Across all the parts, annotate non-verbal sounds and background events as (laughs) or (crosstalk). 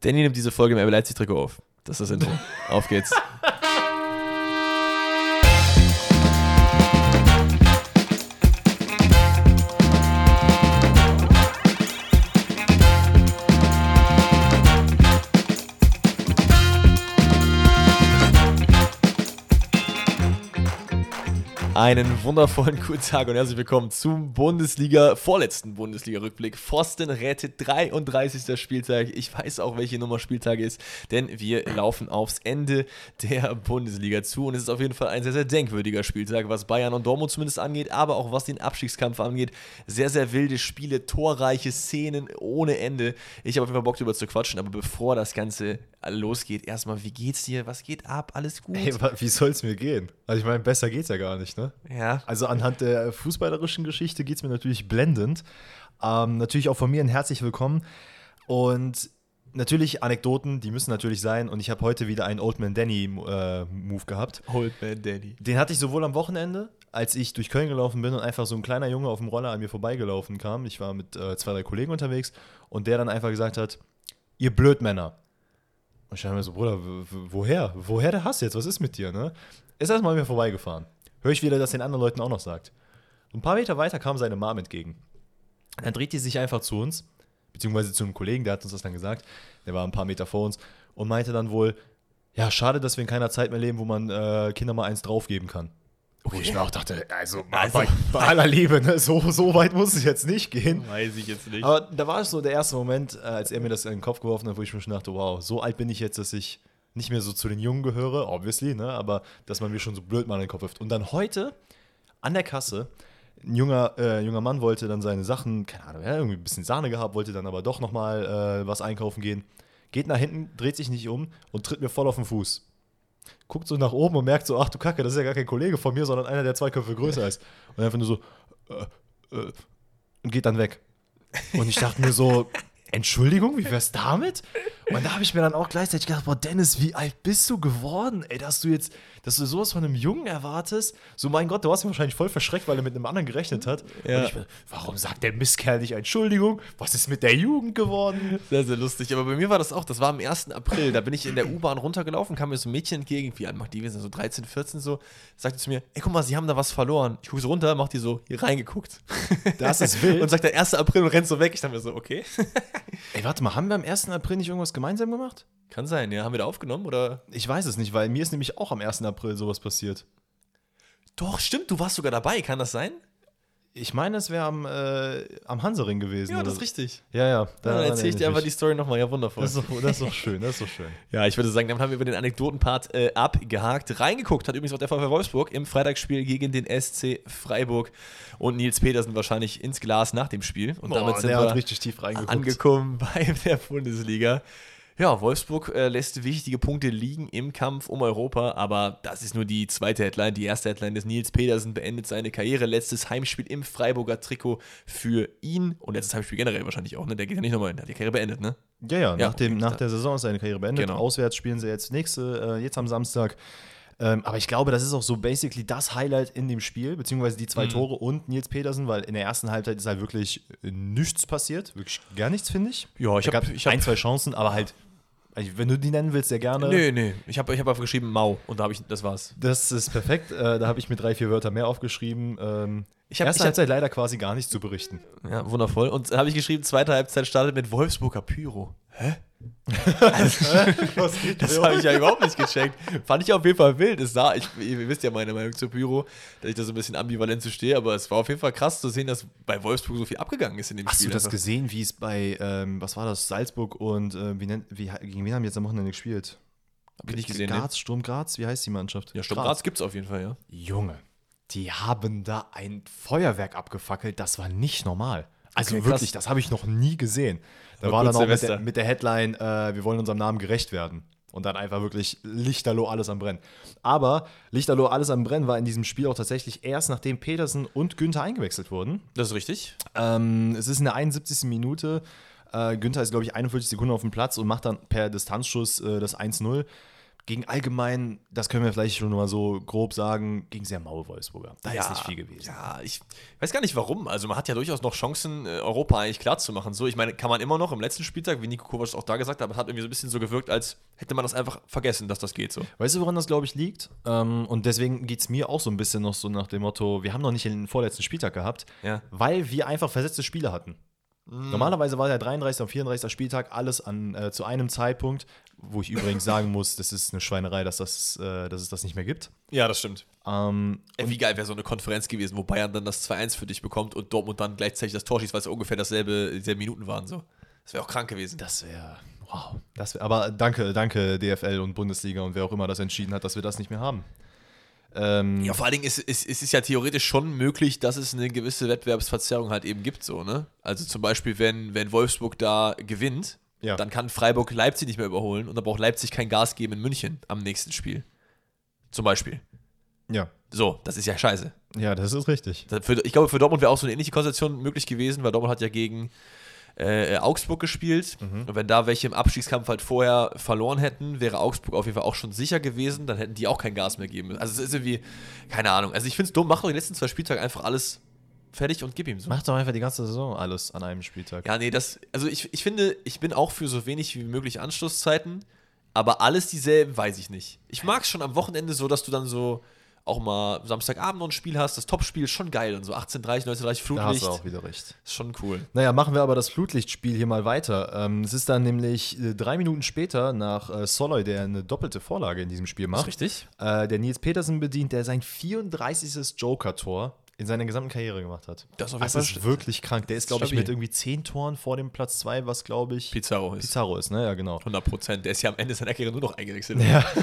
Danny nimmt diese Folge im RB Leipzig-Trikot auf. Das ist das Intro. auf geht's. Einen wundervollen (laughs) guten Tag und herzlich willkommen zum Bundesliga, vorletzten Bundesliga-Rückblick. Pfosten rettet 33. Spieltag. Ich weiß auch, welche Nummer Spieltag ist, denn wir laufen aufs Ende der Bundesliga zu und es ist auf jeden Fall ein sehr, sehr denkwürdiger Spieltag, was Bayern und Dortmund zumindest angeht, aber auch was den Abstiegskampf angeht. Sehr, sehr wilde Spiele, torreiche Szenen ohne Ende. Ich habe auf jeden Fall Bock darüber zu quatschen, aber bevor das Ganze losgeht, erstmal, wie geht's dir? Was geht ab? Alles gut? Ey, wie soll es mir gehen? Also ich meine, besser geht's ja gar nicht, ne? Ja. Also anhand der fußballerischen Geschichte geht es mir natürlich blendend. Ähm, natürlich auch von mir ein herzlich willkommen. Und natürlich Anekdoten, die müssen natürlich sein. Und ich habe heute wieder einen Old Man Danny äh, Move gehabt. Old Man Danny. Den hatte ich sowohl am Wochenende, als ich durch Köln gelaufen bin und einfach so ein kleiner Junge auf dem Roller an mir vorbeigelaufen kam. Ich war mit äh, zwei, drei Kollegen unterwegs und der dann einfach gesagt hat, ihr Blödmänner. Und ich dachte mir so, Bruder, woher? Woher der Hass jetzt? Was ist mit dir, ne? Ist erstmal an mir vorbeigefahren. Höre ich wieder, dass den anderen Leuten auch noch sagt. Ein paar Meter weiter kam seine Mom entgegen. Dann dreht die sich einfach zu uns, beziehungsweise zu einem Kollegen, der hat uns das dann gesagt. Der war ein paar Meter vor uns und meinte dann wohl, ja, schade, dass wir in keiner Zeit mehr leben, wo man äh, Kinder mal eins draufgeben kann. Okay. Wo ich mir auch dachte, also, (laughs) also bei, bei, aller Liebe, ne, so, so weit muss es jetzt nicht gehen. Weiß ich jetzt nicht. Aber da war es so der erste Moment, äh, als er mir das in den Kopf geworfen hat, wo ich mir schon dachte, wow, so alt bin ich jetzt, dass ich nicht mehr so zu den Jungen gehöre, obviously, ne, aber dass man mir schon so blöd mal in den Kopf wirft. Und dann heute an der Kasse, ein junger, äh, junger Mann wollte dann seine Sachen, keine Ahnung, ja, irgendwie ein bisschen Sahne gehabt, wollte dann aber doch nochmal äh, was einkaufen gehen, geht nach hinten, dreht sich nicht um und tritt mir voll auf den Fuß guckt so nach oben und merkt so, ach du Kacke, das ist ja gar kein Kollege von mir, sondern einer, der zwei Köpfe größer ist. Und einfach nur so, äh, äh, und geht dann weg. Und ich dachte mir so, Entschuldigung, wie wär's damit? Und da habe ich mir dann auch gleichzeitig gedacht, boah, Dennis, wie alt bist du geworden? Ey, dass du jetzt, dass du sowas von einem Jungen erwartest. So, mein Gott, du hast ihn wahrscheinlich voll verschreckt, weil er mit einem anderen gerechnet hat. Ja. Ich, warum sagt der Mistkerl nicht Entschuldigung? Was ist mit der Jugend geworden? Sehr, sehr lustig. Aber bei mir war das auch, das war am 1. April. Da bin ich in der U-Bahn runtergelaufen, kam mir so ein Mädchen entgegen, wie alt macht die, so 13, 14 so, sagte zu mir, ey, guck mal, sie haben da was verloren. Ich gucke so runter, macht die so, hier reingeguckt. Das ist wild. Und sagt der 1. April und rennt so weg. Ich dachte mir so, okay. Ey, warte mal, haben wir am 1. April nicht irgendwas gemeinsam gemacht? Kann sein, ja. Haben wir da aufgenommen oder? Ich weiß es nicht, weil mir ist nämlich auch am 1. April sowas passiert. Doch, stimmt, du warst sogar dabei, kann das sein? Ich meine, es wäre am, äh, am Hansering gewesen. Ja, das ist richtig. Ja, ja. Da, dann erzähle ich dir einfach die Story nochmal. Ja, wundervoll. Das ist, doch, das ist doch schön, das ist doch schön. (laughs) ja, ich würde sagen, dann haben wir über den Anekdotenpart äh, abgehakt. Reingeguckt hat übrigens auch der VfL Wolfsburg im Freitagsspiel gegen den SC Freiburg und Nils Petersen wahrscheinlich ins Glas nach dem Spiel. Und Boah, damit sind der wir richtig tief reingeguckt. angekommen (laughs) bei der Bundesliga. Ja, Wolfsburg äh, lässt wichtige Punkte liegen im Kampf um Europa, aber das ist nur die zweite Headline. Die erste Headline ist Nils Pedersen beendet seine Karriere. Letztes Heimspiel im Freiburger Trikot für ihn und letztes Heimspiel generell wahrscheinlich auch. Ne? Der geht ja nicht nochmal hin, der hat die Karriere beendet, ne? Ja, ja, Ja, nach, dem, nach der Saison ist seine Karriere beendet. Genau. Auswärts spielen sie jetzt nächste, äh, jetzt am Samstag. Ähm, aber ich glaube, das ist auch so basically das Highlight in dem Spiel, beziehungsweise die Mhm. zwei Tore und Nils Petersen, weil in der ersten Halbzeit ist halt wirklich äh, nichts passiert. Wirklich gar nichts, finde ich. Ja, ich Es hab- gab ich hab- ein, zwei Chancen, aber halt, also wenn du die nennen willst, sehr gerne. Nee, nee. Ich habe ich hab einfach geschrieben Mau und da habe ich, das war's. Das ist perfekt. Äh, da habe ich mir drei, vier Wörter mehr aufgeschrieben. Ähm, Ich hab- erste ich hab- Halbzeit leider quasi gar nichts zu berichten. Ja, wundervoll. Und habe ich geschrieben, zweite Halbzeit startet mit Wolfsburger Pyro. Hä? (laughs) Also, Das habe ich ja überhaupt nicht gecheckt. Fand ich auf jeden Fall wild. Es sah, ich, ihr wisst ja meine Meinung zu Pyro, dass ich da so ein bisschen ambivalent zu stehe, aber es war auf jeden Fall krass zu sehen, dass bei Wolfsburg so viel abgegangen ist in dem Hast Spiel. du das einfach. gesehen, wie es bei, ähm, was war das, Salzburg und äh, wie nennt, wie, gegen wen haben die jetzt am Wochenende gespielt? Hab ich nicht gesehen. Ne? Graz, Sturm Graz, wie heißt die Mannschaft? Ja, Sturm Graz gibt es auf jeden Fall, ja. Junge, die haben da ein Feuerwerk abgefackelt, das war nicht normal. Also Okay, wirklich, das habe ich noch nie gesehen. Da War war dann auch mit der, mit der Headline, äh, wir wollen unserem Namen gerecht werden. Und dann einfach wirklich Lichterloh alles am Brennen. Aber Lichterloh alles am Brennen war in diesem Spiel auch tatsächlich erst, nachdem Petersen und Günther eingewechselt wurden. Das ist richtig. Ähm, es ist in der 71. Minute. Äh, Günther ist, glaube ich, 41 Sekunden auf dem Platz und macht dann per Distanzschuss äh, das 1-0. Gegen allgemein, das können wir vielleicht schon mal so grob sagen, gegen sehr maue Wolfsburger. Da ist nicht viel gewesen. Ja, ich weiß gar nicht warum. Also man hat ja durchaus noch Chancen, äh, Europa eigentlich klar zu machen. So, ich meine, kann man immer noch im letzten Spieltag, wie Nico Kovac auch da gesagt hat, aber es hat irgendwie so ein bisschen so gewirkt, als hätte man das einfach vergessen, dass das geht so. Weißt du, woran das, glaube ich, liegt? Ähm, und deswegen geht es mir auch so ein bisschen noch so nach dem Motto, wir haben noch nicht den vorletzten Spieltag gehabt, Ja. weil wir einfach versetzte Spiele hatten. Normalerweise war der 33. und 34. Spieltag alles an, äh, zu einem Zeitpunkt, wo ich übrigens sagen (laughs) muss, das ist eine Schweinerei, dass, das, äh, dass es das nicht mehr gibt. Ja, das stimmt. Ähm, Ey, wie geil wäre so eine Konferenz gewesen, wo Bayern dann das 2-1 für dich bekommt und Dortmund dann gleichzeitig das Tor schießt, weil es ungefähr dasselbe, dieselben Minuten waren. So. Das wäre auch krank gewesen. das wäre, wow. Das wär, aber danke, danke DFL und Bundesliga und wer auch immer das entschieden hat, dass wir das nicht mehr haben. Ähm, Ja, vor allen Dingen ist, ist, ist es ja theoretisch schon möglich, dass es eine gewisse Wettbewerbsverzerrung halt eben gibt, so, ne? Also zum Beispiel, wenn, wenn Wolfsburg da gewinnt, Ja. dann kann Freiburg Leipzig nicht mehr überholen und dann braucht Leipzig kein Gas geben in München am nächsten Spiel. Zum Beispiel. ja. So, das ist ja scheiße. ja, das ist richtig. Ich glaube, für Dortmund wäre auch so eine ähnliche Konstellation möglich gewesen, weil Dortmund hat ja gegen äh, Augsburg gespielt. Und wenn da welche im Abstiegskampf halt vorher verloren hätten, wäre Augsburg auf jeden Fall auch schon sicher gewesen. Dann hätten die auch kein Gas mehr geben müssen. Also es ist irgendwie, keine Ahnung. Also ich finde es dumm, mach doch die letzten zwei Spieltage einfach alles fertig und gib ihm so. Mach doch einfach die ganze Saison alles an einem Spieltag. Ja, nee, das, also ich, ich finde, ich bin auch für so wenig wie möglich Anschlusszeiten, aber alles dieselben weiß ich nicht. Ich mag es schon am Wochenende so, dass du dann so auch mal Samstagabend noch ein Spiel hast. Das Topspiel ist schon geil und so 18.30, 19.30 Da hast Flutlicht. du auch wieder recht. Ist schon cool. Naja, machen wir aber das Flutlichtspiel hier mal weiter. Ähm, es ist dann nämlich äh, drei Minuten später nach äh, Soloy, der eine doppelte Vorlage in diesem Spiel macht. richtig? Äh, der Nils Petersen bedient, der sein 34. Joker-Tor in seiner gesamten Karriere gemacht hat. Das ist auf jeden das Fall ist st- wirklich krank. Der ist, glaube ich, mit irgendwie zehn Toren vor dem Platz 2, was, glaube ich, Pizarro ist. Pizarro ist, ne? Ja, genau. 100 Prozent. Der ist ja am Ende seiner Karriere nur noch eingewechselt. Ja. (laughs)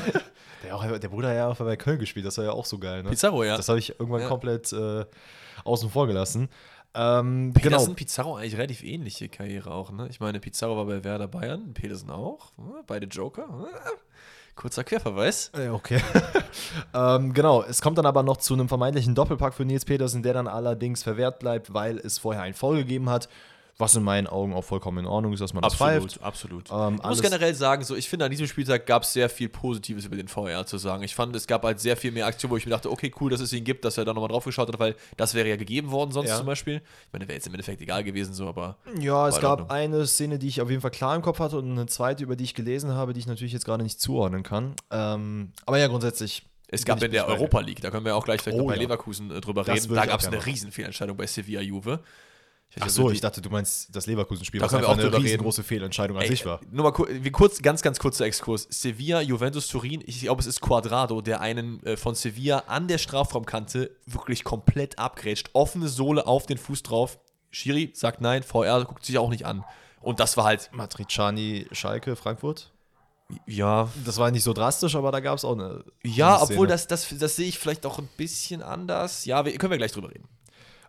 Der, auch, der Bruder ja auch bei Köln gespielt, das war ja auch so geil, ne? Pizarro, ja. Das habe ich irgendwann Ja. komplett äh, außen vor gelassen. Ähm, Petersen, genau. Pizarro eigentlich relativ ähnliche Karriere auch, ne? Ich meine, Pizarro war bei Werder Bayern, Petersen auch. ne? Beide Joker. Kurzer Querverweis. Okay. (laughs) ähm, genau, es kommt dann aber noch zu einem vermeintlichen Doppelpack für Nils Petersen, der dann allerdings verwehrt bleibt, weil es vorher einen Foul gegeben hat. Was in meinen Augen auch vollkommen in Ordnung ist, dass man das pfeift. absolut. Ähm, ich muss generell sagen, so, ich finde, an diesem Spieltag gab es sehr viel Positives über den VR zu sagen. Ich fand, es gab halt sehr viel mehr Aktionen, wo ich mir dachte, okay, cool, dass es ihn gibt, dass er da nochmal drauf geschaut hat, weil das wäre ja gegeben worden sonst Ja. zum Beispiel. Ich meine, wäre jetzt im Endeffekt egal gewesen, so, aber Ja, es gab eine Szene, die ich auf jeden Fall klar im Kopf hatte und eine zweite, über die ich gelesen habe, die ich natürlich jetzt gerade nicht zuordnen kann. Ähm, aber ja, grundsätzlich. Es gab in der. Europa League, da können wir auch gleich vielleicht Oh, noch bei ja. Leverkusen drüber Das reden. Da gab es eine gerne machen. riesen Fehlentscheidung bei Sevilla Juve. Ich Ach so, ich dachte, du meinst das Leverkusen-Spiel, Da was einfach auch eine drüber reden. riesengroße Fehlentscheidung an Ey, sich war. Nur mal kur wie kurz, ganz, ganz kurzer Exkurs. Sevilla, Juventus Turin, ich glaube, es ist Quadrado, der einen äh, von Sevilla an der Strafraumkante wirklich komplett abgrätscht. Offene Sohle auf den Fuß drauf. Schiri sagt nein, VR guckt sich auch nicht an. Und das war halt, Matriciani, Schalke, Frankfurt. ja, Das war nicht so drastisch, aber da gab es auch eine. ja, eine obwohl das, das, das sehe ich vielleicht auch ein bisschen anders. Ja, wir, können wir gleich drüber reden.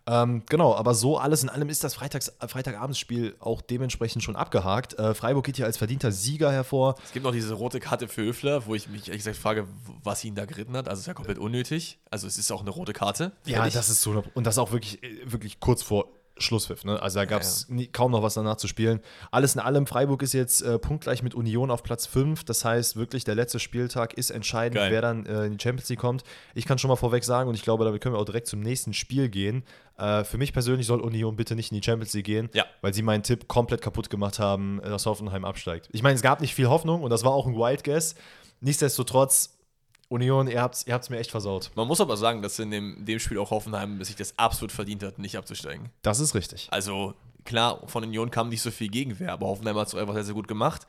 Ähm, genau, aber so alles in allem ist das Freitags, äh, Freitagabendsspiel auch dementsprechend schon abgehakt. Äh, Freiburg geht hier als verdienter Sieger hervor. Es gibt noch diese rote Karte für Höfler, wo ich mich ehrlich gesagt frage, was ihn da geritten hat. Also es ist ja komplett unnötig. Also es ist auch eine rote Karte. Ja, Fertig. das ist so. Und das auch wirklich, äh, wirklich kurz vor Schlusspfiff. Ne? Also da gab es kaum noch was danach zu spielen. Alles in allem, Freiburg ist jetzt äh, punktgleich mit Union auf Platz 5. Das heißt wirklich, der letzte Spieltag ist entscheidend, Geil. wer dann äh, in die Champions League kommt. Ich kann schon mal vorweg sagen, und ich glaube, da können wir auch direkt zum nächsten Spiel gehen. Äh, für mich persönlich soll Union bitte nicht in die Champions League gehen, Ja. weil sie meinen Tipp komplett kaputt gemacht haben, äh, dass Hoffenheim absteigt. Ich meine, es gab nicht viel Hoffnung und das war auch ein Wild Guess. Nichtsdestotrotz, Union, ihr habt es ihr habt's mir echt versaut. Man muss aber sagen, dass in dem, dem Spiel auch Hoffenheim sich das absolut verdient hat, nicht abzusteigen. Das ist richtig. Also klar, von Union kam nicht so viel Gegenwehr, aber Hoffenheim hat es einfach sehr, sehr gut gemacht.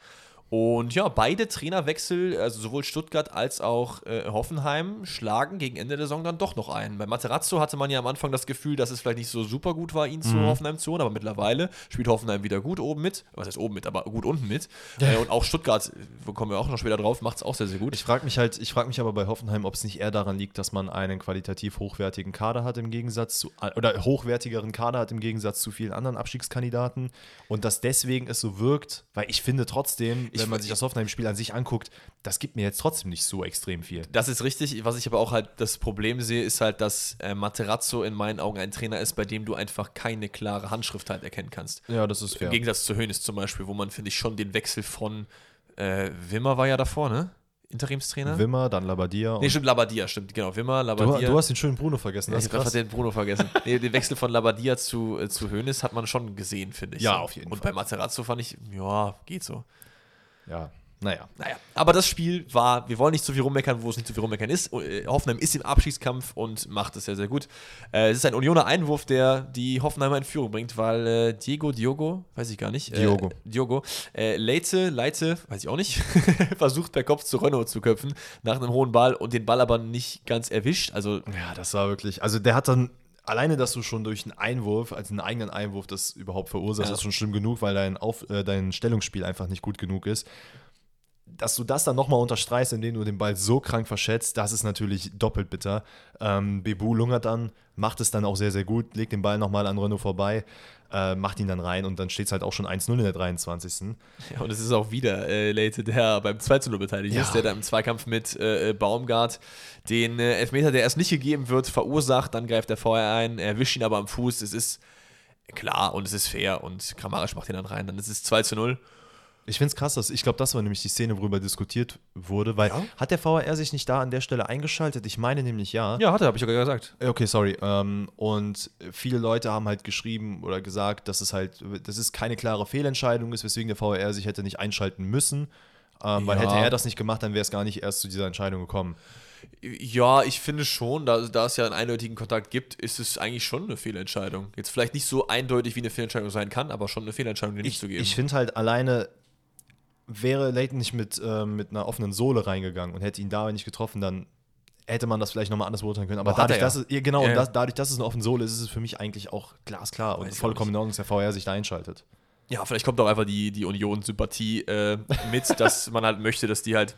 Und ja, beide Trainerwechsel, also sowohl Stuttgart als auch äh, Hoffenheim, schlagen gegen Ende der Saison dann doch noch ein. Bei Materazzo hatte man ja am Anfang das Gefühl, dass es vielleicht nicht so super gut war, ihn zu Hoffenheim zu holen, aber mittlerweile spielt Hoffenheim wieder gut oben mit. Was heißt oben mit, aber gut unten mit. Äh, und auch Stuttgart, wo kommen wir auch noch später drauf, macht es auch sehr, sehr gut. Ich frage mich halt, ich frage mich aber bei Hoffenheim, ob es nicht eher daran liegt, dass man einen qualitativ hochwertigen Kader hat im Gegensatz zu oder hochwertigeren Kader hat im Gegensatz zu vielen anderen Abstiegskandidaten und dass deswegen es so wirkt, weil ich finde trotzdem, Ich- wenn man sich das Hoffenheim-Spiel an sich anguckt, das gibt mir jetzt trotzdem nicht so extrem viel. Das ist richtig. Was ich aber auch halt das Problem sehe, ist halt, dass äh, Materazzo in meinen Augen ein Trainer ist, bei dem du einfach keine klare Handschrift halt erkennen kannst. Ja, das ist Im fair. Gegensatz zu Hönes zum Beispiel, wo man, finde ich, schon den Wechsel von äh, Wimmer war ja davor, ne? Interimstrainer? Wimmer, dann Labadia. Nee, stimmt, Labadia, stimmt, genau. Wimmer, du, Labadia. du hast den schönen Bruno vergessen. Ja, ich habe den Bruno vergessen. (laughs) nee, den Wechsel von Labadia zu, äh, zu Hoeneß hat man schon gesehen, finde ich. Ja, auf jeden Und Fall. bei Materazzo fand ich, ja, geht so. Ja, naja. Naja, aber das Spiel war, wir wollen nicht zu viel rummeckern, wo es nicht zu viel rummeckern ist. Äh, Hoffenheim ist im Abschießkampf und macht es sehr, sehr gut. Äh, es ist ein Unioner Einwurf, der die Hoffenheimer in Führung bringt, weil äh, Diego, Diogo, weiß ich gar nicht. Diogo. Äh, Diogo. Äh, Leite, Leite, weiß ich auch nicht, (laughs) versucht per Kopf zu Renault zu köpfen, nach einem hohen Ball und den Ball aber nicht ganz erwischt. Also, Ja, das war wirklich. Also, der hat dann. Alleine, dass du schon durch einen Einwurf, also einen eigenen Einwurf, das überhaupt verursachst, Ja. ist schon schlimm genug, weil dein, Auf, äh, dein Stellungsspiel einfach nicht gut genug ist. Dass du das dann nochmal unterstreichst, indem du den Ball so krank verschätzt, das ist natürlich doppelt bitter. Ähm, Bebu lungert dann, macht es dann auch sehr, sehr gut, legt den Ball nochmal an Renault vorbei, äh, macht ihn dann rein und dann steht es halt auch schon 1-0 in der 23. Ja, und es ist auch wieder äh, Leite, der beim 2 0 beteiligt Ja. ist, der da im Zweikampf mit äh, Baumgart den äh, Elfmeter, der erst nicht gegeben wird, verursacht. Dann greift der vorher ein, erwischt ihn aber am Fuß. Es ist klar und es ist fair und Kramaric macht ihn dann rein. Dann ist es 2 zu 0. Ich finde es krass, dass ich glaube, das war nämlich die Szene, worüber diskutiert wurde, weil Ja. hat der VAR sich nicht da an der Stelle eingeschaltet? Ich meine nämlich ja. Ja, hat er, habe ich ja gesagt. Äh, Okay, sorry. Ähm, und viele Leute haben halt geschrieben oder gesagt, dass es halt, dass es keine klare Fehlentscheidung ist, weswegen der VAR sich hätte nicht einschalten müssen. Ähm, Weil Ja. hätte er das nicht gemacht, dann wäre es gar nicht erst zu dieser Entscheidung gekommen. Ja, ich finde schon, da, da es ja einen eindeutigen Kontakt gibt, ist es eigentlich schon eine Fehlentscheidung. Jetzt vielleicht nicht so eindeutig, wie eine Fehlentscheidung sein kann, aber schon eine Fehlentscheidung, die nicht Ich, zu geben. ich finde halt alleine, wäre Leighton nicht mit, ähm, mit einer offenen Sohle reingegangen und hätte ihn da nicht getroffen, dann hätte man das vielleicht nochmal anders beurteilen können. Aber hat dadurch, dass es, ja, genau, Ja, und das, dadurch, dass es eine offene Sohle ist, ist es für mich eigentlich auch glasklar und Weiß auch vollkommen in Ordnung, dass der VR sich da einschaltet. Ja, vielleicht kommt auch einfach die, die Union-Sympathie äh, mit, (laughs) dass man halt möchte, dass die halt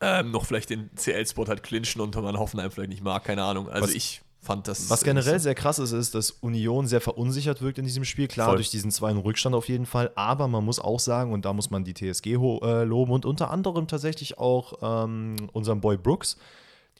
ähm, noch vielleicht den CL-Spot halt clinchen und man Hoffenheim vielleicht nicht mag, keine Ahnung. Also Was- ich fand das. Was generell sehr krass ist, ist, dass Union sehr verunsichert wirkt in diesem Spiel. Klar, Voll. durch diesen zweiten Rückstand auf jeden Fall. Aber man muss auch sagen, und da muss man die TSG äh, loben und unter anderem tatsächlich auch ähm, unseren Boy Brooks,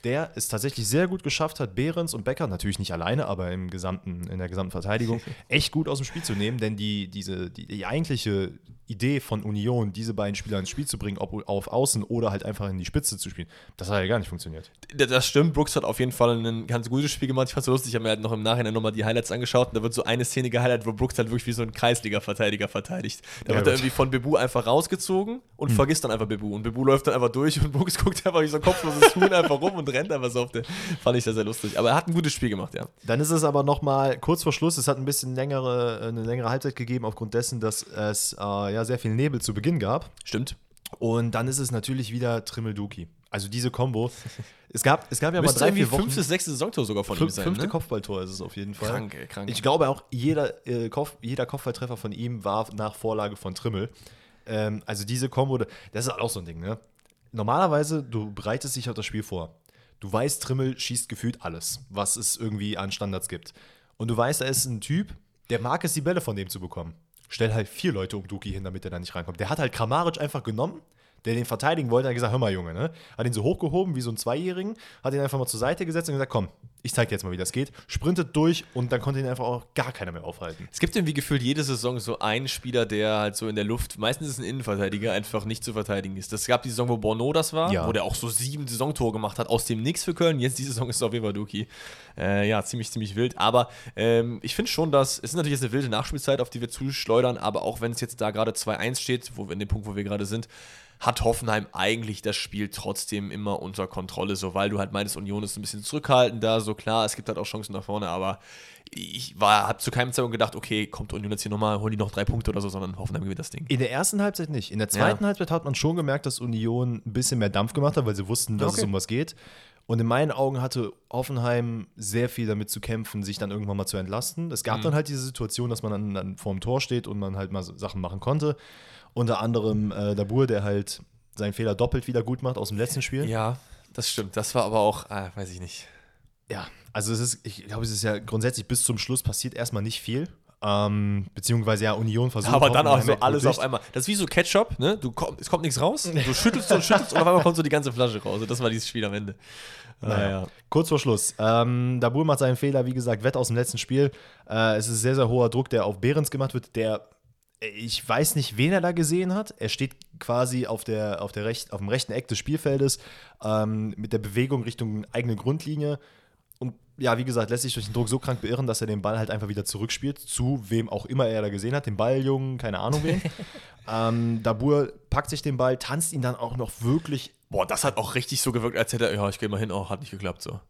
der es tatsächlich sehr gut geschafft hat, Behrens und Becker, natürlich nicht alleine, aber im gesamten, in der gesamten Verteidigung, (laughs) echt gut aus dem Spiel zu nehmen. Denn die, diese, die, die eigentliche Idee von Union, diese beiden Spieler ins Spiel zu bringen, ob auf Außen oder halt einfach in die Spitze zu spielen, das hat ja gar nicht funktioniert. Das stimmt, Brooks hat auf jeden Fall ein ganz gutes Spiel gemacht. Ich fand es so lustig, ich habe mir halt noch im Nachhinein nochmal die Highlights angeschaut und da wird so eine Szene gehighlightet, wo Brooks halt wirklich wie so ein Kreisliga-Verteidiger verteidigt. Da Ja, wird er irgendwie von Bebu einfach rausgezogen und vergisst dann einfach Bebu. Und Bebu läuft dann einfach durch und (laughs) Brooks guckt einfach wie so ein kopfloses Huhn einfach rum und rennt einfach so auf der. Fand ich sehr, sehr lustig. Aber er hat ein gutes Spiel gemacht, ja. Dann ist es aber noch mal kurz vor Schluss. Es hat ein bisschen längere, eine längere Halbzeit gegeben aufgrund dessen, dass es äh, ja sehr viel Nebel zu Beginn gab. Stimmt. Und dann ist es natürlich wieder Trimmelduki. Also diese Combo. Es gab, es gab ja mal drei, vier Wochen. fünftes, sechstes Saisontor sogar von ihm sein. fünfte ne? Kopfballtor ist es auf jeden Fall. Krank, ey, krank. Ich glaube auch, jeder, äh, Kopf, jeder Kopfballtreffer von ihm war nach Vorlage von Trimmel. Ähm, also diese Combo, das ist auch so ein Ding, ne? Normalerweise, du bereitest dich auf das Spiel vor. Du weißt, Trimmel schießt gefühlt alles, was es irgendwie an Standards gibt. Und du weißt, er ist ein Typ, der mag es, die Bälle von dem zu bekommen. Stell halt vier Leute um Duki hin, damit er da nicht reinkommt. Der hat halt Kramaric einfach genommen, der den verteidigen wollte, hat gesagt, hör mal, Junge, ne? Hat ihn so hochgehoben wie so ein Zweijährigen, hat ihn einfach mal zur Seite gesetzt und gesagt, komm, ich zeig dir jetzt mal, wie das geht. Sprintet durch und dann konnte ihn einfach auch gar keiner mehr aufhalten. Es gibt irgendwie gefühlt jede Saison so einen Spieler, der halt so in der Luft, meistens ist es ein Innenverteidiger, einfach nicht zu verteidigen ist. Das gab die Saison, wo Borno das war, Ja. wo der auch so sieben Saisontore gemacht hat, aus dem Nix für Köln. Jetzt diese Saison ist es auf jeden Fall Duki. Äh, ja, ziemlich, ziemlich wild. Aber ähm, ich finde schon, dass, es ist natürlich jetzt eine wilde Nachspielzeit, auf die wir zuschleudern, aber auch wenn es jetzt da gerade 2-1 steht, wo wir in dem Punkt, wo wir gerade sind, hat Hoffenheim eigentlich das Spiel trotzdem immer unter Kontrolle, so weil du halt meinst, Union ist ein bisschen zurückhaltend da, so klar, es gibt halt auch Chancen nach vorne, aber ich war, habe zu keinem Zeitpunkt gedacht, okay, kommt Union jetzt hier nochmal, holen die noch drei Punkte oder so, sondern Hoffenheim gewinnt das Ding. In der ersten Halbzeit nicht. In der zweiten Ja. Halbzeit hat man schon gemerkt, dass Union ein bisschen mehr Dampf gemacht hat, weil sie wussten, dass Okay. es um was geht. Und in meinen Augen hatte Hoffenheim sehr viel damit zu kämpfen, sich dann irgendwann mal zu entlasten. Es Mhm. gab dann halt diese Situation, dass man dann, dann vor dem Tor steht und man halt mal Sachen machen konnte. Unter anderem äh, Dabur, der halt seinen Fehler doppelt wieder gut macht aus dem letzten Spiel. Ja, das stimmt. Das war aber auch, ah, weiß ich nicht. Ja, also es ist, ich glaube, es ist ja grundsätzlich bis zum Schluss passiert erstmal nicht viel. Ähm, beziehungsweise ja, Union versucht. Aber dann auch so alles auf einmal. Das ist wie so Ketchup, ne? Du komm, es kommt nichts raus, du (laughs) schüttelst und schüttelst und auf einmal kommt so die ganze Flasche raus. Und das war dieses Spiel am Ende. Naja. Kurz vor Schluss. Ähm, Dabur macht seinen Fehler, wie gesagt, Wett aus dem letzten Spiel. Äh, es ist sehr, sehr hoher Druck, der auf Behrens gemacht wird, der ich weiß nicht, wen er da gesehen hat. Er steht quasi auf, der, auf, der recht, auf dem rechten Eck des Spielfeldes ähm, mit der Bewegung Richtung eigene Grundlinie. Und ja, wie gesagt, lässt sich durch den Druck so krank beirren, dass er den Ball halt einfach wieder zurückspielt, zu wem auch immer er da gesehen hat, den Balljungen, keine Ahnung wen. (laughs) ähm, Dabur packt sich den Ball, tanzt ihn dann auch noch wirklich. Boah, das hat auch richtig so gewirkt, als hätte er, ja, ich gehe mal hin, oh, hat nicht geklappt so.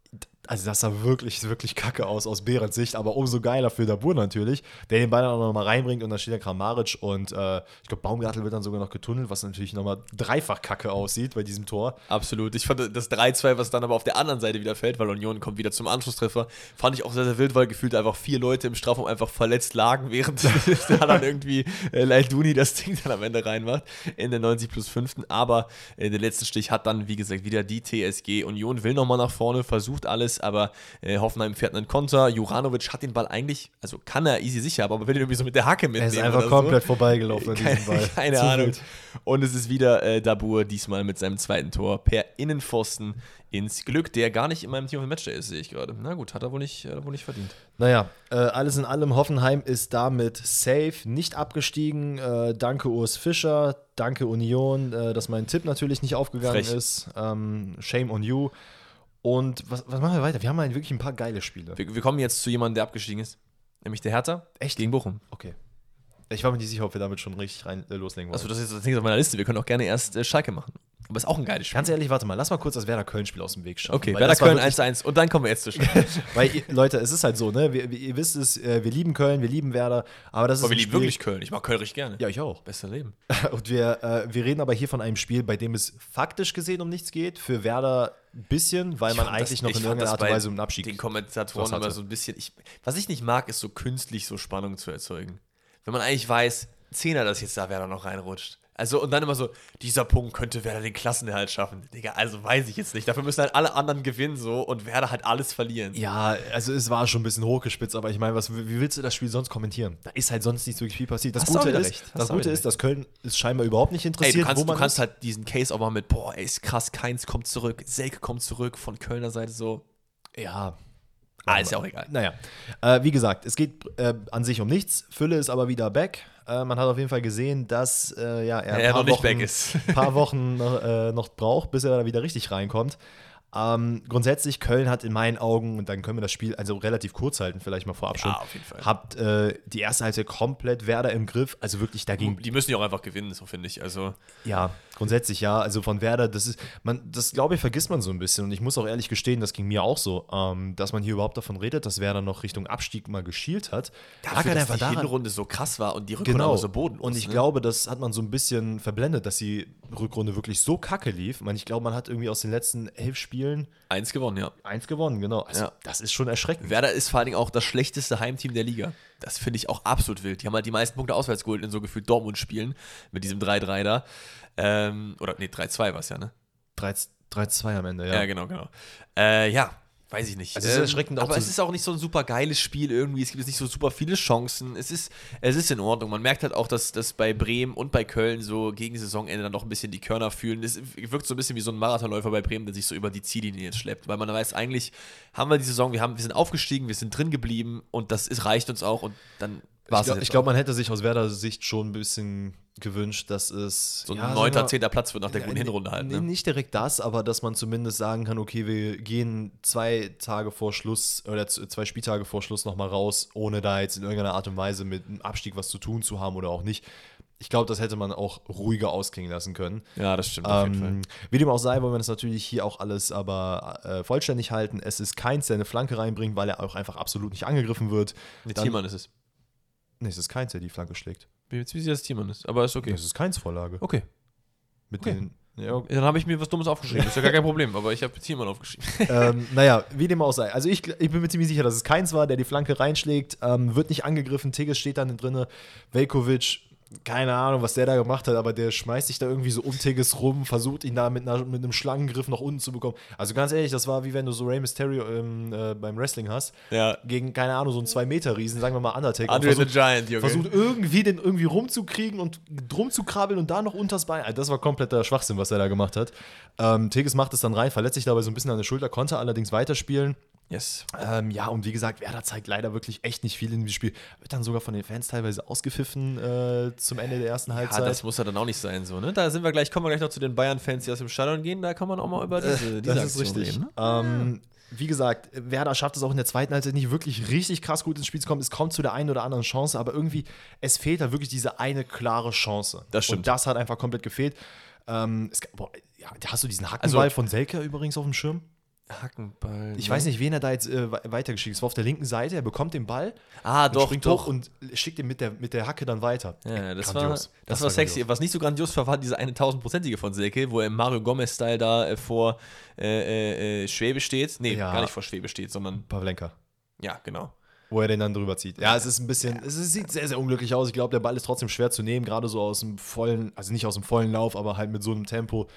Also das sah wirklich, wirklich kacke aus aus Behrens Sicht, aber umso geiler für Dabur natürlich, der den Ball dann auch nochmal reinbringt und dann steht der Kramaric und äh, ich glaube Baumgartel wird dann sogar noch getunnelt, was natürlich nochmal dreifach kacke aussieht bei diesem Tor. Absolut. Ich fand das 3-2, was dann aber auf der anderen Seite wieder fällt, weil Union kommt wieder zum Anschlusstreffer, fand ich auch sehr, sehr wild, weil gefühlt einfach vier Leute im Strafraum einfach verletzt lagen, während (laughs) da dann irgendwie äh, Leilduni das Ding dann am Ende reinmacht in der 90 plus 5. Aber äh, der letzte Stich hat dann, wie gesagt, wieder die TSG. Union will nochmal nach vorne, versucht alles, aber äh, Hoffenheim fährt einen Konter. Juranovic hat den Ball eigentlich, also kann er easy sicher, aber will ihn irgendwie so mit der Hacke mitnehmen. Er ist einfach komplett so. vorbeigelaufen an keine, diesem Ball. (laughs) Keine Zu Ahnung. Wild. Und es ist wieder äh, Dabur, diesmal mit seinem zweiten Tor per Innenpfosten ins Glück, der gar nicht in meinem Team of the Matchday ist, sehe ich gerade. Na gut, hat er wohl nicht, er wohl nicht verdient. Naja, äh, alles in allem, Hoffenheim ist damit safe, nicht abgestiegen. Äh, danke Urs Fischer, danke Union, äh, dass mein Tipp natürlich nicht aufgegangen Frech. ist. Ähm, shame on you. Und was, was, machen wir weiter? Wir haben halt wirklich ein paar geile Spiele. Wir, wir kommen jetzt zu jemandem, der abgestiegen ist. Nämlich der Hertha. Echt? Gegen Bochum. Okay. Ich war mir nicht sicher, ob wir damit schon richtig rein, äh, loslegen wollen. Achso, das ist das nächste auf meiner Liste. Wir können auch gerne erst äh, Schalke machen. Aber ist auch ein geiles Spiel. Ganz ehrlich, warte mal, lass mal kurz das Werder-Köln-Spiel aus dem Weg schaffen. Okay, Werder-Köln 1-1 und dann kommen wir jetzt zu Schalke. (laughs) weil, Leute, es ist halt so, ne? Wir, ihr wisst es, äh, wir lieben Köln, wir lieben Werder, aber das aber ist. wir lieben Spiel, wirklich Köln. Ich mag Köln richtig gerne. Ja, ich auch. Beste Leben. (laughs) und wir, äh, wir reden aber hier von einem Spiel, bei dem es faktisch gesehen um nichts geht. Für Werder ein bisschen, weil ich man eigentlich das, noch in irgendeiner Art und Weise um den Abschied. Den Kommentatoren immer so ein bisschen. Ich, was ich nicht mag, ist so künstlich so Spannung zu erzeugen. Wenn man eigentlich weiß, Zehner, dass jetzt da Werder noch reinrutscht. Also, und dann immer so, dieser Punkt könnte Werder den Klassenerhalt schaffen. Digga, also weiß ich jetzt nicht. Dafür müssen halt alle anderen gewinnen so und Werder halt alles verlieren. Ja, also es war schon ein bisschen hochgespitzt, aber ich meine, was, wie willst du das Spiel sonst kommentieren? Da ist halt sonst nicht so viel passiert. Das Hast Gute, ist, das Gute ist, dass Köln ist scheinbar überhaupt nicht interessiert. Ey, du kannst, du kannst halt diesen Case auch mal mit, boah, ey, ist krass, Keins kommt zurück, Selke kommt zurück von Kölner Seite so. Ja, Ah, ist ja auch egal. Naja, äh, wie gesagt, es geht äh, an sich um nichts. Fülle ist aber wieder back. Äh, man hat auf jeden Fall gesehen, dass äh, ja, er, ja, ein paar, Wochen, (laughs) paar Wochen noch, äh, noch braucht, bis er da wieder richtig reinkommt. Ähm, grundsätzlich, Köln hat in meinen Augen, und dann können wir das Spiel also relativ kurz halten, vielleicht mal vorab schon, ja, auf jeden Fall. habt äh, die erste Halbzeit komplett Werder im Griff. Also wirklich dagegen. Die müssen ja auch einfach gewinnen, so finde ich. Also. Ja, grundsätzlich ja. Also von Werder, das ist, man, das glaube ich, vergisst man so ein bisschen. Und ich muss auch ehrlich gestehen, das ging mir auch so, ähm, dass man hier überhaupt davon redet, dass Werder noch Richtung Abstieg mal geschielt hat. Dafür, dass die daran, Hinrunde so krass war und die Rückrunde genau. so boden. Und ich ne? glaube, das hat man so ein bisschen verblendet, dass die Rückrunde wirklich so kacke lief. Ich, meine, ich glaube, man hat irgendwie aus den letzten elf Spielen Eins gewonnen, ja. Eins gewonnen, genau. Also, ja. Das ist schon erschreckend. Werder ist vor allen Dingen auch das schlechteste Heimteam der Liga. Das finde ich auch absolut wild. Die haben halt die meisten Punkte auswärts geholt in so gefühlt Dortmund-Spielen mit diesem 3-3 da. Ähm, oder nee, 3-2 war es ja, ne? 3-2 am Ende, ja. Ja, genau, genau. Äh, ja, weiß ich nicht. Also es ist erschreckend ähm, aber es ist auch nicht so ein super geiles Spiel irgendwie. Es gibt jetzt nicht so super viele Chancen. Es ist, es ist in Ordnung. Man merkt halt auch, dass, dass bei Bremen und bei Köln so gegen Saisonende dann noch ein bisschen die Körner fühlen. Es wirkt so ein bisschen wie so ein Marathonläufer bei Bremen, der sich so über die Ziellinie jetzt schleppt. Weil man weiß, eigentlich haben wir die Saison, wir, haben, wir sind aufgestiegen, wir sind drin geblieben und das ist, reicht uns auch und dann war es. Ich glaube, glaub, man hätte sich aus Werder Sicht schon ein bisschen gewünscht, dass es so ein ja, neunter, zehnter Platz wird nach der guten Hinrunde halt. Ne? Nicht direkt das, aber dass man zumindest sagen kann, okay, wir gehen zwei Tage vor Schluss oder zwei Spieltage vor Schluss nochmal raus, ohne da jetzt in irgendeiner Art und Weise mit einem Abstieg was zu tun zu haben oder auch nicht. Ich glaube, das hätte man auch ruhiger ausklingen lassen können. Ja, das stimmt. auf jeden ähm, Fall. Wie dem auch sei, wollen wir das natürlich hier auch alles aber äh, vollständig halten. Es ist keins, der eine Flanke reinbringt, weil er auch einfach absolut nicht angegriffen wird. Der Thiemann ist es. Nee, es ist keins, der die Flanke schlägt. Wie jetzt wie das Thiemann ist, aber ist okay. Es ist keins Vorlage. Okay. Mit okay. den. Ja, okay. Dann habe ich mir was Dummes aufgeschrieben. Ist ja gar kein Problem, aber ich habe Thiemann aufgeschrieben. (laughs) ähm, naja, wie dem auch sei. Also ich, ich bin mir ziemlich sicher, dass es keins war, der die Flanke reinschlägt. Ähm, wird nicht angegriffen. Tigges steht dann drin. Velkovic keine Ahnung, was der da gemacht hat, aber der schmeißt sich da irgendwie so umtiges rum, versucht ihn da mit, einer, mit einem Schlangengriff nach unten zu bekommen. Also ganz ehrlich, das war wie wenn du so Rey Mysterio ähm, äh, beim Wrestling hast, ja. gegen, keine Ahnung, so einen 2-Meter-Riesen, sagen wir mal Undertaker. Andre versucht, the Giant, Junge. Versucht irgendwie den irgendwie rumzukriegen und drum zu krabbeln und da noch unters Bein. Also das war kompletter Schwachsinn, was er da gemacht hat. Ähm, Tigges macht es dann rein, verletzt sich dabei so ein bisschen an der Schulter, konnte allerdings weiterspielen. Yes. Ähm, ja, und wie gesagt, Werder zeigt leider wirklich echt nicht viel in dem Spiel. Wird dann sogar von den Fans teilweise ausgepfiffen äh, zum Ende der ersten Halbzeit. Ja, das muss ja dann auch nicht sein, so, ne? Da sind wir gleich, kommen wir gleich noch zu den Bayern-Fans, die aus dem Stadion gehen. Da kann man auch mal über diese, diese das ist richtig. reden. Ne? Ähm, wie gesagt, Werder schafft es auch in der zweiten Halbzeit nicht wirklich richtig krass gut ins Spiel zu kommen. Es kommt zu der einen oder anderen Chance, aber irgendwie, es fehlt da wirklich diese eine klare Chance. Das stimmt. Und das hat einfach komplett gefehlt. Ähm, es, boah, ja, hast du diesen Hackenball Also- von Selke übrigens auf dem Schirm? Hackenball. Ich weiß nicht, wen er da jetzt äh, we- weitergeschickt ist. Es war auf der linken Seite, er bekommt den Ball, Ah, und doch, springt doch. hoch und schickt ihn mit der, mit der Hacke dann weiter. Ja, das, Grandios. war, das, Das war war sexy. grandios. Was nicht so grandios war, war diese eine tausendprozentige von Selke, wo er im Mario Gomez-Style da äh, vor äh, äh, äh, Schwebe steht. Nee, Ja. gar nicht vor Schwebe steht, sondern, Pavlenka. ja, genau. Wo er den dann drüber zieht. Ja, es ist ein bisschen, es sieht sehr, sehr unglücklich aus. Ich glaube, der Ball ist trotzdem schwer zu nehmen, gerade so aus dem vollen, also nicht aus dem vollen Lauf, aber halt mit so einem Tempo.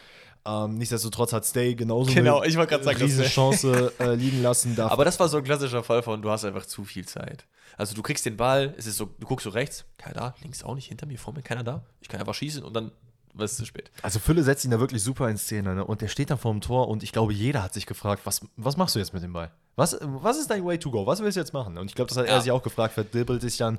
Ähm, nichtsdestotrotz hat Stay genauso Genau, eine ich wollte gerade sagen, riesen Chance äh, liegen lassen. Darf Aber das war so ein klassischer Fall von, du hast einfach zu viel Zeit. Also du kriegst den Ball, es ist so, du guckst so rechts, keiner da, links auch nicht, hinter mir, vor mir, keiner da. Ich kann einfach schießen und dann was ist zu spät. Also Fülle setzt ihn da wirklich super in Szene, ne? Und der steht da vor dem Tor und ich glaube, jeder hat sich gefragt, was, was machst du jetzt mit dem Ball? Was, was ist dein Way to go? Was willst du jetzt machen? Und ich glaube, das hat Ja. er sich auch gefragt, verdirbelt sich dann.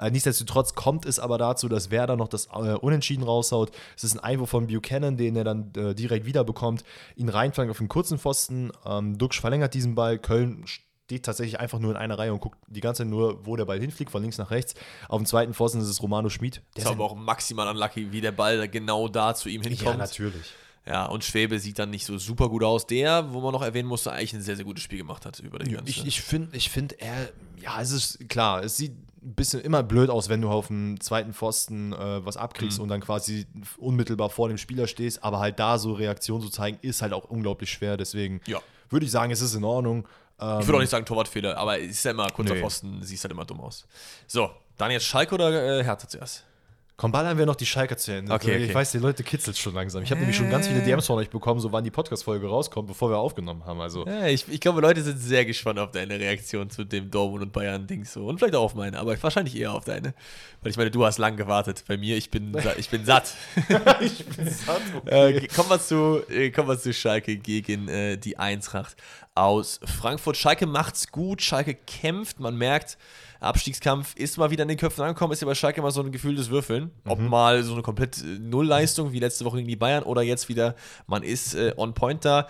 Äh, nichtsdestotrotz kommt es aber dazu, dass Werder noch das äh, Unentschieden raushaut. Es ist ein Einwurf von Buchanan, den er dann äh, direkt wiederbekommt. Ihn reinflankt auf den kurzen Pfosten. Ähm, Duxch verlängert diesen Ball. Köln steht tatsächlich einfach nur in einer Reihe und guckt die ganze Zeit nur, wo der Ball hinfliegt, von links nach rechts. Auf dem zweiten Pfosten ist es Romano Schmid. Der ist aber auch maximal unlucky, wie der Ball da genau da zu ihm ja, hinkommt. natürlich. Ja, und Schwebe sieht dann nicht so super gut aus. Der, wo man noch erwähnen musste, eigentlich ein sehr, sehr gutes Spiel gemacht hat über die ganze Ich, ich finde, ich find, er, ja, es ist klar, es sieht ein bisschen immer blöd aus, wenn du auf dem zweiten Pfosten äh, was abkriegst Mhm. und dann quasi unmittelbar vor dem Spieler stehst, aber halt da so Reaktion zu zeigen, ist halt auch unglaublich schwer. Deswegen Ja. würde ich sagen, es ist in Ordnung. Ähm, Ich würde auch nicht sagen Torwartfehler, aber es ist ja immer kurzer Nee. Pfosten, siehst halt immer dumm aus. So, dann jetzt Schalke oder äh, Hertha zuerst? Komm, ballern wir noch die Schalker zu Ende. Okay, Ich okay. weiß, die Leute kitzelt schon langsam. Ich habe nämlich schon ganz viele DMs von euch bekommen, so wann die Podcast-Folge rauskommt, bevor wir aufgenommen haben. Also, Ja, ich, ich glaube, Leute sind sehr gespannt auf deine Reaktion zu dem Dortmund und Bayern-Ding so. Und vielleicht auch auf meine, aber wahrscheinlich eher auf deine. Weil ich meine, du hast lang gewartet. Bei mir, ich bin, ich bin satt. (laughs) ich bin satt. Äh, kommen, wir zu, äh, kommen wir zu Schalke gegen äh, die Eintracht aus Frankfurt. Schalke macht's gut, Schalke kämpft, man merkt, Abstiegskampf ist mal wieder in den Köpfen angekommen, ist ja bei Schalke immer so ein Gefühl des Würfeln. Ob mal so eine komplett äh, Nullleistung wie letzte Woche gegen die Bayern oder jetzt wieder, man ist äh, on point da.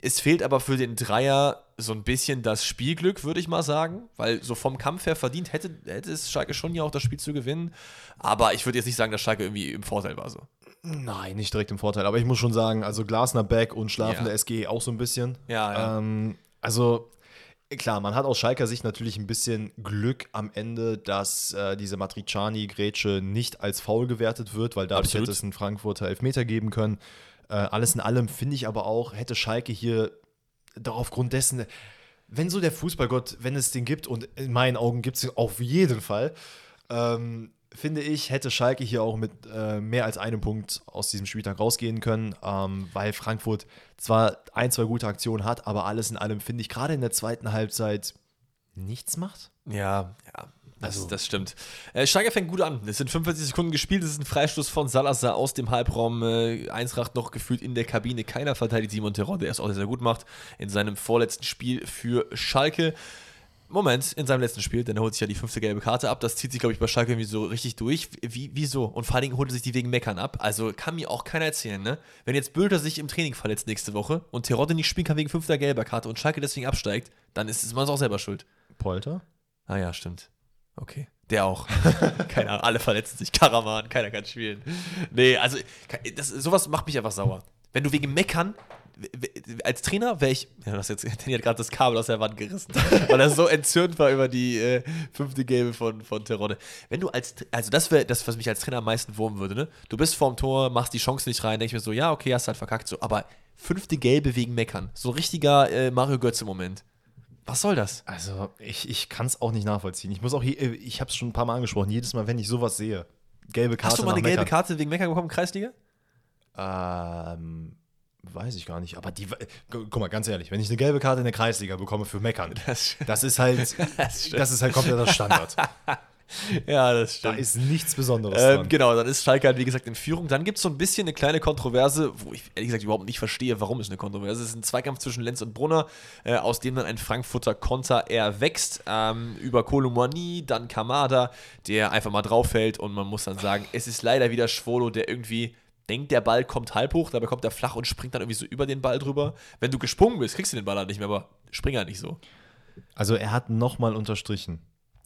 Es fehlt aber für den Dreier so ein bisschen das Spielglück, würde ich mal sagen, weil so vom Kampf her verdient hätte, hätte es Schalke schon ja auch das Spiel zu gewinnen. Aber ich würde jetzt nicht sagen, dass Schalke irgendwie im Vorteil war so. Nein, nicht direkt im Vorteil. Aber ich muss schon sagen, also Glasner Back und schlafende Ja. SG auch so ein bisschen. Ja, ja. Ähm, also klar, man hat aus Schalker Sicht natürlich ein bisschen Glück am Ende, dass äh, diese Matriciani-Grätsche nicht als faul gewertet wird, weil dadurch Absolut. hätte es einen Frankfurter Elfmeter geben können. Äh, alles in allem finde ich aber auch, hätte Schalke hier doch aufgrund dessen, wenn so der Fußballgott, wenn es den gibt, und in meinen Augen gibt es ihn auf jeden Fall, ähm, finde ich, hätte Schalke hier auch mit äh, mehr als einem Punkt aus diesem Spieltag rausgehen können, ähm, weil Frankfurt zwar ein, zwei gute Aktionen hat, aber alles in allem finde ich gerade in der zweiten Halbzeit nichts macht. Ja, ja. Das, Also- das stimmt. Äh, Schalke fängt gut an. Es sind 45 Sekunden gespielt. Es ist ein Freistoß von Salazar aus dem Halbraum. Äh, Eintracht noch gefühlt in der Kabine. Keiner verteidigt Simon Terror, der es auch sehr, sehr gut macht in seinem vorletzten Spiel für Schalke. Moment, in seinem letzten Spiel, denn er holt sich ja die fünfte gelbe Karte ab. Das zieht sich, glaube ich, bei Schalke irgendwie so richtig durch. Wie, wieso? Und vor allen Dingen holt er sich die wegen Meckern ab. Also kann mir auch keiner erzählen, ne? Wenn jetzt Bülter sich im Training verletzt nächste Woche und Terodde nicht spielen kann wegen fünfter gelber Karte und Schalke deswegen absteigt, dann ist es man auch selber schuld. Polter? Ah ja, stimmt. Okay. Der auch. (laughs) Keine Ahnung, alle verletzen sich. Karaman, keiner kann spielen. Nee, also das, sowas macht mich einfach sauer. Wenn du wegen Meckern, als Trainer wäre ich, ja, das jetzt, (laughs) Danny hat gerade das Kabel aus der Wand gerissen, (laughs) weil er so entzürnt war über die äh, fünfte Gelbe von, von Terodde. Wenn du als, also das wäre das, was mich als Trainer am meisten wurmen würde, ne? Du bist vorm Tor, machst die Chance nicht rein, denke ich mir so, ja, okay, hast halt verkackt, so, aber fünfte Gelbe wegen Meckern. So richtiger äh, Mario Götze-Moment. Was soll das? Also ich, ich kann es auch nicht nachvollziehen. Ich muss auch hier, ich habe es schon ein paar Mal angesprochen, jedes Mal, wenn ich sowas sehe, gelbe Karte Hast du mal eine gelbe Meckern. Karte wegen Meckern bekommen, Kreisliga? Ähm, weiß ich gar nicht. Aber die, gu- guck mal, ganz ehrlich, wenn ich eine gelbe Karte in der Kreisliga bekomme für Meckern, Das, das ist halt, (laughs) Das das ist halt kompletter Standard. (laughs) Ja, das Da stimmt. ist nichts Besonderes Ähm, genau, dann ist Schalke halt wie gesagt in Führung. Dann gibt es so ein bisschen eine kleine Kontroverse, wo ich ehrlich gesagt überhaupt nicht verstehe, warum es eine Kontroverse ist. Es ist ein Zweikampf zwischen Lenz und Brunner, äh, aus dem dann ein Frankfurter Konter erwächst. Ähm, über Kolomani, dann Kamada, der einfach mal draufhält und man muss dann sagen, es ist leider wieder Schwolo, der irgendwie denkt, der Ball kommt halb hoch, dabei kommt er flach und springt dann irgendwie so über den Ball drüber. Wenn du gesprungen bist, kriegst du den Ball halt nicht mehr, aber spring halt nicht so. Also er hat nochmal unterstrichen.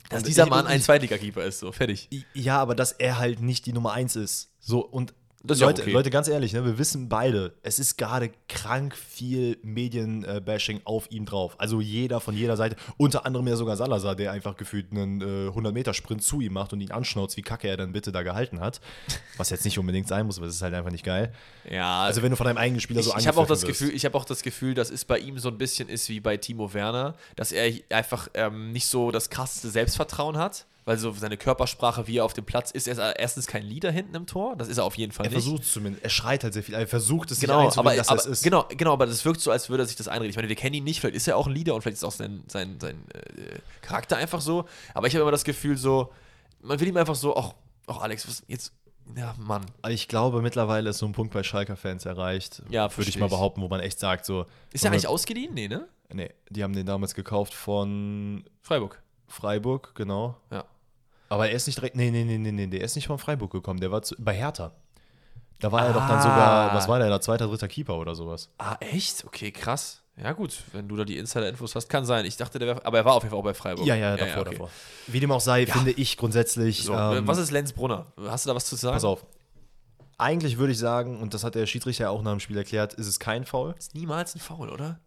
Dass Und dieser Mann ein Zweitligakeeper ist, so, fertig. Ja, aber dass er halt nicht die Nummer 1 ist. So, und Leute, okay. Leute, ganz ehrlich, ne, wir wissen beide, es ist gerade krank viel Medienbashing auf ihm drauf. Also jeder von jeder Seite, unter anderem ja sogar Salazar, der einfach gefühlt einen äh, 100-Meter-Sprint zu ihm macht und ihn anschnauzt, wie kacke er dann bitte da gehalten hat. Was jetzt nicht unbedingt sein muss, aber es ist halt einfach nicht geil. Ja, Also wenn du von deinem eigenen Spieler so ich, ich habe auch das wirst. Gefühl, ich habe auch das Gefühl, dass es bei ihm so ein bisschen ist wie bei Timo Werner, dass er einfach ähm, nicht so das krasseste Selbstvertrauen hat, weil so seine Körpersprache, wie er auf dem Platz ist, er ist erstens kein Leader hinten im Tor, das ist er auf jeden Fall Er nicht. versucht zumindest, er schreit halt sehr viel, er versucht es Genau, sich aber, dass aber er es ist. genau, genau, aber das wirkt so, als würde er sich das einreden. Ich meine, wir kennen ihn nicht, vielleicht ist er auch ein Leader und vielleicht ist auch sein, sein, sein äh, Charakter einfach so. Aber ich habe immer das Gefühl, so, man will ihm einfach so, ach, ach Alex, was jetzt, ja, Mann. Ich glaube, mittlerweile ist so ein Punkt bei Schalker-Fans erreicht, Ja, würde ich mal behaupten, wo man echt sagt, so. Ist er eigentlich ausgeliehen? Nee, ne? Nee, die haben den damals gekauft von Freiburg. Freiburg, genau. Ja. Aber er ist nicht direkt. Nee, nee, nee, nee, nee, der ist nicht von Freiburg gekommen, der war zu, bei Hertha. Da war er doch dann Ah. sogar, was war der da, zweiter, dritter Keeper oder sowas. Ah, echt? Okay, krass. Ja, gut, wenn du da die Insider-Infos hast, kann sein. Ich dachte, der wäre, aber er war auf jeden Fall auch bei Freiburg. Ja, ja, davor, okay. davor. Wie dem auch sei, finde ich grundsätzlich. So, ähm, was ist Lenz Brunner? Hast du da was zu sagen? Pass auf. Eigentlich würde ich sagen, und das hat der Schiedsrichter ja auch nach dem Spiel erklärt, ist es kein Foul. Ist niemals ein Foul, oder?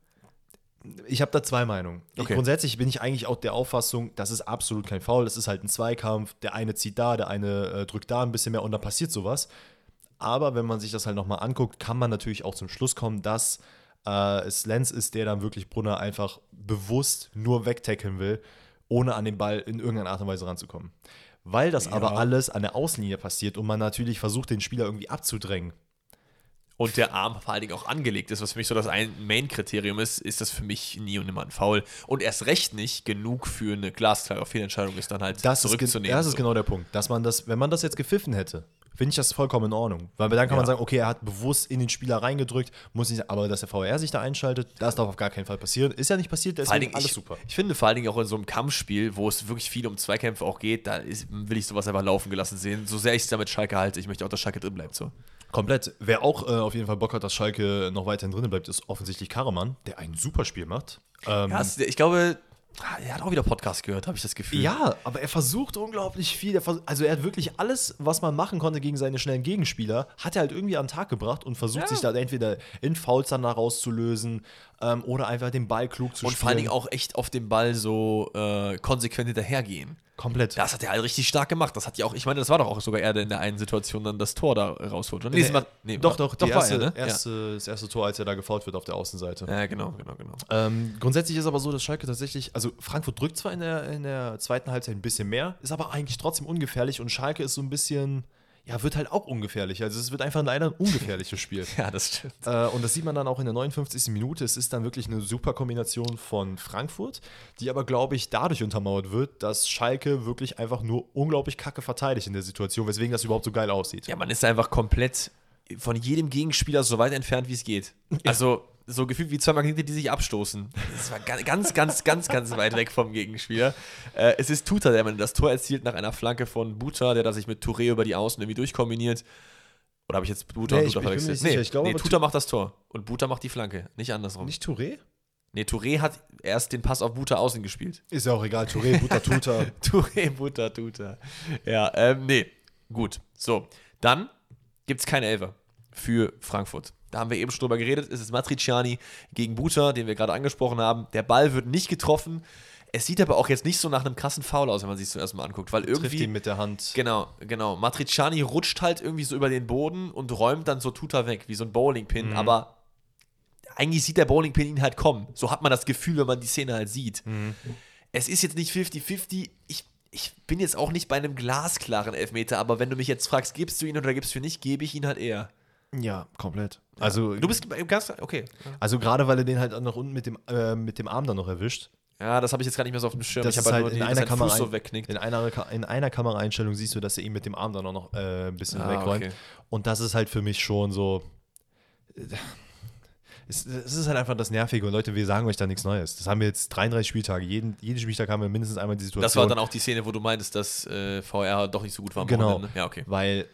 Ich habe da zwei Meinungen. Okay. grundsätzlich bin ich eigentlich auch der Auffassung, das ist absolut kein Foul. Das ist halt ein Zweikampf. Der eine zieht da, der eine äh, drückt da ein bisschen mehr und dann passiert sowas. Aber wenn man sich das halt nochmal anguckt, kann man natürlich auch zum Schluss kommen, dass äh, es Lenz ist, der dann wirklich Brunner einfach bewusst nur wegtackeln will, ohne an den Ball in irgendeiner Art und Weise ranzukommen. Weil das aber alles an der Außenlinie passiert und man natürlich versucht, den Spieler irgendwie abzudrängen. Und der Arm vor allen Dingen auch angelegt ist, was für mich so das ein Main-Kriterium ist, ist das für mich nie und nimmer ein Foul. Und erst recht nicht genug für eine glasklare Fehlentscheidung ist dann halt Das, ist, zurückzunehmen. das ist so. genau der Punkt. Dass man das, wenn man das jetzt gepfiffen hätte, finde ich das vollkommen in Ordnung. Weil dann kann man Ja. sagen, okay, er hat bewusst in den Spieler reingedrückt, muss nicht, aber dass der VR sich da einschaltet, das darf auf gar keinen Fall passieren. Ist ja nicht passiert, deswegen alles ich, super. ich finde vor allen Dingen auch in so einem Kampfspiel, wo es wirklich viel um Zweikämpfe auch geht, da ist, will ich sowas einfach laufen gelassen sehen. So sehr ich es damit Schalke halte, ich möchte auch, dass Schalke drin bleibt. So. Komplett. Wer auch äh, auf jeden Fall Bock hat, dass Schalke noch weiterhin drin bleibt, ist offensichtlich Karaman, der ein super Spiel macht. Ähm, Ja, ich glaube, ah, er hat auch wieder Podcast gehört, habe ich das Gefühl. Ja, aber er versucht unglaublich viel. Er also er hat wirklich alles, was man machen konnte gegen seine schnellen Gegenspieler, hat er halt irgendwie an den Tag gebracht und versucht Ja. sich da entweder in Fouls dann rauszulösen ähm, oder einfach den Ball klug zu Und spielen. vor allen Dingen auch echt auf den Ball so äh, konsequent hinterhergehen. Komplett. Das hat er halt richtig stark gemacht. Das hat ja auch, ich meine, das war doch auch sogar er, der in der einen Situation dann das Tor da rausholt. oder? Nee, Nee, nee, doch, doch, die war erste, er, ne? erste, das erste Tor, als er da gefault wird auf der Außenseite. Ja. ja, genau, genau, genau. Ähm, grundsätzlich ist aber so, dass Schalke tatsächlich, also Frankfurt drückt zwar in der, in der zweiten Halbzeit ein bisschen mehr, ist aber eigentlich trotzdem ungefährlich und Schalke ist so ein bisschen, ja, wird halt auch ungefährlich. Also es wird einfach leider ein ungefährliches Spiel. (laughs) Ja, das stimmt. Äh, und das sieht man dann auch in der 59. Minute. Es ist dann wirklich eine super Kombination von Frankfurt, die aber, glaube ich, dadurch untermauert wird, dass Schalke wirklich einfach nur unglaublich kacke verteidigt in der Situation, weswegen das überhaupt so geil aussieht. Ja, man ist einfach komplett von jedem Gegenspieler so weit entfernt, wie es geht. Also so gefühlt wie zwei Magnete, die sich abstoßen. Das war ga- ganz, ganz, ganz, ganz weit weg vom Gegenspieler. Äh, es ist Tuta, der das Tor erzielt nach einer Flanke von Buta, der da sich mit Touré über die Außen irgendwie durchkombiniert. Oder habe ich jetzt Buta Nee, und ich- Buta verwechselt? sicher. Ich glaube nee Tuta macht das Tor und Buta macht die Flanke, nicht andersrum. Nicht Touré? Nee, Touré hat erst den Pass auf Buta außen gespielt. Ist ja auch egal. Touré, Butter, (laughs) Tuta. Touré, Buta, Tuta. Ja, ähm, nee. Gut. So, dann gibt es keine Elfer für Frankfurt. Da haben wir eben schon drüber geredet. Es ist Matriciani gegen Buta, den wir gerade angesprochen haben. Der Ball wird nicht getroffen. Es sieht aber auch jetzt nicht so nach einem krassen Foul aus, wenn man sich zuerst mal anguckt, weil Trifft irgendwie ihn mit der Hand. Genau, genau. Matriciani rutscht halt irgendwie so über den Boden und räumt dann so Tuta weg, wie so ein Bowlingpin, aber eigentlich sieht der Bowlingpin ihn halt kommen. So hat man das Gefühl, wenn man die Szene halt sieht. Es ist jetzt nicht 50-50. Ich, ich bin jetzt auch nicht bei einem glasklaren Elfmeter, aber wenn du mich jetzt fragst, gibst du ihn oder gibst du ihn nicht, gebe ich ihn halt eher. Ja, komplett. Also, Du bist ganz, okay. also gerade weil er den halt auch noch unten mit dem, äh, mit dem Arm dann noch erwischt. Ja, das habe ich jetzt gar nicht mehr so auf dem Schirm. Das ich habe halt nur in die, einer Kamera so. In einer, in einer Kameraeinstellung siehst du, dass er ihn mit dem Arm dann auch noch äh, ein bisschen Ah, wegräumt. okay. Und das ist halt für mich schon so. äh, Es, es ist halt einfach das Nervige. Und Leute, wir sagen euch da nichts Neues. Das haben wir jetzt 33 Spieltage. Jeden, jeden Spieltag haben wir mindestens einmal die Situation. Das war dann auch die Szene, wo du meintest, dass äh, VR doch nicht so gut war. Genau. Ja, okay. Weil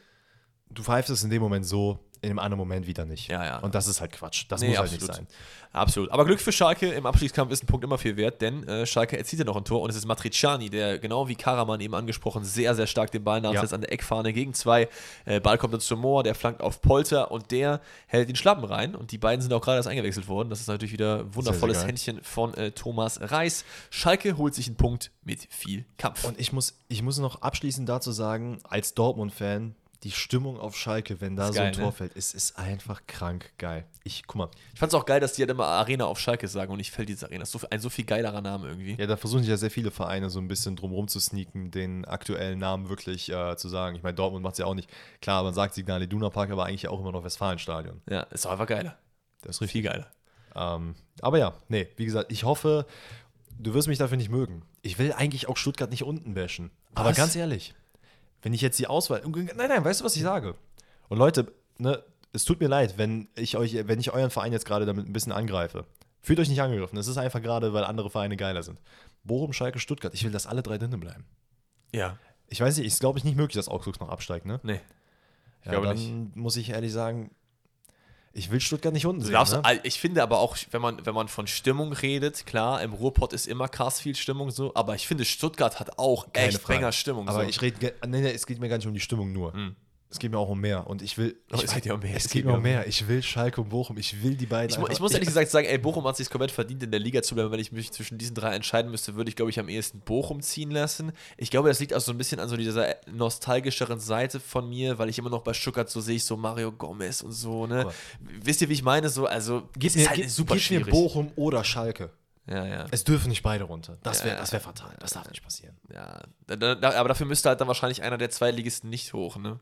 du pfeifst es in dem Moment so, in dem anderen Moment wieder nicht. Ja, ja. Und das ist halt Quatsch. Das Nee, muss halt absolut. nicht sein. Absolut. Aber Glück für Schalke. Im Abstiegskampf ist ein Punkt immer viel wert, denn äh, Schalke erzielt ja noch ein Tor und es ist Matriciani, der genau wie Karaman eben angesprochen, sehr, sehr stark den Ball nachsetzt Ja. an der Eckfahne gegen zwei. Äh, Ball kommt dann zum Moor, der flankt auf Polter und der hält den Schlappen rein und die beiden sind auch gerade erst eingewechselt worden. Das ist natürlich wieder ein wundervolles geil. Händchen von äh, Thomas Reis. Schalke holt sich einen Punkt mit viel Kampf. Und ich muss, ich muss noch abschließend dazu sagen, als Dortmund-Fan, die Stimmung auf Schalke, wenn da Ist so ein geil, Tor ne? fällt, ist, ist einfach krank geil. Ich, guck mal, ich fand es auch geil, dass die halt immer Arena auf Schalke sagen und ich fällt diese Arena. Das ist so, ein so viel geilerer Name irgendwie. ja, da versuchen sich ja sehr viele Vereine so ein bisschen drum rum zu sneaken, den aktuellen Namen wirklich äh, zu sagen. Ich meine, Dortmund macht es ja auch nicht. Klar, man sagt Signal Iduna Park, aber eigentlich auch immer noch Westfalenstadion. Ja, ist auch einfach geiler. Das ist Viel geiler. Ähm, aber ja, nee, wie gesagt, ich hoffe, du wirst mich dafür nicht mögen. Ich will eigentlich auch Stuttgart nicht unten bashen. Aber ganz ehrlich, wenn ich jetzt die Auswahl. Nein, nein, weißt du, was ich sage? Und Leute, ne, es tut mir leid, wenn ich euch, wenn ich euren Verein jetzt gerade damit ein bisschen angreife. Fühlt euch nicht angegriffen. Es ist einfach gerade, weil andere Vereine geiler sind. Bochum, Schalke, Stuttgart. Ich will, dass alle drei drinnen bleiben. Ja. Ich weiß nicht, ist glaube ich nicht möglich, dass Augsburg noch absteigt, ne? Nee. Ja, glaube dann muss ich ehrlich sagen, ich will Stuttgart nicht unten sehen. darfst, ne? ich finde aber auch, wenn man, wenn man von Stimmung redet, klar, im Ruhrpott ist immer krass viel Stimmung so, aber ich finde, Stuttgart hat auch Keine echt Frage. Stimmung. Aber so. ich rede, nee, nee, es geht mir gar nicht um die Stimmung nur. Es geht mir auch um mehr. Und ich will. Oh, ich, es geht ja um mehr. Es geht mir um mehr. Ich will Schalke und Bochum. Ich will die beiden. ich, mu- ich einfach- muss ehrlich gesagt sagen, ey, Bochum hat sich komplett verdient, in der Liga zu bleiben. Wenn ich mich zwischen diesen drei entscheiden müsste, würde ich, glaube ich, am ehesten Bochum ziehen lassen. Ich glaube, das liegt auch so ein bisschen an so dieser nostalgischeren Seite von mir, weil ich immer noch bei Stuttgart so sehe ich so Mario Gomez und so, ne? Aber- Wisst ihr, wie ich meine? So, also, es mir, halt gib, super gib mir. Bochum oder Schalke. Ja, ja. Es dürfen nicht beide runter. Das wäre Ja. das wär fatal. Das darf nicht passieren. Ja, aber dafür müsste halt dann wahrscheinlich einer der Zweitligisten nicht hoch, ne?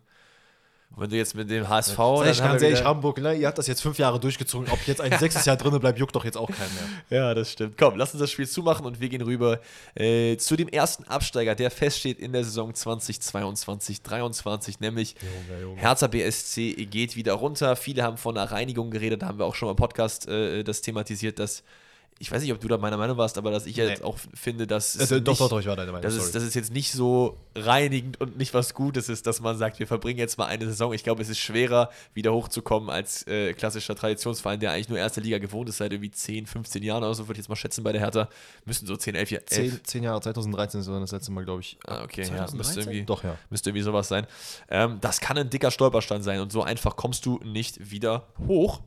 Wenn du jetzt mit dem HSV. Sag ich ganz ehrlich, Hamburg, ne, ihr habt das jetzt fünf Jahre durchgezogen. Ob jetzt ein (laughs) sechstes Jahr drin bleibt, juckt doch jetzt auch keinen mehr. Ja, das stimmt. Komm, lass uns das Spiel zumachen und wir gehen rüber äh, zu dem ersten Absteiger, der feststeht in der Saison 2022-23, nämlich Junge, Junge. Hertha BSC geht wieder runter. Viele haben von einer Reinigung geredet, da haben wir auch schon mal im Podcast äh, das thematisiert, dass. Ich weiß nicht, ob du da meiner Meinung warst, aber dass ich jetzt Nee. auch finde, dass. Äh, es doch, nicht- doch, doch, ich war deine Meinung. dass es, dass es jetzt nicht so reinigend und nicht was Gutes ist, dass man sagt, wir verbringen jetzt mal eine Saison. Ich glaube, es ist schwerer, wieder hochzukommen als äh, klassischer Traditionsverein, der eigentlich nur erste Liga gewohnt ist, seit irgendwie 10, 15 Jahren oder so, würde ich jetzt mal schätzen bei der Hertha. Müssen so 10, 11 Jahre. zehn, zehn Jahre, 2013 ist das letzte Mal, glaube ich. Ah, okay, ja, 2013? müsste irgendwie, Doch, ja. müsste irgendwie sowas sein. Ähm, das kann ein dicker Stolperstein sein und so einfach kommst du nicht wieder hoch.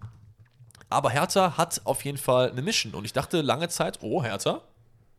Aber Hertha hat auf jeden Fall eine Mission. Und ich dachte lange Zeit, oh, Hertha,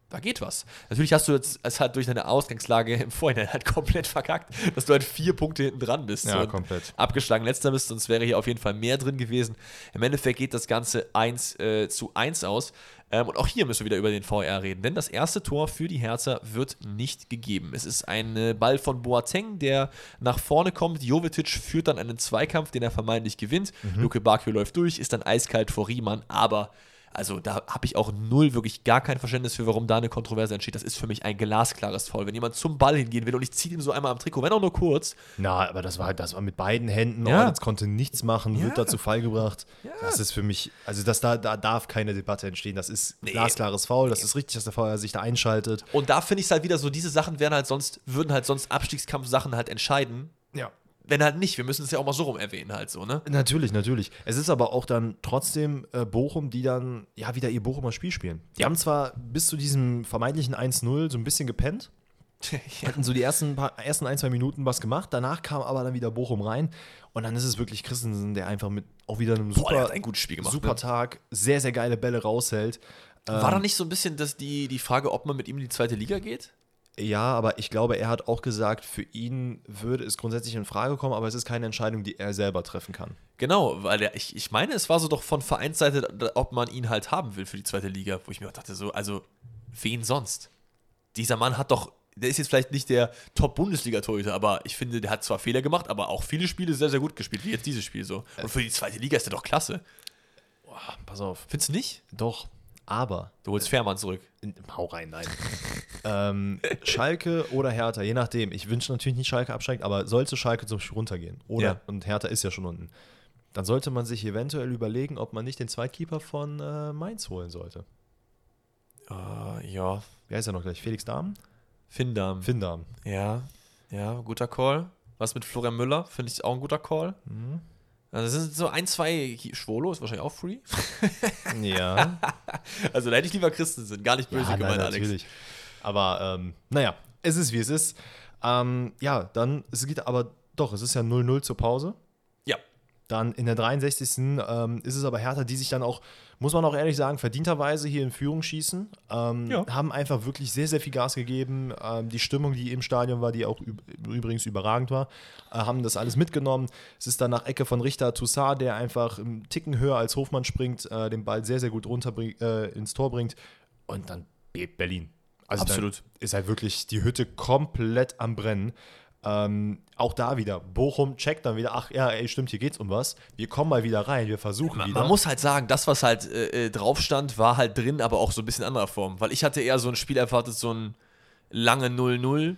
da geht was. Natürlich hast du jetzt es halt durch deine Ausgangslage im Vorhinein halt (laughs) komplett verkackt, dass du halt vier Punkte hinten dran bist. Ja, komplett. Abgeschlagen letzter bist, sonst wäre hier auf jeden Fall mehr drin gewesen. Im Endeffekt geht das Ganze 1 äh, zu 1 aus. Ähm, und auch hier müssen wir wieder über den VR reden, denn das erste Tor für die Hertha wird nicht gegeben. Es ist ein äh, Ball von Boateng, der nach vorne kommt. Jovetic führt dann einen Zweikampf, den er vermeintlich gewinnt. Luke Bakio läuft durch, ist dann eiskalt vor Riemann, aber also da habe ich auch null, wirklich gar kein Verständnis für, warum da eine Kontroverse entsteht. Das ist für mich ein glasklares Foul. Wenn jemand zum Ball hingehen will und ich ziehe ihm so einmal am Trikot, wenn auch nur kurz, Na, aber das war, das war mit beiden Händen. Ja. Ordnitz konnte nichts machen, Ja. wird da zu Fall gebracht. Ja. Das ist für mich, also das, da, da darf keine Debatte entstehen. Das ist Nee. glasklares Foul. Das ist richtig, dass der VR sich da einschaltet. Und da finde ich es halt wieder so, diese Sachen wären halt sonst, würden halt sonst Abstiegskampf-Sachen halt entscheiden. Ja. Wenn halt nicht, wir müssen es ja auch mal so rum erwähnen, halt so, ne? Natürlich, natürlich. Es ist aber auch dann trotzdem äh, Bochum, die dann ja wieder ihr Bochumer Spiel spielen. Die haben zwar bis zu diesem vermeintlichen 1-0 so ein bisschen gepennt, (laughs) hatten so die ersten, paar, ersten ein, zwei Minuten was gemacht, danach kam aber dann wieder Bochum rein und dann ist es wirklich Christensen, der einfach mit auch wieder einem Boah, super, hat ein gutes Spiel gemacht. super ne? Tag, sehr, sehr geile Bälle raushält. War da nicht so ein bisschen das die, die Frage, ob man mit ihm in die zweite Liga geht? Ja, aber ich glaube, er hat auch gesagt, für ihn würde es grundsätzlich in Frage kommen, aber es ist keine Entscheidung, die er selber treffen kann. Genau, weil der, ich, ich meine, es war so doch von Vereinsseite, ob man ihn halt haben will für die zweite Liga, wo ich mir auch dachte, so, also, wen sonst? Dieser Mann hat doch, der ist jetzt vielleicht nicht der Top-Bundesliga-Torhüter, aber ich finde, der hat zwar Fehler gemacht, aber auch viele Spiele sehr, sehr gut gespielt, wie jetzt dieses Spiel so. Und für die zweite Liga ist der doch klasse. Pass auf. Findest du nicht? Doch. Aber Du holst Fährmann zurück. In, hau rein, nein. (laughs) ähm, Schalke oder Hertha, je nachdem. Ich wünsche natürlich nicht Schalke absteigt, aber sollte Schalke zum Beispiel runtergehen, oder, Ja. und Hertha ist ja schon unten, dann sollte man sich eventuell überlegen, ob man nicht den Zweitkeeper von äh, Mainz holen sollte. Äh, ja. Wie heißt er noch gleich? Felix Dahm? Findam. Finn Dahm. Ja, ja, guter Call. Was mit Florian Müller? Finde ich auch ein guter Call. Mhm. Also das sind so ein, zwei. Schwolo ist wahrscheinlich auch free. Ja, (laughs) Also da hätte ich lieber Christensen. Gar nicht böse ja gemeint, nein, Alex. natürlich. Aber ähm, naja, es ist wie es ist. Ähm, ja, dann, es geht aber doch, es ist ja 0-0 zur Pause. Ja. Dann in der 63. Ähm, ist es aber Hertha, die sich dann auch, muss man auch ehrlich sagen, verdienterweise hier in Führung schießen. Ähm, Ja. Haben einfach wirklich sehr, sehr viel Gas gegeben. Ähm, die Stimmung, die im Stadion war, die auch üb übrigens überragend war, äh, haben das alles mitgenommen. Es ist dann nach Ecke von Richter Toussaint, der einfach einen Ticken höher als Hofmann springt, äh, den Ball sehr, sehr gut runter äh, ins Tor bringt. Und dann bebt Berlin. Also Absolut. ist halt wirklich die Hütte komplett am Brennen. Ähm, auch da wieder, Bochum checkt dann wieder, ach ja, ey, stimmt, hier geht's um was. Wir kommen mal wieder rein, wir versuchen Man, wieder. man muss halt sagen, das, was halt äh, äh, drauf stand, war halt drin, aber auch so ein bisschen in anderer Form. Weil ich hatte eher so ein Spiel erwartet, so ein lange 0-0,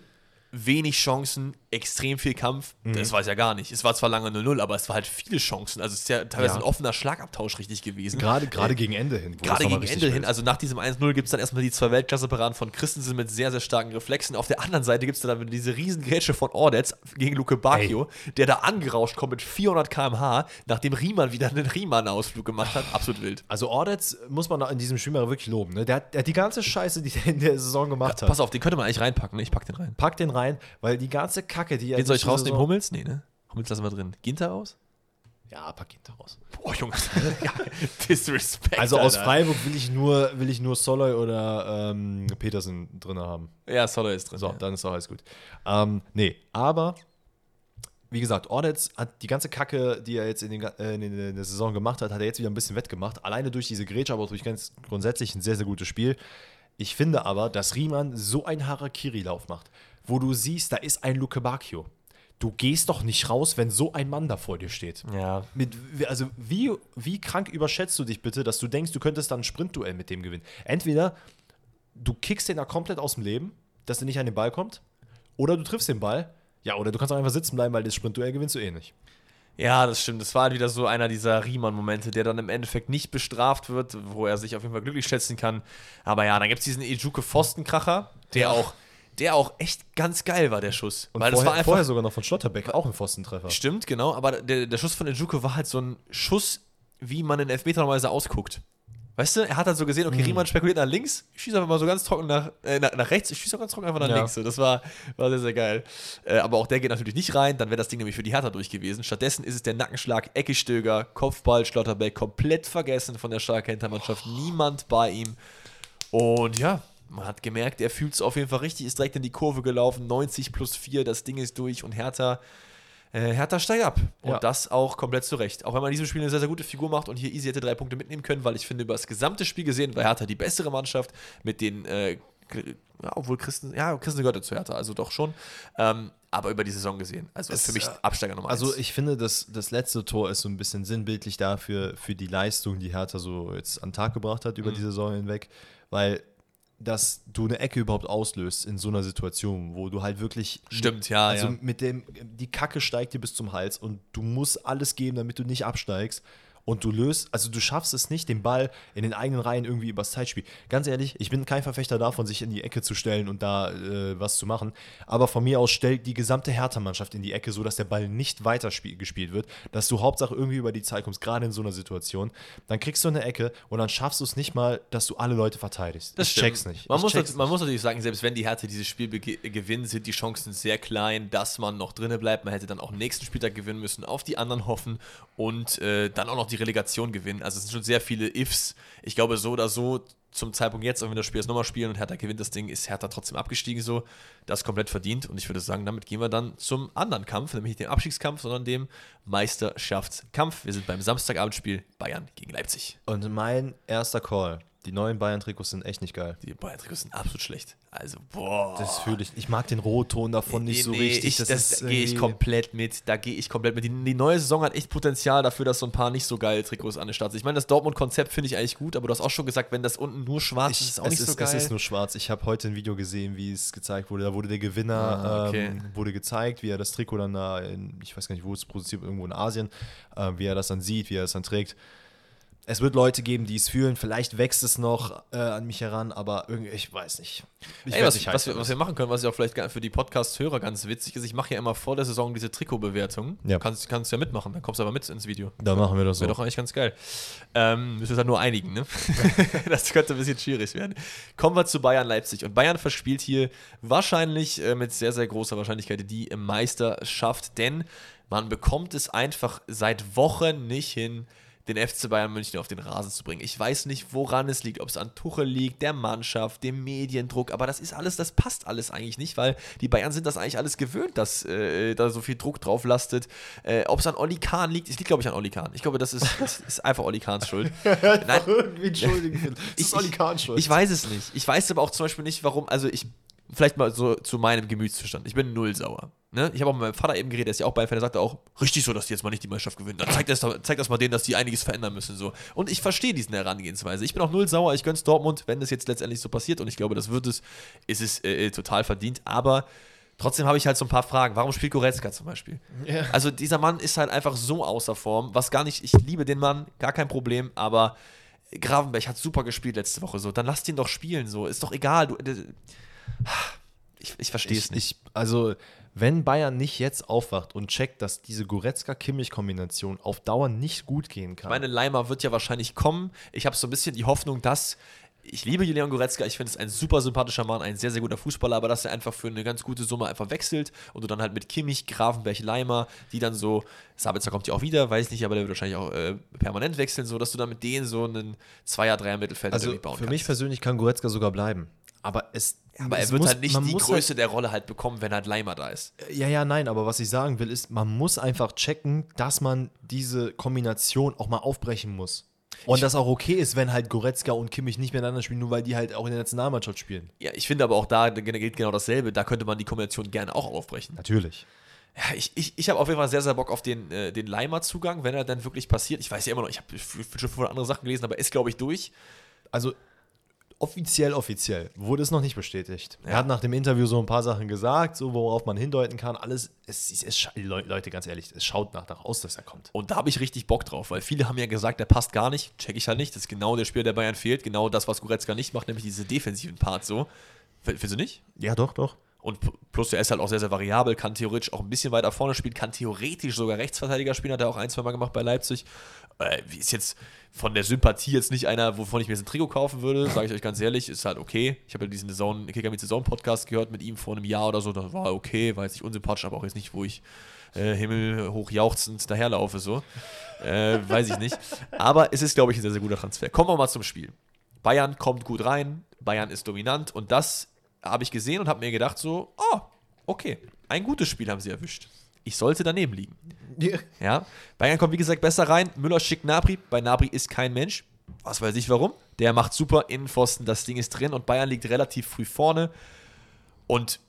wenig Chancen, extrem viel Kampf. Mhm. Das war es ja gar nicht. Es war zwar lange 0-0, aber es war halt viele Chancen. Also es ist ja teilweise Ja. ein offener Schlagabtausch richtig gewesen. gerade gerade gegen Ende hin. Gerade gegen Ende hin, also nach diesem 1-0 gibt es dann erstmal die zwei Weltklasse-Paraden von Christensen mit sehr, sehr starken Reflexen. Auf der anderen Seite gibt es dann diese riesen Grätsche von Ordetz gegen Luke Bacchio, der da angerauscht kommt mit 400 km/h, nachdem Riemann wieder einen Riemann-Ausflug gemacht hat. Absolut wild. Also Ordetz muss man in diesem Spiel mal wirklich loben. Ne? Der, hat, der hat die ganze Scheiße, die der in der Saison gemacht hat. Pass auf, den könnte man eigentlich reinpacken. Ne? Ich pack den rein. Pack den rein, weil die ganze Kacke, die er Den soll ich rausnehmen? Hummels? Nee, ne? Hummels lassen wir drin. Ginter raus? Ja, pack da raus. Boah, Junge. (laughs) ja, Disrespect. Also aus Alter. Freiburg will ich nur, will ich nur Soloy oder ähm, Petersen drin haben. Ja, Soller ist drin. So, ja. dann ist auch alles gut. Ähm, nee, aber wie gesagt, Ordetz hat die ganze Kacke, die er jetzt in, den, äh, in der Saison gemacht hat, hat er jetzt wieder ein bisschen wettgemacht. Alleine durch diese Grätsche, aber auch durch ganz grundsätzlich ein sehr, sehr gutes Spiel. Ich finde aber, dass Riemann so einen Harakiri-Lauf macht, wo du siehst, da ist ein Luke Bacchio. Du gehst doch nicht raus, wenn so ein Mann da vor dir steht. ja. Mit, also wie, wie krank überschätzt du dich bitte, dass du denkst, du könntest dann ein Sprintduell mit dem gewinnen? Entweder du kickst den da komplett aus dem Leben, dass er nicht an den Ball kommt, oder du triffst den Ball, ja, oder du kannst auch einfach sitzen bleiben, weil das Sprintduell gewinnst du eh nicht. Ja, das stimmt. Das war halt wieder so einer dieser Riemann-Momente, der dann im Endeffekt nicht bestraft wird, wo er sich auf jeden Fall glücklich schätzen kann. Aber ja, dann gibt es diesen Ejuke Pfostenkracher, der auch, der auch echt ganz geil war, der Schuss. Und Weil vorher, das war vorher sogar noch von Schlotterbeck, auch ein Pfostentreffer. Stimmt, genau, aber der, der Schuss von Ejuke war halt so ein Schuss, wie man in Elfmeter normalerweise ausguckt. Weißt du, er hat halt so gesehen, Mhm. okay, Riemann spekuliert nach links, ich schieße einfach mal so ganz trocken nach, äh, nach, nach rechts, ich schieße auch ganz trocken einfach nach Ja. links. So, das war, war sehr, sehr geil. Äh, aber auch der geht natürlich nicht rein, dann wäre das Ding nämlich für die Hertha durch gewesen. Stattdessen ist es der Nackenschlag, Eckestöger, Kopfball, Schlotterbeck, komplett vergessen von der starken Hintermannschaft, niemand bei ihm. Und ja, man hat gemerkt, er fühlt es auf jeden Fall richtig, ist direkt in die Kurve gelaufen, 90 plus 4, das Ding ist durch und Hertha, äh, Hertha steigt ab. Und Ja. das auch komplett zurecht. Auch wenn man in diesem Spiel eine sehr, sehr gute Figur macht und hier easy hätte drei Punkte mitnehmen können, weil ich finde, über das gesamte Spiel gesehen war Hertha die bessere Mannschaft mit den, äh, ja, obwohl Christen, ja, Christen gehörte zu Hertha, also doch schon. Ähm, aber über die Saison gesehen. Also Es, für mich äh, Absteiger Nummer Also eins. ich finde, das, das letzte Tor ist so ein bisschen sinnbildlich dafür, für die Leistung, die Hertha so jetzt an den Tag gebracht hat Mhm. über die Saison hinweg, weil dass du eine Ecke überhaupt auslöst in so einer Situation, wo du halt wirklich Stimmt, ja, also ja. mit dem die Kacke steigt dir bis zum Hals und du musst alles geben, damit du nicht absteigst und du löst, also du schaffst es nicht, den Ball in den eigenen Reihen irgendwie übers Zeitspiel. Ganz ehrlich, ich bin kein Verfechter davon, sich in die Ecke zu stellen und da äh, was zu machen. Aber von mir aus stellt die gesamte Hertha-Mannschaft in die Ecke, sodass der Ball nicht weiter spiel gespielt wird, dass du Hauptsache irgendwie über die Zeit kommst, gerade in so einer Situation. Dann kriegst du eine Ecke und dann schaffst du es nicht mal, dass du alle Leute verteidigst. Das ich stimmt. check's nicht. Man, ich muss, check's nat- man nicht. muss natürlich sagen, selbst wenn die Hertha dieses Spiel gewinnt, sind die Chancen sehr klein, dass man noch drinne bleibt. Man hätte dann auch nächsten Spieltag gewinnen müssen, auf die anderen hoffen und äh, dann auch noch die Relegation gewinnen. Also es sind schon sehr viele Ifs. Ich glaube, so oder so zum Zeitpunkt jetzt, auch wenn das Spiel jetzt nochmal spielen und Hertha gewinnt das Ding, ist Hertha trotzdem abgestiegen so. Das komplett verdient und ich würde sagen, damit gehen wir dann zum anderen Kampf, nämlich nicht dem Abstiegskampf, sondern dem Meisterschaftskampf. Wir sind beim Samstagabendspiel Bayern gegen Leipzig. Und mein erster Call Die neuen Bayern-Trikots sind echt nicht geil. Die Bayern-Trikots sind absolut schlecht. Also, boah. Das fühle ich. Ich mag den Rotton davon nicht so richtig. Ich, das, das gehe ich komplett mit. Da gehe ich komplett mit. Die, die, neue Saison hat echt Potenzial dafür, dass so ein paar nicht so geile Trikots an den Start sind. Ich meine, das Dortmund-Konzept finde ich eigentlich gut, aber du hast auch schon gesagt, wenn das unten nur schwarz ich, ist, ist auch nicht ist, so geil. Es ist nur schwarz. Ich habe heute ein Video gesehen, wie es gezeigt wurde. Da wurde der Gewinner ah, okay. ähm, wurde gezeigt, wie er das Trikot dann da in, ich weiß gar nicht, wo es produziert, irgendwo in Asien, äh, wie er das dann sieht, wie er es dann trägt es wird Leute geben, die es fühlen. Vielleicht wächst es noch äh, an mich heran, aber irgendwie, ich weiß nicht. Ich Ey, was, nicht was, wir, was, wir, machen können, was ja auch vielleicht für die Podcast-Hörer ganz witzig ist, ich mache ja immer vor der Saison diese Trikotbewertung. Ja. Kannst, kannst ja mitmachen, dann kommst du aber mit ins Video. Da machen wir das so. Wäre doch eigentlich ganz geil. Ähm, müssen wir halt nur einigen, ne? (laughs) das könnte ein bisschen schwierig werden. Kommen wir zu Bayern Leipzig. Und Bayern verspielt hier wahrscheinlich äh, mit sehr, sehr großer Wahrscheinlichkeit die Meisterschaft, denn man bekommt es einfach seit Wochen nicht hin, den FC Bayern München auf den Rasen zu bringen. Ich weiß nicht, woran es liegt, ob es an Tuchel liegt, der Mannschaft, dem Mediendruck, aber das ist alles, das passt alles eigentlich nicht, weil die Bayern sind das eigentlich alles gewöhnt, dass äh, da so viel Druck drauf lastet. Äh, ob es an Olli Kahn liegt, es liegt, glaube ich, an Olli Kahn. Ich glaube, das ist, das ist einfach Olli Kahns Schuld. (laughs) Nein, irgendwie entschuldigen. (laughs) Das ist Olli Kahns Schuld. Ich, ich weiß es nicht. Ich weiß aber auch zum Beispiel nicht, warum, also ich vielleicht mal so zu meinem Gemütszustand. Ich bin null sauer. Ne? Ich habe auch mit meinem Vater eben geredet, der ist ja auch Bayern-Fan, der sagte auch, richtig so, dass die jetzt mal nicht die Meisterschaft gewinnen. Dann zeigt das, zeigt das mal denen, dass die einiges verändern müssen. So. Und ich verstehe diesen Herangehensweise. Ich bin auch null sauer, ich gönn's Dortmund, wenn das jetzt letztendlich so passiert und ich glaube, das wird es, ist es äh, äh total verdient. Aber trotzdem habe ich halt so ein paar Fragen. Warum spielt Goretzka zum Beispiel? Yeah. Also dieser Mann ist halt einfach so außer Form, was gar nicht, ich liebe den Mann, gar kein Problem, aber Gravenberg hat super gespielt letzte Woche so. Dann lasst ihn doch spielen so. Ist doch egal. Du, ich, ich verstehe es nicht. Ich, also, wenn Bayern nicht jetzt aufwacht und checkt, dass diese Goretzka-Kimmich-Kombination auf Dauer nicht gut gehen kann. Meine Leimer wird ja wahrscheinlich kommen. Ich habe so ein bisschen die Hoffnung, dass ich liebe Julian Goretzka, ich finde es ein super sympathischer Mann, ein sehr, sehr guter Fußballer, aber dass er einfach für eine ganz gute Summe einfach wechselt und du dann halt mit Kimmich, Grafenberg, Leimer, die dann so, Sabitzer kommt ja auch wieder, weiß nicht, aber der wird wahrscheinlich auch äh, permanent wechseln, so dass du dann mit denen so einen Zweier-, Dreier-Mittelfeld also bauen für kannst. Für mich persönlich kann Goretzka sogar bleiben. Aber es aber er wird muss, halt nicht die Größe halt, der Rolle halt bekommen, wenn halt Leimer da ist. Ja, ja, nein, aber was ich sagen will, ist, man muss einfach checken, dass man diese Kombination auch mal aufbrechen muss. Und ich, das auch okay ist, wenn halt Goretzka und Kimmich nicht miteinander spielen, nur weil die halt auch in der Nationalmannschaft spielen. Ja, ich finde aber auch da gilt genau dasselbe. Da könnte man die Kombination gerne auch aufbrechen. Natürlich. Ja, ich, ich, ich habe auf jeden Fall sehr, sehr Bock auf den, äh, den Leimer-Zugang, wenn er dann wirklich passiert. Ich weiß ja immer noch, ich habe schon von andere Sachen gelesen, aber ist, glaube ich, durch. Also offiziell, offiziell wurde es noch nicht bestätigt. Er hat nach dem Interview so ein paar Sachen gesagt, so worauf man hindeuten kann. Alles, es, es, es Leute, ganz ehrlich, es schaut nach aus, dass er kommt. Und da habe ich richtig Bock drauf, weil viele haben ja gesagt, der passt gar nicht. Check ich halt nicht. Das ist genau der Spieler, der Bayern fehlt. Genau das, was Goretzka nicht macht, nämlich diese defensiven Parts so. Findest du nicht? Ja, doch, doch. Und plus, der ist halt auch sehr, sehr variabel, kann theoretisch auch ein bisschen weiter vorne spielen, kann theoretisch sogar Rechtsverteidiger spielen, hat er auch ein, zwei Mal gemacht bei Leipzig. Äh, ist jetzt von der Sympathie jetzt nicht einer, wovon ich mir jetzt ein Trikot kaufen würde, sage ich euch ganz ehrlich, ist halt okay. Ich habe ja diesen Saison, Kicker mit Saison Podcast gehört mit ihm vor einem Jahr oder so, das war okay, war jetzt nicht unsympathisch, aber auch jetzt nicht, wo ich äh, himmelhoch jauchzend daherlaufe, so. Äh, weiß ich nicht. Aber es ist, glaube ich, ein sehr, sehr guter Transfer. Kommen wir mal zum Spiel. Bayern kommt gut rein, Bayern ist dominant und das habe ich gesehen und habe mir gedacht so, oh, okay, ein gutes Spiel haben sie erwischt. Ich sollte daneben liegen. Yeah. Ja, Bayern kommt wie gesagt besser rein. Müller schickt Nabri. Bei Nabri ist kein Mensch. Was weiß ich warum. Der macht super Innenpfosten, das Ding ist drin und Bayern liegt relativ früh vorne. Und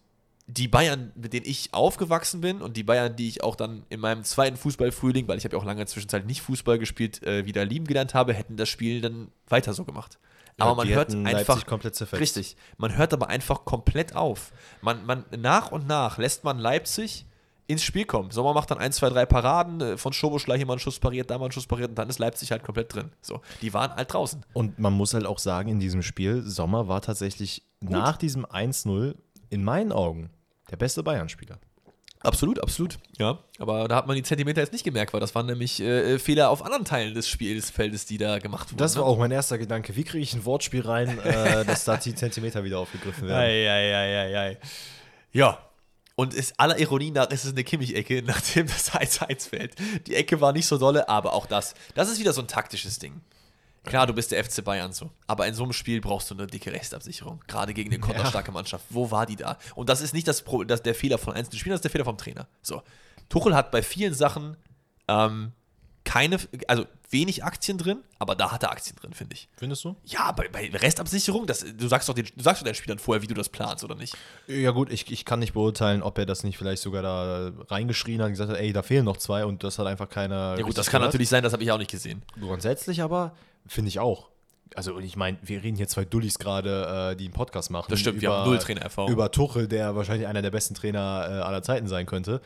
die Bayern, mit denen ich aufgewachsen bin und die Bayern, die ich auch dann in meinem zweiten Fußballfrühling, weil ich habe ja auch lange Zwischenzeit nicht Fußball gespielt, äh, wieder lieben gelernt habe, hätten das Spiel dann weiter so gemacht. Aber man hört einfach komplett richtig. Man hört aber einfach komplett auf. Man, man nach und nach lässt man Leipzig ins Spiel kommen. Sommer macht dann ein, zwei, drei Paraden, äh, von Schoboschlei hier mal einen Schuss pariert, da mal einen Schuss pariert und dann ist Leipzig halt komplett drin. So, die waren halt draußen. Und man muss halt auch sagen, in diesem Spiel, Sommer war tatsächlich Gut. nach diesem 1-0 in meinen Augen der beste Bayern-Spieler. Absolut, absolut. Ja, aber da hat man die Zentimeter jetzt nicht gemerkt, weil das waren nämlich äh, Fehler auf anderen Teilen des Spielfeldes, die da gemacht wurden. Das war ne? auch mein erster Gedanke. Wie kriege ich ein Wortspiel rein, äh, (laughs) dass da die Zentimeter wieder aufgegriffen werden? Ei, ei, ei, ei, ei. Ja, und ist aller Ironie nach ist es eine Kimmich-Ecke, (laughs) nachdem das 1-1 fällt. Die Ecke war nicht so dolle, aber auch das. Das ist wieder so ein taktisches Ding. Klar, du bist der FC Bayern so. Aber in so einem Spiel brauchst du eine dicke Rechtsabsicherung. Gerade gegen eine konterstarke Mannschaft. Wo war die da? Und das ist nicht das, Pro das der Fehler von einzelnen Spielern, das ist der Fehler vom Trainer. So. Tuchel hat bei vielen Sachen ähm, keine, also wenig Aktien drin, aber da hat er Aktien drin, finde ich. Findest du? Ja, bei, bei Restabsicherung, das, du sagst doch den, du sagst doch den Spielern vorher, wie du das planst, oder nicht? Ja gut, ich, ich kann nicht beurteilen, ob er das nicht vielleicht sogar da reingeschrien hat und gesagt hat, ey, da fehlen noch zwei und das hat einfach keiner. Ja gut, das kann natürlich sein, das habe ich auch nicht gesehen. Grundsätzlich aber finde ich auch. Also ich meine, wir reden hier zwei Dullis gerade, äh, die einen Podcast machen. Das stimmt, wir haben null Trainererfahrung. Über Tuchel, der wahrscheinlich einer der besten Trainer äh, aller Zeiten sein könnte.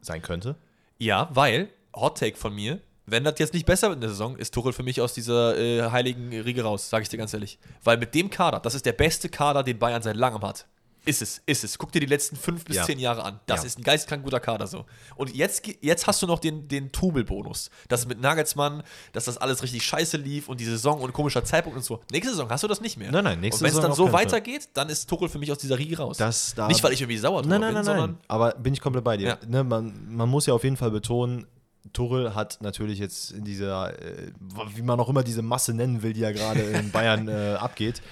Sein könnte. Ja, weil, Hot Take von mir, wenn das jetzt nicht besser wird in der Saison, ist Tuchel für mich aus dieser äh, heiligen Riege raus, sage ich dir ganz ehrlich. Weil mit dem Kader, das ist der beste Kader, den Bayern seit langem hat. Ist es, ist es. Guck dir die letzten fünf bis Ja. zehn Jahre an. Das Ja. ist ein geistkrank guter Kader so. Und jetzt, jetzt hast du noch den, den Tubel-Bonus. Das mit Nagelsmann, dass das alles richtig scheiße lief und die Saison und komischer Zeitpunkt und so. Nächste Saison hast du das nicht mehr. Nein, nein, nächste Und wenn es Saison dann so keinen Fall. weitergeht, dann ist Tuchel für mich aus dieser Riege raus. Das da- nicht, weil ich irgendwie sauer drüber Nein, nein, bin, nein, sondern nein. Aber bin ich komplett bei dir. Ja. Ne, man, man muss ja auf jeden Fall betonen, Tuchel hat natürlich jetzt in dieser, äh, wie man auch immer diese Masse nennen will, die ja gerade in Bayern (laughs) äh, abgeht,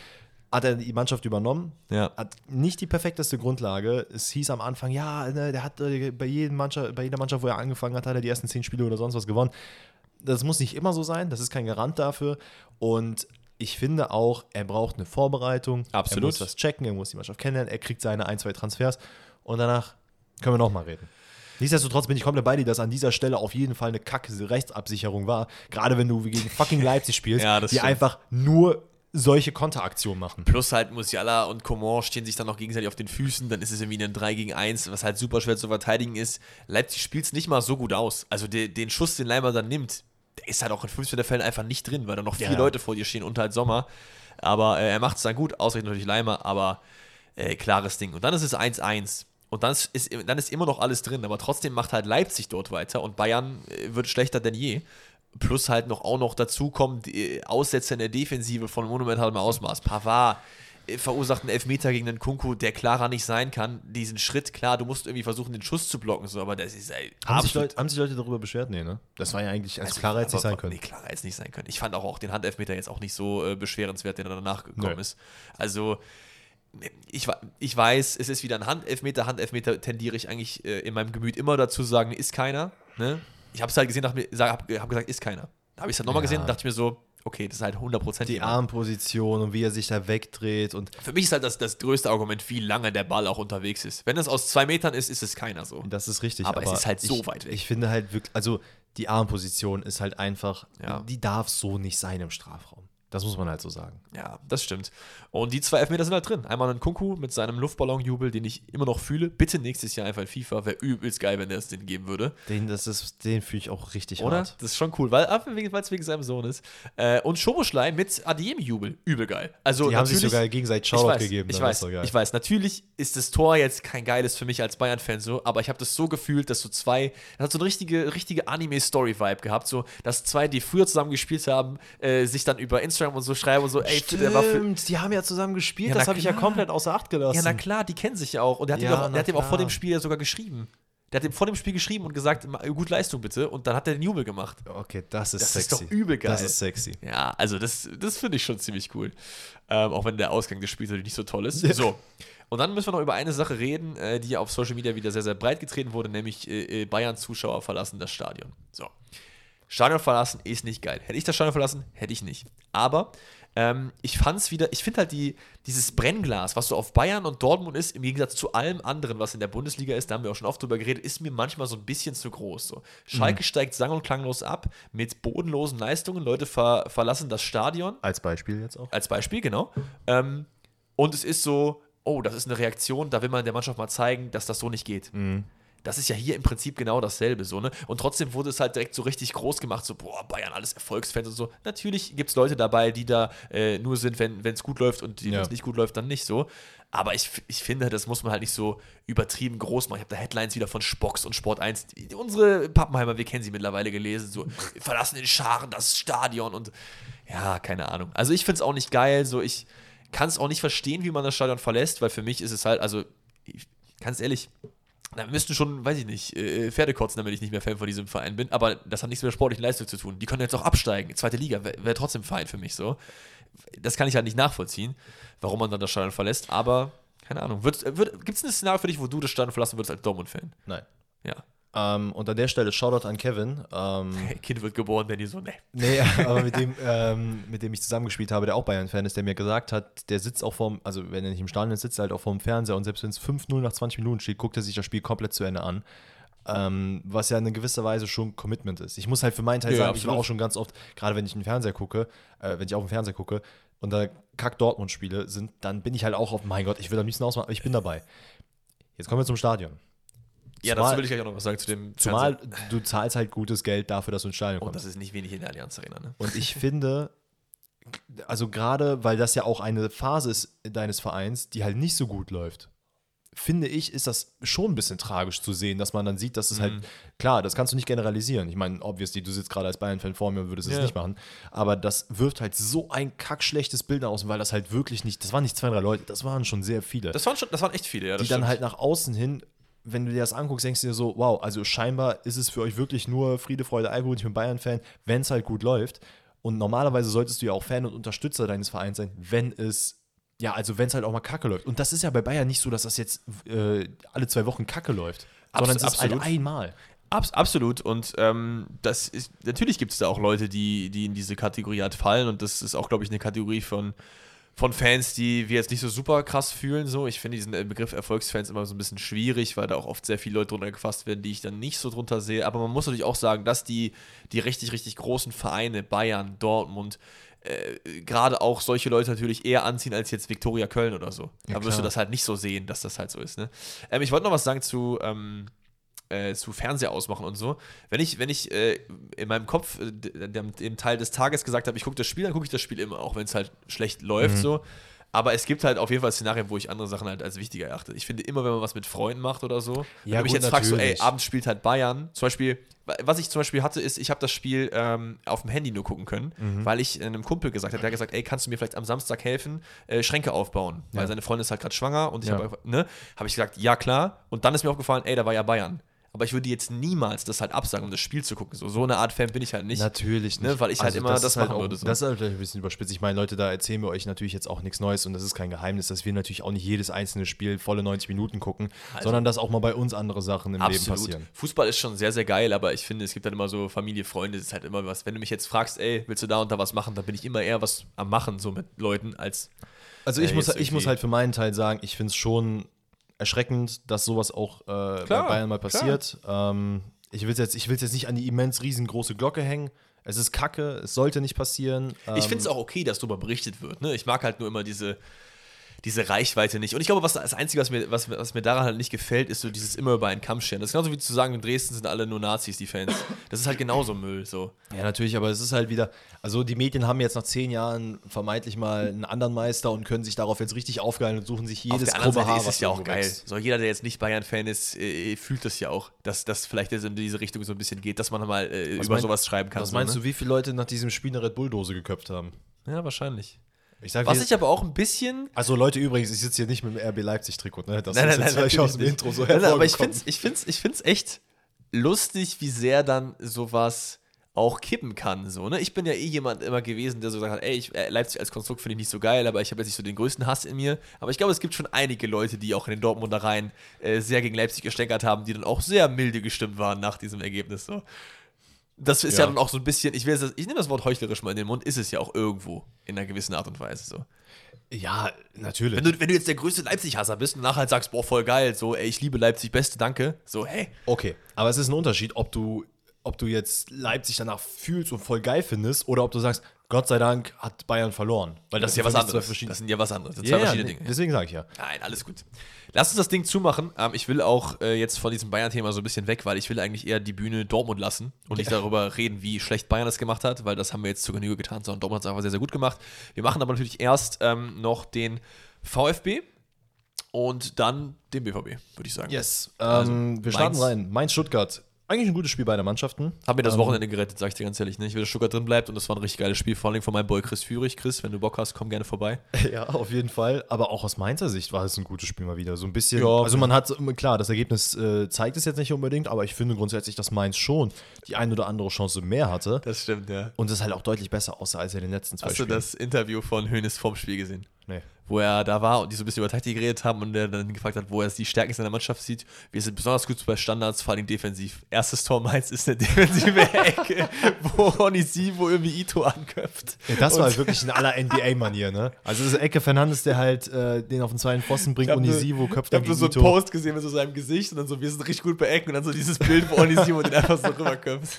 hat er die Mannschaft übernommen. Ja. Hat nicht die perfekteste Grundlage. Es hieß am Anfang, ja, ne, der hat äh, bei, jedem Mannschaft, bei jeder Mannschaft, wo er angefangen hat, hat er die ersten zehn Spiele oder sonst was gewonnen. Das muss nicht immer so sein, das ist kein Garant dafür. Und ich finde auch, er braucht eine Vorbereitung. Absolut. Er muss das checken, er muss die Mannschaft kennenlernen, er kriegt seine ein, zwei Transfers und danach können wir nochmal reden. Nichtsdestotrotz bin ich komplett bei dir, dass an dieser Stelle auf jeden Fall eine kacke Rechtsabsicherung war. Gerade wenn du gegen fucking (laughs) Leipzig spielst, Ja, die stimmt. einfach nur solche Konteraktionen machen. Plus halt Musiala und Coman stehen sich dann noch gegenseitig auf den Füßen, dann ist es irgendwie ein 3 gegen 1, was halt super schwer zu verteidigen ist. Leipzig spielt es nicht mal so gut aus. Also der, den Schuss, den Leimer dann nimmt, der ist halt auch in 15 der Fällen einfach nicht drin, weil da noch vier Ja. Leute vor dir stehen und halt Sommer. Aber äh, er macht es dann gut, ausgerechnet natürlich Leimer, aber äh, klares Ding. Und dann ist es 1-1. Und dann ist, dann ist immer noch alles drin, aber trotzdem macht halt Leipzig dort weiter und Bayern äh, wird schlechter denn je. Plus halt noch auch noch dazu kommen die äh, Aussätze in der Defensive von monumentalem Ausmaß. Pavard äh, verursacht einen Elfmeter gegen den Kunku, der klarer nicht sein kann. Diesen Schritt, klar, du musst irgendwie versuchen, den Schuss zu blocken, so, aber das ist ey, Haben sich, Leute, haben sich Leute darüber beschwert? Nee, ne? Das war ja eigentlich als also, klarer jetzt nicht aber- sein können. Nee, klarer jetzt nicht sein können. Ich fand auch, auch den Handelfmeter jetzt auch nicht so äh, beschwerenswert, der danach gekommen Nö. ist. Also, ich, ich weiß, es ist wieder ein Handelfmeter. Handelfmeter tendiere ich eigentlich äh, in meinem Gemüt immer dazu zu sagen, ist keiner. Ne? Ich habe es halt gesehen, habe hab, hab gesagt, ist keiner. Da habe ich es halt nochmal Ja. gesehen und dachte ich mir so, okay, das ist halt 100% Die. Armposition und wie er sich da wegdreht und Für mich ist halt das, das größte Argument, wie lange der Ball auch unterwegs ist. Wenn es aus zwei Metern ist, ist es keiner so. das ist richtig. Aber es ist halt so ich, weit weg. Ich finde halt wirklich, also die Armposition ist halt einfach, Ja. die darf so nicht sein im Strafraum. Das muss man halt so sagen. Ja, das stimmt. Und die zwei Elfmeter sind halt drin. Einmal ein Kunku mit seinem Luftballonjubel, den ich immer noch fühle. Bitte nächstes Jahr einfach in FIFA. Wäre übelst geil, wenn er es den geben würde. Den, das ist, den fühle ich auch richtig Oder? hart. Das ist schon cool, weil es wegen seinem Sohn ist. Äh, und Schoboschlei mit Adeyemi-Jubel. Übel geil. Also Die haben sich sogar gegenseitig ich Shoutout weiß, gegeben. Ich ne? Weiß, ich weiß. Natürlich ist das Tor jetzt kein geiles für mich als Bayern-Fan so, aber ich habe das so gefühlt, dass so zwei, das hat so eine richtige, richtige Anime-Story-Vibe gehabt, so, dass zwei, die früher zusammen gespielt haben, äh, sich dann über Instagram und so schreiben und so, ey, der war für, Stimmt, die haben ja zusammen gespielt. Ja, das habe ich ja komplett außer Acht gelassen. Ja, na klar, die kennen sich ja auch. Und der hat, Ja, ihm, auch, der hat ihm auch vor dem Spiel ja sogar geschrieben. Der hat ihm vor dem Spiel geschrieben und gesagt, "Ma- gut Leistung bitte. Und dann hat er den Jubel gemacht. Okay, das ist Das ist sexy. doch übel geil. Das ist sexy. Ja, also das, das finde ich schon ziemlich cool. Ähm, auch wenn der Ausgang des Spiels natürlich nicht so toll ist. So. Und dann müssen wir noch über eine Sache reden, äh, die auf Social Media wieder sehr, sehr breit getreten wurde, nämlich äh, äh, Bayern-Zuschauer verlassen das Stadion. So. Stadion verlassen ist nicht geil. Hätte ich das Stadion verlassen, hätte ich nicht. Aber ähm, ich fand es wieder, ich finde halt die, dieses Brennglas, was so auf Bayern und Dortmund ist, im Gegensatz zu allem anderen, was in der Bundesliga ist, da haben wir auch schon oft drüber geredet, ist mir manchmal so ein bisschen zu groß. So. Schalke steigt sang- und klanglos ab mit bodenlosen Leistungen. Leute ver verlassen das Stadion Als Beispiel jetzt auch. als Beispiel, genau. Ähm, und es ist so, oh, das ist eine Reaktion, da will man der Mannschaft mal zeigen, dass das so nicht geht. Das ist ja hier im Prinzip genau dasselbe, so, ne? Und trotzdem wurde es halt direkt so richtig groß gemacht, so, boah, Bayern, alles Erfolgsfans und so. Natürlich gibt es Leute dabei, die da äh, nur sind, wenn es gut läuft und die, wenn Ja. es nicht gut läuft, dann nicht so. Aber ich, ich finde, das muss man halt nicht so übertrieben groß machen. Ich habe da Headlines wieder von Spocks und Sport 1. Die, unsere Pappenheimer, wir kennen sie mittlerweile gelesen, so, (laughs) verlassen in Scharen das Stadion und ja, keine Ahnung. Also ich finde es auch nicht geil, so ich kann es auch nicht verstehen, wie man das Stadion verlässt, weil für mich ist es halt, also ich, ganz ehrlich, da müssten schon, weiß ich nicht, äh, Pferde kotzen, damit ich nicht mehr Fan von diesem Verein bin. Aber das hat nichts mit der sportlichen Leistung zu tun. Die können jetzt auch absteigen. Zweite Liga wäre wär trotzdem Verein für mich so. Das kann ich halt nicht nachvollziehen, warum man dann das Stadion verlässt. Aber keine Ahnung. Wird, Gibt es ein Szenario für dich, wo du das Stadion verlassen würdest als Dortmund-Fan? Nein. Ja. Ähm, und an der Stelle Shoutout an Kevin. Ähm, (laughs) Kind wird geboren, Danny so, ne. nee, (laughs) aber mit dem, ähm, mit dem ich zusammengespielt habe, der auch Bayern-Fan ist, der mir gesagt hat, der sitzt auch vorm, also wenn er nicht im Stadion ist, sitzt er halt auch vorm Fernseher und selbst wenn es 5-0 nach 20 Minuten steht, guckt er sich das Spiel komplett zu Ende an. Ähm, was ja in gewisser Weise schon Commitment ist. Ich muss halt für meinen Teil Ja, sagen, ich war absolut. auch schon ganz oft, gerade wenn ich einen Fernseher gucke, äh, wenn ich auf den Fernseher gucke und da Kack Dortmund spiele sind, dann bin ich halt auch auf, mein Gott, ich will am liebsten ausmachen, aber ich bin dabei. Jetzt kommen wir zum Stadion. Ja, dazu will ich gleich auch noch was sagen zu dem Zumal Fernseher. du zahlst halt gutes Geld dafür, dass du ins Stadion Und kommst. das ist nicht wenig in der Allianz Arena, ne? Und ich (laughs) finde, also gerade, weil das ja auch eine Phase ist deines Vereins, die halt nicht so gut läuft, finde ich, ist das schon ein bisschen tragisch zu sehen, dass man dann sieht, dass es Mhm. halt, klar, das kannst du nicht generalisieren. Ich meine, obviously, du sitzt gerade als Bayern-Fan vor mir und würdest es Ja. nicht machen. Aber das wirft halt so ein kackschlechtes Bild nach außen, weil das halt wirklich nicht, das waren nicht zwei, drei Leute, das waren schon sehr viele Das waren schon, das waren echt viele, ja. Das die dann stimmt. halt nach außen hin, wenn du dir das anguckst, denkst du dir so, wow, also scheinbar ist es für euch wirklich nur Friede, Freude, Alkohol, ich bin Bayern-Fan, wenn es halt gut läuft. Und normalerweise solltest du ja auch Fan und Unterstützer deines Vereins sein, wenn es, ja, also wenn es halt auch mal kacke läuft. Und das ist ja bei Bayern nicht so, dass das jetzt äh, alle zwei Wochen kacke läuft, sondern es Abs- ist halt einmal. Abs absolut. Und ähm, das ist, natürlich gibt es da auch Leute, die, die in diese Kategorie halt fallen. Und das ist auch, glaube ich, eine Kategorie von, von Fans, die wir jetzt nicht so super krass fühlen. So. Ich finde diesen Begriff Erfolgsfans immer so ein bisschen schwierig, weil da auch oft sehr viele Leute drunter gefasst werden, die ich dann nicht so drunter sehe. Aber man muss natürlich auch sagen, dass die, die richtig, richtig großen Vereine, Bayern, Dortmund, äh, gerade auch solche Leute natürlich eher anziehen als jetzt Viktoria Köln oder so. Ja, da wirst du das halt nicht so sehen, dass das halt so ist. Ne? Ähm, ich wollte noch was sagen zu, ähm, äh, zu Fernseher ausmachen und so. Wenn ich, wenn ich äh, in meinem Kopf äh, dem, dem Teil des Tages gesagt habe, ich gucke das Spiel, dann gucke ich das Spiel immer, auch wenn es halt schlecht läuft so. Aber es gibt halt auf jeden Fall Szenarien, wo ich andere Sachen halt als wichtiger erachte. Ich finde immer, wenn man was mit Freunden macht oder so, wenn Ja, mich gut, jetzt fragst, so, ey, abends spielt halt Bayern, zum Beispiel, wa- was ich zum Beispiel hatte, ist, ich habe das Spiel ähm, auf dem Handy nur gucken können, Mhm. weil ich einem Kumpel gesagt habe, der hat gesagt, ey, kannst du mir vielleicht am Samstag helfen, äh, Schränke aufbauen, weil Ja. seine Freundin ist halt gerade schwanger und ich Ja. habe ne, habe ich gesagt, ja klar. Und dann ist mir aufgefallen, ey, da war ja Bayern. Aber ich würde jetzt niemals das halt absagen, um das Spiel zu gucken. So, so eine Art Fan bin ich halt nicht. Natürlich Ne, nicht. weil ich halt immer das ist halt machen auch, würde, so. Das ist halt vielleicht ein bisschen überspitzt. Ich meine, Leute, da erzählen wir euch natürlich jetzt auch nichts Neues und das ist kein Geheimnis, dass wir natürlich auch nicht jedes einzelne Spiel volle 90 Minuten gucken, Also sondern dass auch mal bei uns andere Sachen im Leben Absolut. passieren. Fußball ist schon sehr, sehr geil, aber ich finde, es gibt halt immer so Familie, Freunde, es ist halt immer was. Wenn du mich jetzt fragst, ey, willst du da und da was machen, dann bin ich immer eher was am Machen, so mit Leuten, als. Also ich, Äh, muss, ich muss halt für meinen Teil sagen, ich finde es schon erschreckend, dass sowas auch äh, bei Bayern mal passiert. Ähm, ich will es jetzt, ich jetzt nicht an die immens riesengroße Glocke hängen. Es ist kacke, es sollte nicht passieren. Ich Ähm, finde es auch okay, dass darüber berichtet wird. Ne? Ich mag halt nur immer diese, diese Reichweite nicht. Und ich glaube, was das Einzige, was mir, was, was mir daran halt nicht gefällt, ist so dieses immer über einen Kamm scheren. Das ist genauso wie zu sagen, in Dresden sind alle nur Nazis, die Fans. Das ist halt genauso Müll. So. Ja, natürlich, aber es ist halt wieder, also die Medien haben jetzt nach zehn Jahren vermeintlich mal einen anderen Meister und können sich darauf jetzt richtig aufgeilen und suchen sich Auf jedes der krumme Seite Haar, ist es ja auch geil. So, jeder, der jetzt nicht Bayern-Fan ist, äh, fühlt das ja auch, dass das vielleicht jetzt in diese Richtung so ein bisschen geht, dass man mal äh, über mein- sowas schreiben kann. Was so, meinst ne? du, wie viele Leute nach diesem Spiel eine Red Bull-Dose geköpft haben? Ja, wahrscheinlich. Ich sag Was ich aber auch ein bisschen. also Leute, übrigens, ich sitze hier nicht mit dem RB Leipzig-Trikot, ne? Das Nein, ist nein, jetzt nein, vielleicht aus dem natürlich Intro so nicht. Nein, nein, aber ich finde es ich find's, ich find's echt lustig, wie sehr dann sowas auch kippen kann. So, ne? Ich bin ja eh jemand immer gewesen, der so gesagt hat, ey, ich, äh, Leipzig als Konstrukt finde ich nicht so geil, aber ich habe jetzt nicht so den größten Hass in mir. Aber ich glaube, es gibt schon einige Leute, die auch in den Dortmunder Reihen äh, sehr gegen Leipzig gestänkert haben, die dann auch sehr milde gestimmt waren nach diesem Ergebnis. So. Das ist ja. Ja. dann auch so ein bisschen, ich, will jetzt- ich nehme das Wort heuchlerisch mal in den Mund, ist es ja auch irgendwo in einer gewissen Art und Weise so. Ja, natürlich. Wenn du, wenn du jetzt der größte Leipzig-Hasser bist und nachher halt sagst, boah, voll geil, so, ey, ich liebe Leipzig, beste, danke, so, hey. Okay, aber es ist ein Unterschied, ob du, ob du jetzt Leipzig danach fühlst und voll geil findest oder ob du sagst, Gott sei Dank hat Bayern verloren. Weil Das ist ja was anderes. Das sind ja was anderes. Das sind Ja, zwei verschiedene Dinge. Deswegen sage ich ja. Nein, alles gut. Lass uns das Ding zumachen. Ähm, ich will auch äh, jetzt von diesem Bayern-Thema so ein bisschen weg, weil ich will eigentlich eher die Bühne Dortmund lassen und nicht darüber reden, wie schlecht Bayern das gemacht hat, weil das haben wir jetzt zur Genüge getan, sondern Dortmund hat es einfach sehr, sehr gut gemacht. Wir machen aber natürlich erst ähm, noch den VfB und dann den BVB, würde ich sagen. Yes. Also, Ähm, wir starten Mainz. rein. Mainz-Stuttgart. Eigentlich ein gutes Spiel beider Mannschaften. Hab mir das Ähm, Wochenende gerettet, sag ich dir ganz ehrlich. Ne? Ich will, dass Stuttgart drin bleibt und das war ein richtig geiles Spiel, vor allem von meinem Boy Chris Führig. Chris, wenn du Bock hast, komm gerne vorbei. (laughs) Ja, auf jeden Fall. Aber auch aus Mainzer Sicht war es ein gutes Spiel mal wieder. So ein bisschen. Ja. also man hat, klar, das Ergebnis äh, zeigt es jetzt nicht unbedingt, aber ich finde grundsätzlich, dass Mainz schon die ein oder andere Chance mehr hatte. Das stimmt, ja. Und es halt auch deutlich besser aussah als in den letzten zwei Hast du Spielen. das Interview von Hönes vorm Spiel gesehen? Nee. wo er da war und die so ein bisschen über Taktik geredet haben und er dann gefragt hat, wo er die Stärken seiner Mannschaft sieht. Wir sind besonders gut bei Standards, vor allem defensiv. Erstes Tor Mainz ist eine (laughs) defensive Ecke, wo Onisivo irgendwie Ito anköpft. Ja, das war Und- halt wirklich in aller NBA-Manier, ne? Also das ist Ecke Fernandes, der halt äh, den auf den zweiten Pfosten bringt, Ich hab Unisivo köpft Ich dann habe nur gegen so einen Ito. Post gesehen mit so seinem Gesicht und dann so, wir sind richtig gut bei Ecken und dann so dieses Bild, wo Onisivo den einfach so rüberköpft.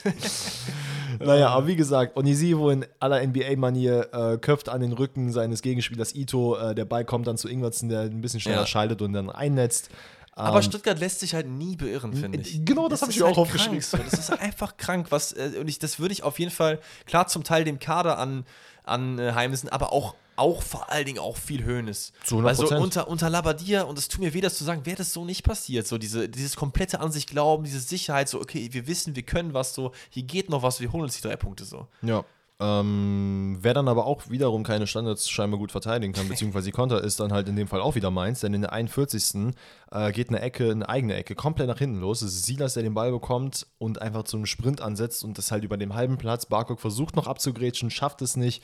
Naja, aber wie gesagt, Onisivo in aller NBA-Manier äh, köpft an den Rücken seines Gegenspielers Ito. Äh, der Ball kommt dann zu Ingwertsen, der ein bisschen schneller Ja. schaltet und dann einnetzt. Aber Ähm, Stuttgart lässt sich halt nie beirren, finde ich. genau, das hab ist ich mir auch halt aufgeschrieben. So. Das ist einfach krank. Was, äh, und ich, das würde ich auf jeden Fall, klar, zum Teil dem Kader an, an äh, aber auch, auch vor allen Dingen auch viel Höhnes. Zu 100%. Weil so unter, unter Labadia, und es tut mir weh, das zu sagen, wäre das so nicht passiert. So diese, dieses komplette an sich glauben, diese Sicherheit, so, okay, wir wissen, wir können was, so, hier geht noch was, wir holen uns die drei Punkte so. Ja. Ähm, wer dann aber auch wiederum keine Standards scheinbar gut verteidigen kann, beziehungsweise die Konter ist dann halt in dem Fall auch wieder Mainz, denn in der 41. Äh, geht eine Ecke, eine eigene Ecke, komplett nach hinten los. Es ist Silas, der den Ball bekommt und einfach zu einem Sprint ansetzt und das halt über dem halben Platz. Barkok versucht noch abzugrätschen, schafft es nicht.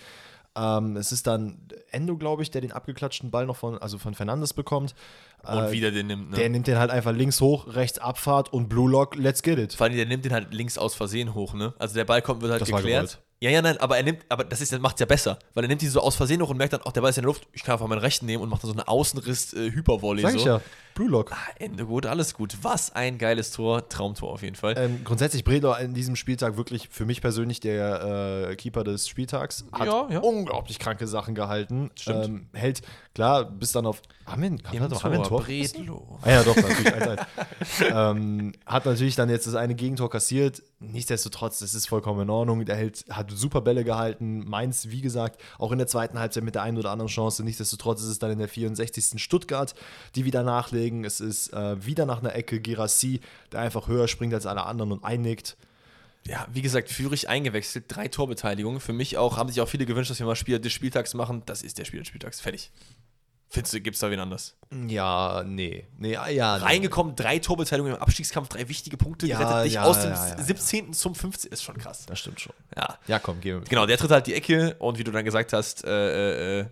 Ähm, es ist dann Endo, glaube ich, der den abgeklatschten Ball noch von, also von Fernandes bekommt. Und Äh, wieder den nimmt, ne? Der nimmt den halt einfach links hoch, rechts Abfahrt und Blue Lock, let's get it. Vor allem, der nimmt den halt links aus Versehen hoch, ne? Also der Ball kommt, wird halt Das geklärt. Ja, ja, nein, aber er nimmt, aber das ist, das macht's ja besser, weil er nimmt ihn so aus Versehen hoch und merkt dann, auch der Ball ist in der Luft, ich kann einfach meinen rechten nehmen und macht dann so eine Außenriss-Hypervolley. Sag so. ich ja, Blue Lock. Ah, Ende gut, alles gut. Was ein geiles Tor, Traumtor auf jeden Fall. Ähm, grundsätzlich Bredor in diesem Spieltag wirklich für mich persönlich der äh, Keeper des Spieltags. Hat Ja, ja. unglaublich kranke Sachen gehalten. Stimmt. Ähm, hält, klar, bis dann auf. Haben wir, haben wir, doch, haben wir ein Tor? Bredlo. Ah ja, doch, natürlich. 1-1. (laughs) ähm, hat natürlich dann jetzt das eine Gegentor kassiert. Nichtsdestotrotz, das ist vollkommen in Ordnung. Der hält, hat super Bälle gehalten. Mainz, wie gesagt, auch in der zweiten Halbzeit mit der einen oder anderen Chance. Nichtsdestotrotz ist es dann in der 64. Stuttgart, die wieder nachlegen. Es ist äh, wieder nach einer Ecke Girassi, der einfach höher springt als alle anderen und einnickt. Ja, wie gesagt, Führig eingewechselt, drei Torbeteiligungen. Für mich auch, haben sich auch viele gewünscht, dass wir mal Spieler des Spieltags machen. Das ist der Spieler des Spieltags. Fertig. Findest du, gibt's da wen anders? Ja, nee. Nee, ah, ja. nee. Reingekommen, drei Torbeteiligungen im Abstiegskampf, drei wichtige Punkte Ja, gerettet. Dich ja, aus dem ja, ja, ja. 17. zum 15. ist schon krass. Das stimmt schon. Ja. Ja, komm, gehen wir. Genau, der tritt halt die Ecke und wie du dann gesagt hast, äh, äh,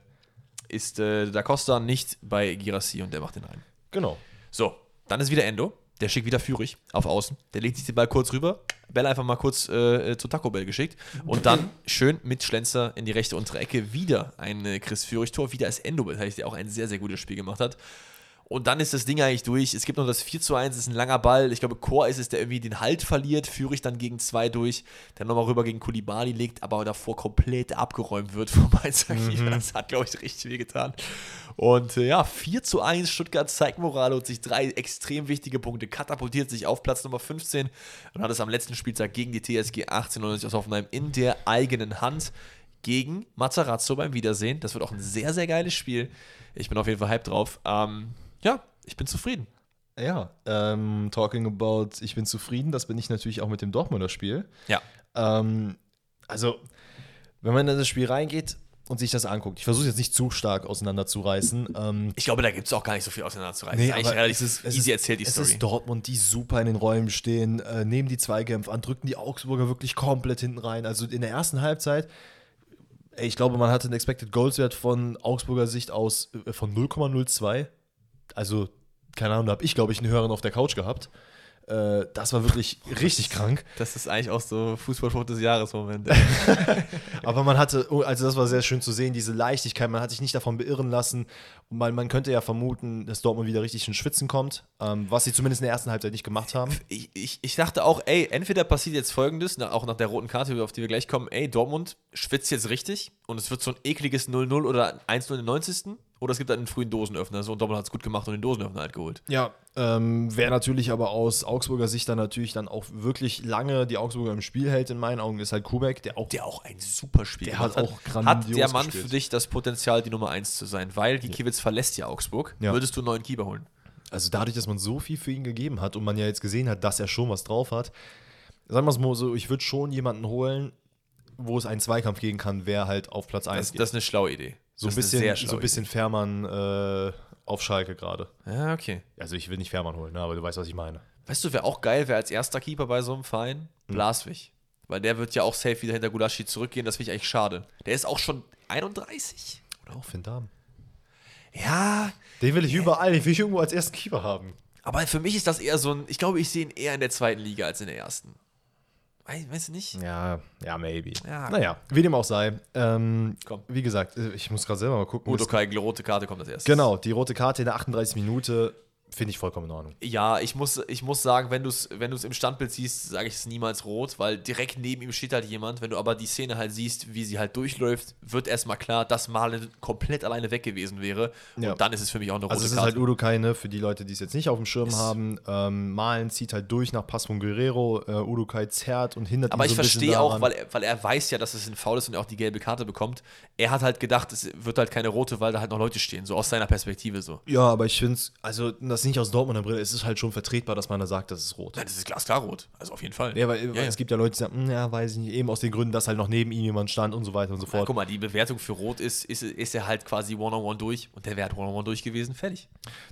ist äh, Da Costa nicht bei Girassi und der macht den rein. Genau. So, dann ist wieder Endo. Der schickt wieder Führig auf Außen. Der legt sich den Ball kurz rüber. Bell einfach mal kurz äh, zu Taco Bell geschickt. Und dann schön mit Schlenzer in die rechte untere Ecke wieder ein äh, Chris Führig-Tor. Wieder als Endo, der auch ein sehr, sehr gutes Spiel gemacht hat. Und dann ist das Ding eigentlich durch. Es gibt noch das 4 zu 1, das ist ein langer Ball. Ich glaube, Chor ist es, der irgendwie den Halt verliert. Führig dann gegen zwei durch. Der nochmal rüber gegen Kulibali legt, aber davor komplett abgeräumt wird vom Mainzer Keeper. Das hat, glaube ich, richtig weh getan. Und äh, ja, 4 zu 1. Stuttgart zeigt Moral und sich drei extrem wichtige Punkte. Katapultiert sich auf Platz Nummer 15 und hat es am letzten Spieltag gegen die TSG 1899 aus Hoffenheim in der eigenen Hand gegen Matarazzo beim Wiedersehen. Das wird auch ein sehr, sehr geiles Spiel. Ich bin auf jeden Fall hyped drauf. Ähm, ja, ich bin zufrieden. Ja, ähm, talking about, ich bin zufrieden, das bin ich natürlich auch mit dem Dortmunder Spiel. Ja. Ähm, also, wenn man in das Spiel reingeht und sich das anguckt, ich versuche jetzt nicht zu stark auseinanderzureißen. Ähm, Ich glaube, da gibt es auch gar nicht so viel auseinanderzureißen. Nee, eigentlich relativ es ist, es easy ist, erzählt, die es Story. ist Dortmund, die super in den Räumen stehen, äh, nehmen die Zweikämpfe an, drücken die Augsburger wirklich komplett hinten rein. Also in der ersten Halbzeit, ich glaube, man hatte einen Expected Goals Wert von Augsburger Sicht aus äh, von 0,02. Also, keine Ahnung, da habe ich, glaube ich, einen höheren auf der Couch gehabt. Äh, das war wirklich (laughs) richtig krank. Das ist eigentlich auch so Fußballspruch des Jahres Moment. (laughs) Aber man hatte, oh, also das war sehr schön zu sehen, diese Leichtigkeit, man hat sich nicht davon beirren lassen. Und man, man könnte ja vermuten, dass Dortmund wieder richtig in Schwitzen kommt, ähm, was sie zumindest in der ersten Halbzeit nicht gemacht haben. ich, ich, ich dachte auch, ey, entweder passiert jetzt folgendes, auch nach der roten Karte, auf die wir gleich kommen, ey, Dortmund schwitzt jetzt richtig und es wird so ein ekliges 0-0 oder 1-0 in den 90. Oder es gibt halt einen frühen Dosenöffner. So, und Dortmund hat es gut gemacht und den Dosenöffner halt geholt. Ja, ähm, wer natürlich aber aus Augsburger Sicht dann natürlich dann auch wirklich lange die Augsburger im Spiel hält, in meinen Augen, ist halt Kubek, der auch Der auch ein super Spiel Der gemacht hat auch Hat grandios der Mann gespielt. für dich das Potenzial, die Nummer 1 zu sein? Weil die Kiewitz verlässt ja Augsburg. Ja. Würdest du einen neuen Keeper holen? Also dadurch, dass man so viel für ihn gegeben hat und man ja jetzt gesehen hat, dass er schon was drauf hat, sagen wir es mal so, ich würde schon jemanden holen, wo es einen Zweikampf gegen kann, wer halt auf Platz 1 Das, geht. das ist eine schlaue Idee. So, ein bisschen, so ein bisschen Fährmann äh, auf Schalke gerade. Ja, okay. Also ich will nicht Fährmann holen, ne, aber du weißt, was ich meine. Weißt du, wer auch geil wäre als erster Keeper bei so einem Verein? Blaswig. Weil der wird ja auch safe wieder hinter Gulaschi zurückgehen. Das finde ich eigentlich schade. Der ist auch schon 31. Oder auch Finn Dahm. Ja, Den will ich überall, den will ich irgendwo als ersten Keeper haben. aber für mich ist das eher so ein, ich glaube, ich sehe ihn eher in der zweiten Liga als in der ersten. Wei- Weißt du nicht? Ja, ja, maybe. Ja. Naja, wie dem auch sei. Ähm, Komm. Wie gesagt, äh, ich muss gerade selber mal gucken. Udo Kai, rote Karte kommt als erstes. Genau, die rote Karte in der 38 Minute finde ich vollkommen in Ordnung. Ja, ich muss, ich muss sagen, wenn du es wenn du's im Standbild siehst, sage ich es niemals rot, weil direkt neben ihm steht halt jemand. Wenn du aber die Szene halt siehst, wie sie halt durchläuft, wird erstmal klar, dass Malen komplett alleine weg gewesen wäre. Ja. Und dann ist es für mich auch eine rote Also es ist Karte. halt Udo Kai, ne, für die Leute, die es jetzt nicht auf dem Schirm Ist- haben. Ähm, Malen zieht halt durch nach Pass von Guerrero. Äh, Udo Kai zerrt und hindert aber ihn ich so ein bisschen verstehe auch, weil er, weil er weiß ja, dass es ein Foul ist und er auch die gelbe Karte bekommt. Er hat halt gedacht, es wird halt keine rote, weil da halt noch Leute stehen, so aus seiner Perspektive so. Ja, aber ich finde es, also das nicht aus Dortmunder Brille, es ist halt schon vertretbar, dass man da sagt, das ist rot. Nein, das ist glasklar rot. Also auf jeden Fall. Ja, weil Ja, weil ja. es gibt ja Leute, die sagen, "Hm, ja, weiß ich nicht, eben aus den Gründen, dass halt noch neben ihm jemand stand und so weiter und so Ja, fort. guck mal, die Bewertung für Rot ist, ist, ist er halt quasi One-on-One durch und der wäre halt One-on-One durch gewesen. Fertig.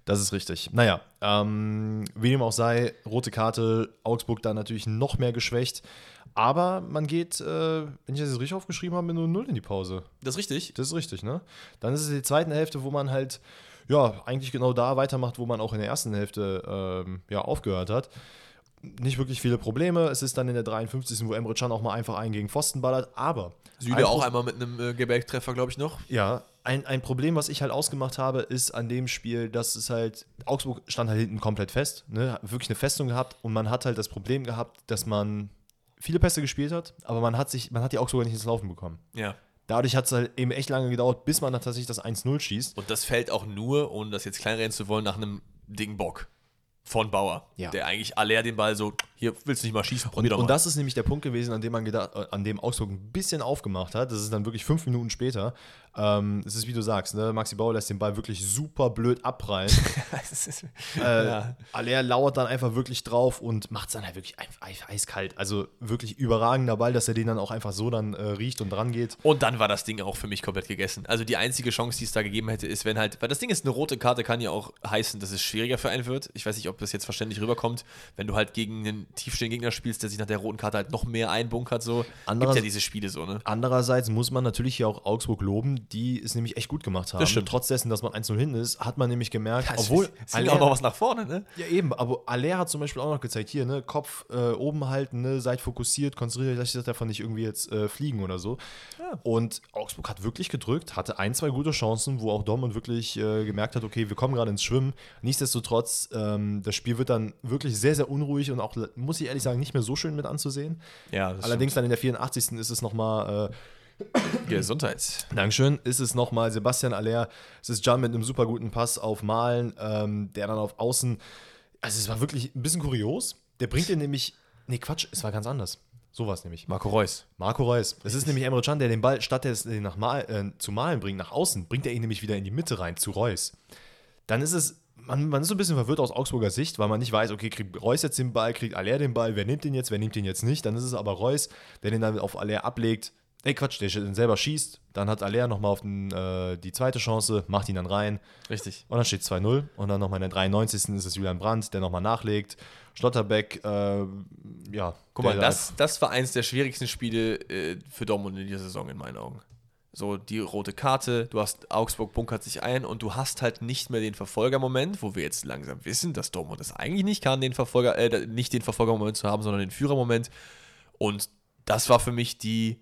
Das ist richtig. Naja, ähm, wie dem auch sei, rote Karte, Augsburg da natürlich noch mehr geschwächt. Aber man geht, äh, wenn ich das jetzt richtig aufgeschrieben habe, mit nur 0 in die Pause. Das ist richtig. Das ist richtig, ne? Dann ist es die zweite Hälfte, wo man halt, ja, eigentlich genau da weitermacht, wo man auch in der ersten Hälfte ähm, ja, aufgehört hat. Nicht wirklich viele Probleme. Es ist dann in der 53. wo Emre Can auch mal einfach einen gegen Pfosten ballert. Aber Süle ein auch einmal mit einem äh, Gebälktreffer, glaube ich, noch. Ja, ein, ein Problem, was ich halt ausgemacht habe, ist an dem Spiel, dass es halt, Augsburg stand halt hinten komplett fest, ne? hat wirklich eine Festung gehabt und man hat halt das Problem gehabt, dass man viele Pässe gespielt hat, aber man hat sich, man hat die Augsburger nicht ins Laufen bekommen. Ja. Dadurch hat es halt eben echt lange gedauert, bis man tatsächlich das 1-0 schießt. Und das fällt auch nur, ohne das jetzt kleinreden zu wollen, nach einem dicken Bock von Bauer. Ja. Der eigentlich aller den Ball so, hier willst du nicht mal schießen, probier mal. Und das ist nämlich der Punkt gewesen, an dem man gedacht, äh, an dem Augsburg ein bisschen aufgemacht hat. Das ist dann wirklich fünf Minuten später. Ähm, es ist wie du sagst, ne? Maxi Bauer lässt den Ball wirklich super blöd abprallen. (laughs) Äh, Ja. Aller lauert dann einfach wirklich drauf und macht es dann halt wirklich eiskalt. Also wirklich überragender Ball, dass er den dann auch einfach so dann äh, riecht und dran geht. Und dann war das Ding auch für mich komplett gegessen. Also die einzige Chance, die es da gegeben hätte, ist, wenn halt, weil das Ding ist, eine rote Karte kann ja auch heißen, dass es schwieriger für einen wird. Ich weiß nicht, ob das jetzt verständlich rüberkommt, wenn du halt gegen einen tiefstehenden Gegner spielst, der sich nach der roten Karte halt noch mehr einbunkert, so. Gibt Andererseits- ja diese Spiele so, ne? Andererseits muss man natürlich hier auch Augsburg loben, die es nämlich echt gut gemacht haben. Das stimmt. Trotz dessen, dass man 1-0 hin ist, hat man nämlich gemerkt, obwohl es ging auch noch was nach vorne, ne? Ja, eben, aber Aller hat zum Beispiel auch noch gezeigt, hier, ne, Kopf äh, oben halten, ne, seid fokussiert, konzentriert euch davon nicht irgendwie jetzt äh, fliegen oder so. Und Augsburg hat wirklich gedrückt, hatte ein, zwei gute Chancen, wo auch Dortmund wirklich äh, gemerkt hat, okay, wir kommen gerade ins Schwimmen. Nichtsdestotrotz, ähm, das Spiel wird dann wirklich sehr, sehr unruhig und auch, muss ich ehrlich sagen, nicht mehr so schön mit anzusehen. Ja, das Allerdings dann in der 84. ist es nochmal, äh, stimmt. Gesundheit. (clears throat) Dankeschön, ist es nochmal Sebastian Aller, es ist Jan mit einem super guten Pass auf Malen, ähm, der dann auf Außen, also es war wirklich ein bisschen kurios, der bringt den nämlich, nee Quatsch, es war ganz anders. So war es nämlich. Marco Reus. Marco Reus. Es ist nämlich Emre Can, der den Ball, statt er es den nach Mal, äh, zu Malen bringt, nach außen, bringt er ihn nämlich wieder in die Mitte rein, zu Reus. Dann ist es, man, man ist so ein bisschen verwirrt aus Augsburger Sicht, weil man nicht weiß, okay, kriegt Reus jetzt den Ball, kriegt Aller den Ball, wer nimmt den jetzt, wer nimmt den jetzt nicht. Dann ist es aber Reus, der den dann auf Aller ablegt. Ey, Quatsch, der den selber schießt. Dann hat Aller nochmal auf den, äh, die zweite Chance, macht ihn dann rein. Richtig. Und dann steht 2-0. Und dann nochmal in der 93. ist es Julian Brandt, der nochmal nachlegt. Schlotterbeck, äh, ja. Guck mal, das, das war eins der schwierigsten Spiele äh, für Dortmund in dieser Saison in meinen Augen. So die rote Karte, du hast Augsburg bunkert sich ein und du hast halt nicht mehr den Verfolgermoment, wo wir jetzt langsam wissen, dass Dortmund das eigentlich nicht kann, den Verfolger, äh, nicht den Verfolgermoment zu haben, sondern den Führermoment. Und das war für mich die,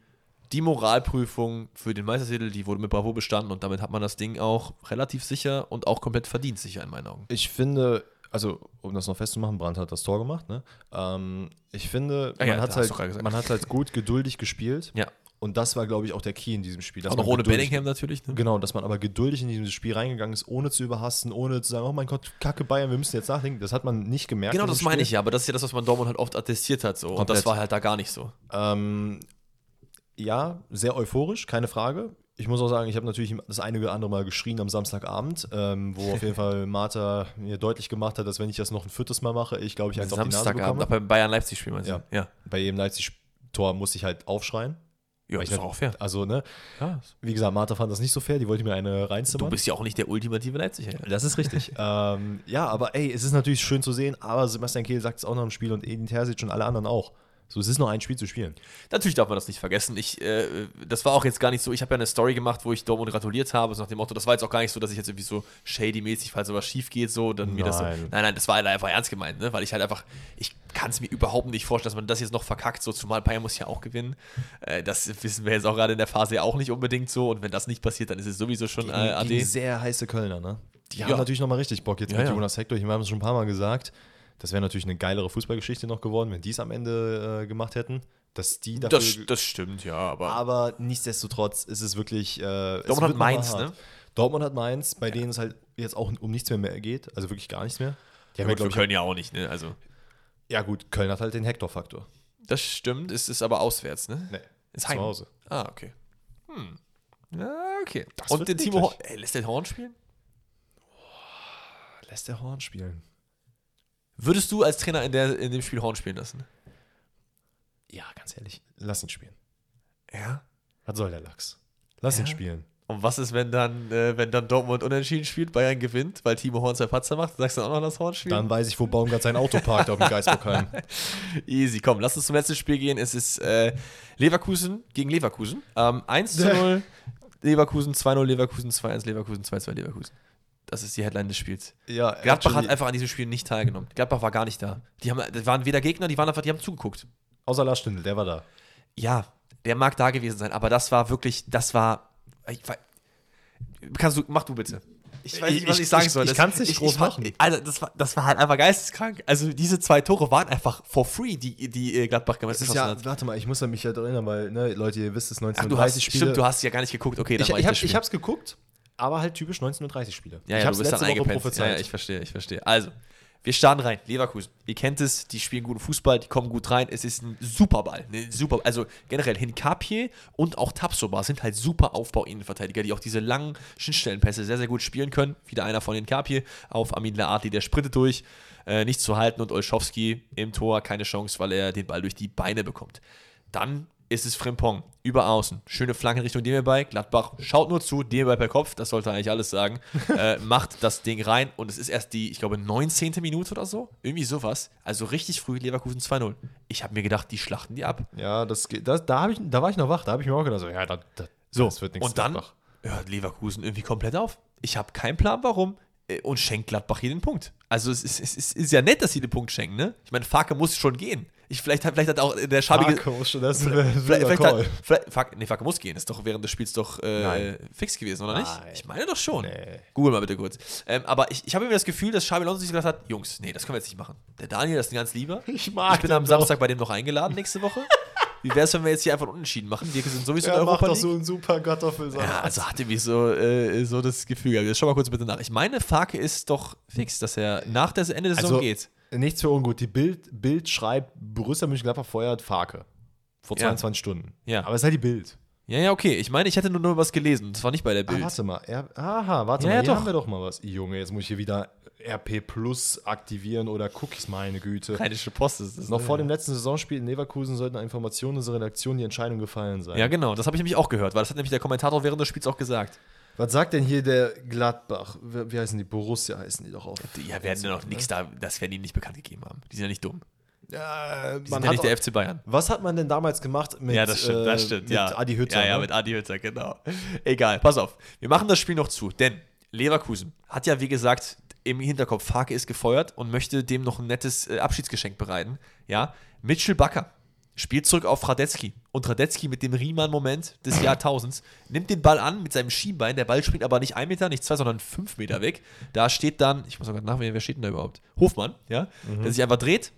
die Moralprüfung für den Meistertitel, die wurde mit Bravo bestanden und damit hat man das Ding auch relativ sicher und auch komplett verdient sicher in meinen Augen. Ich finde, also um das noch festzumachen, Brandt hat das Tor gemacht, ne? Ähm, ich finde, Ah ja, man, da hat halt, man hat halt gut geduldig gespielt. Ja. Und das war, glaube ich, auch der Key in diesem Spiel. Auch noch ohne Bellingham natürlich. Ne? Genau, dass man aber geduldig in dieses Spiel reingegangen ist, ohne zu überhasten, ohne zu sagen, oh mein Gott, kacke Bayern, wir müssen jetzt nachdenken. Das hat man nicht gemerkt. Genau, das meine Spiel. ich ja, aber das ist ja das, was man Dortmund halt oft attestiert hat. So. Und das war halt da gar nicht so. Ähm, ja, sehr euphorisch, keine Frage. Ich muss auch sagen, ich habe natürlich das eine oder andere Mal geschrien am Samstagabend, ähm, wo auf jeden (laughs) Fall Martha mir deutlich gemacht hat, dass wenn ich das noch ein viertes Mal mache, ich glaube, ich eins auf die Nase Samstagabend, bekomme. auch beim Bayern-Leipzig-Spiel meinst du? Ja. Ja. Bei jedem Leipzig-Tor musste ich halt aufschreien. Ja, ist nicht- auch fair. Also, ne, Ja. wie gesagt, Martha fand das nicht so fair, die wollte mir eine Du reinzimmern. bist ja auch nicht der ultimative Leipziger. Das ist richtig. (laughs) ähm, ja, aber ey, es ist natürlich schön zu sehen, aber Sebastian Kehl sagt es auch nach dem Spiel und Edin Terzic und alle anderen auch. So, es ist noch ein Spiel zu spielen. Natürlich darf man das nicht vergessen. Ich, äh, das war auch jetzt gar nicht so. Ich habe ja eine Story gemacht, wo ich Dortmund gratuliert habe, so nach dem Motto, das war jetzt auch gar nicht so, dass ich jetzt irgendwie so shady-mäßig, falls sowas schief geht, so, dann mir das so. Nein. Nein, nein, das war halt einfach ernst gemeint, ne? Weil ich halt einfach, ich kann es mir überhaupt nicht vorstellen, dass man das jetzt noch verkackt, so zumal Bayern muss ja auch gewinnen. Äh, das wissen wir jetzt auch gerade in der Phase ja auch nicht unbedingt so. Und wenn das nicht passiert, dann ist es sowieso schon äh, Gegen, AD. gegen sehr heiße Kölner, ne? Die Ja. haben natürlich nochmal richtig Bock jetzt Ja, mit ja. Jonas Hector. Ich habe es schon ein paar Mal gesagt. Das wäre natürlich eine geilere Fußballgeschichte noch geworden, wenn die es am Ende äh, gemacht hätten. Dass die dafür. Das, das stimmt, ja, aber. aber nichtsdestotrotz ist es wirklich. Äh, es Dortmund hat noch mal Mainz, ne? Dortmund hat Mainz, bei denen es halt jetzt auch um nichts mehr, mehr geht. Also wirklich gar nichts mehr. Die ja, haben ja, gut, wir glaub ich, können ja auch nicht, ne? Also, ja, gut, Köln hat halt den Hector-Faktor. das stimmt, es ist aber auswärts, ne? Nee, Ist zu Heim. Hause. Ah, okay. Hm. Ja, okay. Das Und den Timo. Horn, ey, lässt der Horn spielen? Lässt der Horn spielen. Würdest du als Trainer in, der, in dem Spiel Horn spielen lassen? Ja, ganz ehrlich. Lass ihn spielen. Ja. Was soll der Lachs? Lass ihn Ja. spielen. Und was ist, wenn dann, äh, wenn dann Dortmund unentschieden spielt, Bayern gewinnt, weil Timo Horn zwei Patzer macht? Sagst du dann auch noch das Horn spielen? Dann weiß ich, wo Baumgart sein Auto parkt auf dem Geisbockheim. (laughs) Easy, komm, lass uns zum letzten Spiel gehen. Es ist äh, Leverkusen gegen Leverkusen. Ähm, 1 zu (laughs) 0 Leverkusen, 2-0 Leverkusen, 2-1 Leverkusen, 2-2 Leverkusen. Das ist die Headline des Spiels. Ja, Gladbach actually, hat einfach an diesem Spiel nicht teilgenommen. Gladbach war gar nicht da. Die haben, das waren weder Gegner, die waren einfach, die haben zugeguckt. Außer Lars Stindl, der war da. Ja, der mag da gewesen sein, aber das war wirklich, das war. Ich, kannst du, mach du bitte. Ich weiß nicht, was ich, Ich- sagen ich- soll. ich Das- kann's nicht groß machen. Alter, das war, das war halt einfach geisteskrank. Also diese zwei Tore waren einfach for free, die, die äh, Gladbach gemacht ist ja, warte mal, ich muss mich halt erinnern, weil, ne, Leute, ihr wisst es, Ach, du 1930 hast, Spiele. stimmt, du hast ja gar nicht geguckt. Okay, dann ich, war ich, ich hab, ich hab's geguckt, aber halt typisch 1930 Spiele. Ja, ich ja, hab's du bist dann letzte Woche eingepennt. prophezeit. Ja, ja, ich verstehe, ich verstehe. Also, wir starten rein. Leverkusen. Ihr kennt es, die spielen guten Fußball, die kommen gut rein. Es ist ein super Ball. Ne, super, also generell Hinkapie und auch Tapsoba sind halt super Aufbau-Innenverteidiger, die auch diese langen Schnittstellenpässe sehr, sehr gut spielen können. Wieder einer von Hinkapie auf Amin Laatli, der sprintet durch, äh, nicht zu halten und Olschowski im Tor keine Chance, weil er den Ball durch die Beine bekommt. Dann ist es Frimpong über außen. Schöne Flanke Richtung Demirbay. Gladbach schaut nur zu, Demirbay per Kopf, das sollte eigentlich alles sagen. (laughs) äh, macht das Ding rein und es ist erst die, ich glaube, 19. Minute oder so. Irgendwie sowas. Also richtig früh Leverkusen 2-0. Ich habe mir gedacht, die schlachten die ab. Ja, das, geht- das, da, ich, da war ich noch wach, da habe ich mir auch gedacht, so, ja, da, da, So, das wird nichts. und dann Gladbach. hört Leverkusen irgendwie komplett auf. Ich habe keinen Plan, warum. äh, Und schenkt Gladbach hier den Punkt. Also es ist, es ist, es ist ja nett, dass sie den Punkt schenken, ne? Ich meine, Farke muss schon gehen. Ich, vielleicht, hat, vielleicht hat auch der schabige... Schon, das ist Vielleicht, vielleicht hat, vielleicht, Fak, nee, Facke muss gehen. Ist doch während des Spiels doch äh, fix gewesen, oder nicht? Nein. Ich meine doch schon. Nee. Google mal bitte kurz. Ähm, aber ich, ich habe immer das Gefühl, dass Xabi Alonso sich gedacht hat, Jungs, nee, das können wir jetzt nicht machen. Der Daniel, das ist ein ganz lieber. Ich mag Ich bin am doch. Samstag bei dem noch eingeladen nächste Woche. (laughs) Wie wäre es, wenn wir jetzt hier einfach Unentschieden machen? Wir sind sowieso in der macht Europa doch League. so einen super Kartoffelsalat. Ja, also hatte mich so, äh, so das Gefühl gehabt. Jetzt Schau mal kurz bitte nach. Ich meine, Farke ist doch fix, dass er nach der Ende der Saison Also, geht. Nichts für ungut. Die Bild, Bild schreibt, Borussia Mönchengladbach feuert Farke. Vor Ja. 22 Stunden. Ja. Aber es ist halt die Bild. Ja, ja, okay. Ich meine, ich hätte nur, nur was gelesen. Das war nicht bei der Ah, Bild. warte mal. Er, aha, warte Ja, mal. ja, Hier doch. haben wir doch mal was. Junge, jetzt muss ich hier wieder RP Plus aktivieren oder Cookies, meine Güte. Rheinische Post ist das. Noch ne? vor dem letzten Saisonspiel in Leverkusen sollten Informationen unserer Redaktion die Entscheidung gefallen sein. Ja, genau. Das habe ich nämlich auch gehört, weil das hat nämlich der Kommentator während des Spiels auch gesagt. Was sagt denn hier der Gladbach? Wie, heißen die? Borussia heißen die doch auch. Ja, werden ja noch nichts da, das werden die nicht bekannt gegeben haben. Die sind ja nicht dumm. Ja, Die sind ja nicht der FC Bayern. was hat man denn damals gemacht mit, ja, das stimmt, das äh, stimmt. mit ja. Adi Hütter? Ja, ja, ne? mit Adi Hütter, genau. Egal, pass auf. Wir machen das Spiel noch zu, denn Leverkusen hat ja, wie gesagt, im Hinterkopf, Farke ist gefeuert und möchte dem noch ein nettes äh, Abschiedsgeschenk bereiten. Ja, Mitchell Bakker spielt zurück auf Radetzky. Und Radetzky mit dem Riemann-Moment des (clears throat) Jahrtausends nimmt den Ball an mit seinem Schienbein. Der Ball springt aber nicht ein Meter, nicht zwei, sondern fünf Meter weg. Da steht dann, ich muss sogar nachdenken, wer steht denn da überhaupt? Hofmann, ja, der sich einfach dreht,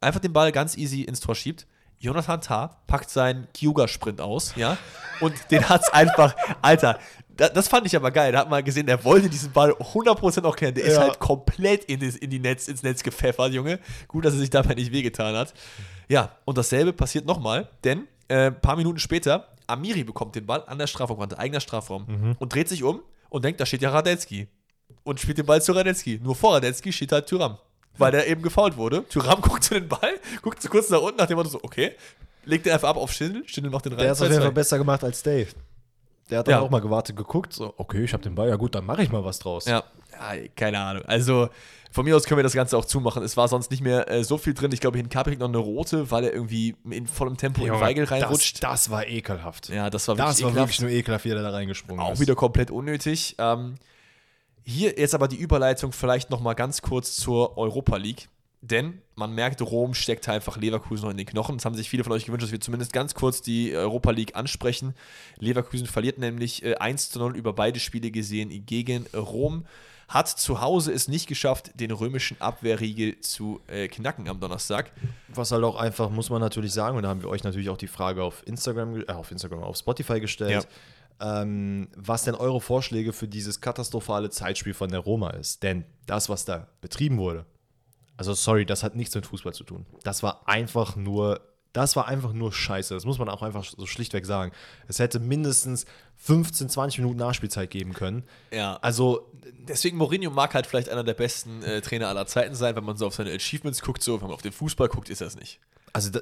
einfach den Ball ganz easy ins Tor schiebt. Jonathan Tah packt seinen Kyuga-Sprint aus, ja, und den hat's (laughs) einfach, Alter, das fand ich aber geil. Da hat man gesehen, der wollte diesen Ball 100% auch klären. Der ist Ja. halt komplett in, in die Netz, ins Netz gepfeffert, Junge. Gut, dass er sich dabei nicht wehgetan hat. Ja, und dasselbe passiert nochmal, denn äh, ein paar Minuten später, Amiri bekommt den Ball an der Strafraumkante, eigener Strafraum, und dreht sich um und denkt, da steht ja Radetzky. Und spielt den Ball zu Radetzky. Nur vor Radetzky steht halt Tyram. Weil der eben gefault wurde. Tyram (laughs) guckt zu den Ball, guckt so kurz nach unten, nach dem Motto so, okay, legt den einfach ab auf Schindel, Schindel macht den rein. Der ist auf 2-2. jeden Fall besser gemacht als Dave. Der hat dann Ja. auch mal gewartet, geguckt, so, okay, ich habe den Ball, ja gut, dann mache ich mal was draus. Ja, Ja, keine Ahnung. Also von mir aus können wir das Ganze auch zumachen. Es war sonst nicht mehr äh, so viel drin. Ich glaube, Hinkapri kriegt noch eine rote, weil er irgendwie in vollem Tempo in Junge, Weigel reinrutscht. Das, das war ekelhaft. ja, das war wirklich das war ekelhaft. wirklich nur ekelhaft, wie er da reingesprungen Auch ist. wieder komplett unnötig. Ähm, hier jetzt aber die Überleitung vielleicht nochmal ganz kurz zur Europa League. Denn man merkt, Rom steckt einfach Leverkusen noch in den Knochen. Das haben sich viele von euch gewünscht, dass wir zumindest ganz kurz die Europa League ansprechen. Leverkusen verliert nämlich äh, 1 zu 0 über beide Spiele gesehen gegen Rom. Hat zu Hause es nicht geschafft, den römischen Abwehrriegel zu äh, knacken am Donnerstag. Was halt auch einfach, muss man natürlich sagen, und da haben wir euch natürlich auch die Frage auf Instagram, äh, auf Instagram, auf Spotify gestellt, ähm, was denn eure Vorschläge für dieses katastrophale Zeitspiel von der Roma ist. Denn das, was da betrieben wurde, also sorry, das hat nichts mit Fußball zu tun. Das war einfach nur, das war einfach nur Scheiße. Das muss man auch einfach so schlichtweg sagen. Es hätte mindestens 15, 20 Minuten Nachspielzeit geben können. Ja. Also Deswegen Mourinho mag halt vielleicht einer der besten äh, Trainer aller Zeiten sein, wenn man so auf seine Achievements guckt, so, wenn man auf den Fußball guckt, ist das nicht. Also, da,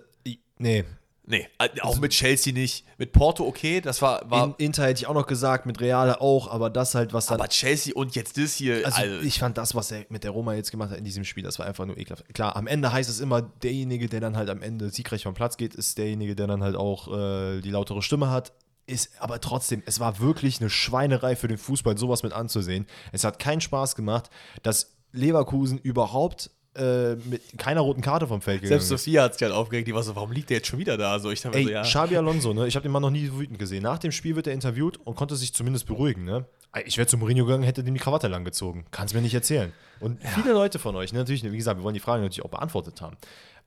nee. Nee, äh, auch mit Chelsea nicht. Mit Porto okay, das war, war In, Inter hätte ich auch noch gesagt, mit Reale auch, aber das halt, was dann. aber Chelsea und jetzt das hier, also, also, ich fand das, was er mit der Roma jetzt gemacht hat in diesem Spiel, das war einfach nur ekelhaft. Klar, am Ende heißt es immer, derjenige, der dann halt am Ende siegreich vom Platz geht, ist derjenige, der dann halt auch äh, die lautere Stimme hat. Ist aber trotzdem, es war wirklich eine Schweinerei für den Fußball, sowas mit anzusehen. Es hat keinen Spaß gemacht, dass Leverkusen überhaupt äh, mit keiner roten Karte vom Feld gegangen selbst. Sophia hat sich halt aufgeregt, die war so, warum liegt der jetzt schon wieder da? So, ich dachte Ey, so, ja. Xabi (laughs) Alonso, ne? Ich habe den Mann noch nie so wütend gesehen. Nach dem Spiel wird er interviewt und konnte sich zumindest beruhigen, ne? Ich wäre zu Mourinho gegangen, hätte dem die Krawatte lang gezogen. Kannst mir nicht erzählen. Und viele Leute von euch, ne, natürlich, wie gesagt, wir wollen die Frage natürlich auch beantwortet haben,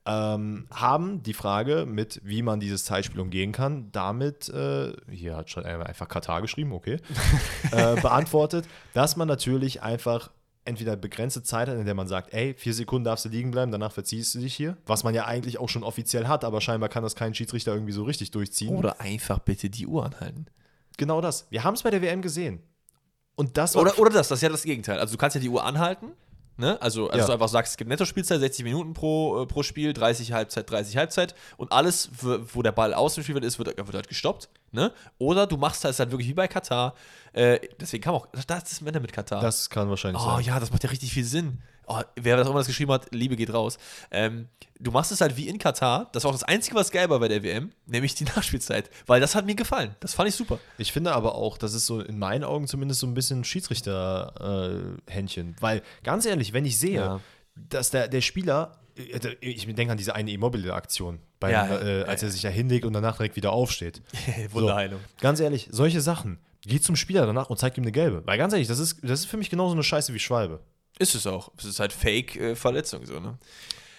ähm, haben die Frage mit, wie man dieses Zeitspiel umgehen kann, damit, äh, hier hat schon einfach Katar geschrieben, okay, (laughs) äh, beantwortet, dass man natürlich einfach entweder begrenzte Zeit hat, in der man sagt, ey, vier Sekunden darfst du liegen bleiben, danach verziehst du dich hier. Was man ja eigentlich auch schon offiziell hat, aber scheinbar kann das kein Schiedsrichter irgendwie so richtig durchziehen. Oder einfach bitte die Uhr anhalten. Genau das. Wir haben es bei der WM gesehen. Und das Oder, oder das, das ist ja das Gegenteil. Also du kannst ja die Uhr anhalten, ne? Also, also Ja. du einfach sagst, es gibt Netto-Spielzeit, 60 Minuten pro, äh, pro Spiel, 30 Halbzeit, 30 Halbzeit und alles, wo der Ball aus dem Spiel ist, wird, wird halt gestoppt, ne? Oder du machst das halt wirklich wie bei Katar. Äh, deswegen kam auch, das ist Männer mit Katar. das kann wahrscheinlich Oh sein. ja, das macht ja richtig viel Sinn. Oh, wer das auch immer das geschrieben hat, Liebe geht raus. Ähm, du machst es halt wie in Katar. Das war auch das Einzige, was geil war bei der WM, nämlich die (laughs) Nachspielzeit. Weil das hat mir gefallen. Das fand ich super. Ich finde aber auch, das ist so in meinen Augen zumindest so ein bisschen Schiedsrichter-Händchen. Weil, ganz ehrlich, wenn ich sehe, Ja. dass der, der Spieler, äh, ich denke an diese eine Immobile-Aktion, Ja, äh, als er sich da hinlegt und danach direkt wieder aufsteht. (laughs) Wunderheilung. So, ganz ehrlich, solche Sachen. Geh zum Spieler danach und zeig ihm eine gelbe. Weil ganz ehrlich, das ist, das ist für mich genauso eine Scheiße wie Schwalbe. Ist es auch. Es ist halt Fake-Verletzung so, ne?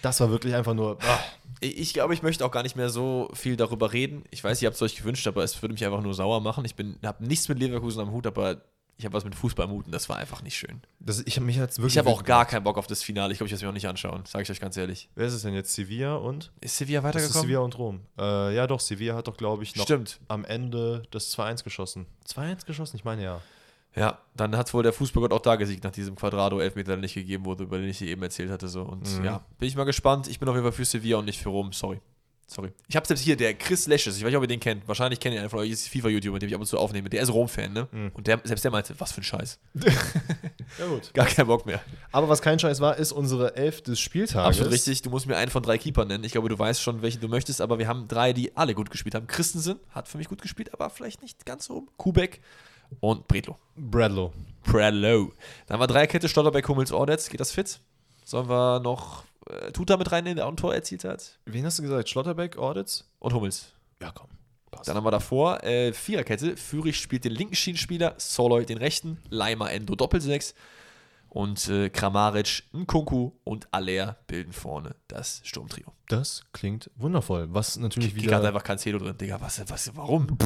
Das war wirklich einfach nur. ah, Ich ich glaube, ich möchte auch gar nicht mehr so viel darüber reden. Ich weiß, ihr habt es euch gewünscht, aber es würde mich einfach nur sauer machen. Ich habe nichts mit Leverkusen am Hut, aber ich habe was mit Fußball am Hut und das war einfach nicht schön. das, ich habe mich jetzt wirklich. Ich habe auch gar keinen Bock auf das Finale. Ich glaube, ich werde es mir auch nicht anschauen, sage ich euch ganz ehrlich. Wer ist es denn jetzt? Sevilla und? Ist Sevilla Das ist weitergekommen? Sevilla und Rom. Äh, ja, doch, Sevilla hat doch, glaube ich, noch Stimmt. am Ende das 2-1 geschossen. 2-1 geschossen? Ich meine ja. Ja, dann hat wohl der Fußballgott auch da gesiegt nach diesem Quadrado-Elfmeter, der nicht gegeben wurde, über den ich dir eben erzählt hatte. So. Und Mhm. ja, bin ich mal gespannt. Ich bin auf jeden Fall für Sevilla und nicht für Rom. Sorry. Sorry. Ich habe selbst hier, der Chris Lesches, ich weiß nicht, ob ihr den kennt. Wahrscheinlich kennt ihr einen von euch, ist FIFA-YouTuber, mit dem ich ab und zu aufnehme. Der ist Rom-Fan, ne? Mhm. Und der, selbst der meinte, was für ein Scheiß. (laughs) Ja, gut. (laughs) Gar keinen Bock mehr. Aber was kein Scheiß war, ist unsere Elf des Spieltages. Absolut richtig. Du musst mir einen von drei Keepern nennen. Ich glaube, du weißt schon, welche du möchtest, aber wir haben drei, die alle gut gespielt haben. Christensen hat für mich gut gespielt, aber vielleicht nicht ganz so. Kubek und Bredlo. Bradlow. Prello. Dann haben wir Dreierkette, Stollerbeck, Hummels, Ordetz. Geht das fit? Sollen wir noch äh, Tuta mit reinnehmen, der auch ein Tor erzielt hat? Wen hast du gesagt? Schlotterbeck, Audits? Und Hummels. Ja, komm. Passt. Dann haben wir davor äh, Viererkette. Fürich spielt den linken Schienenspieler, Soloy den rechten, Leimer Endo Doppelsechs und äh, Kramaric, Nkunku und Aller bilden vorne das Sturmtrio. Das klingt wundervoll. Was natürlich hat wieder. einfach Cancelo drin. Digga, was, was, warum?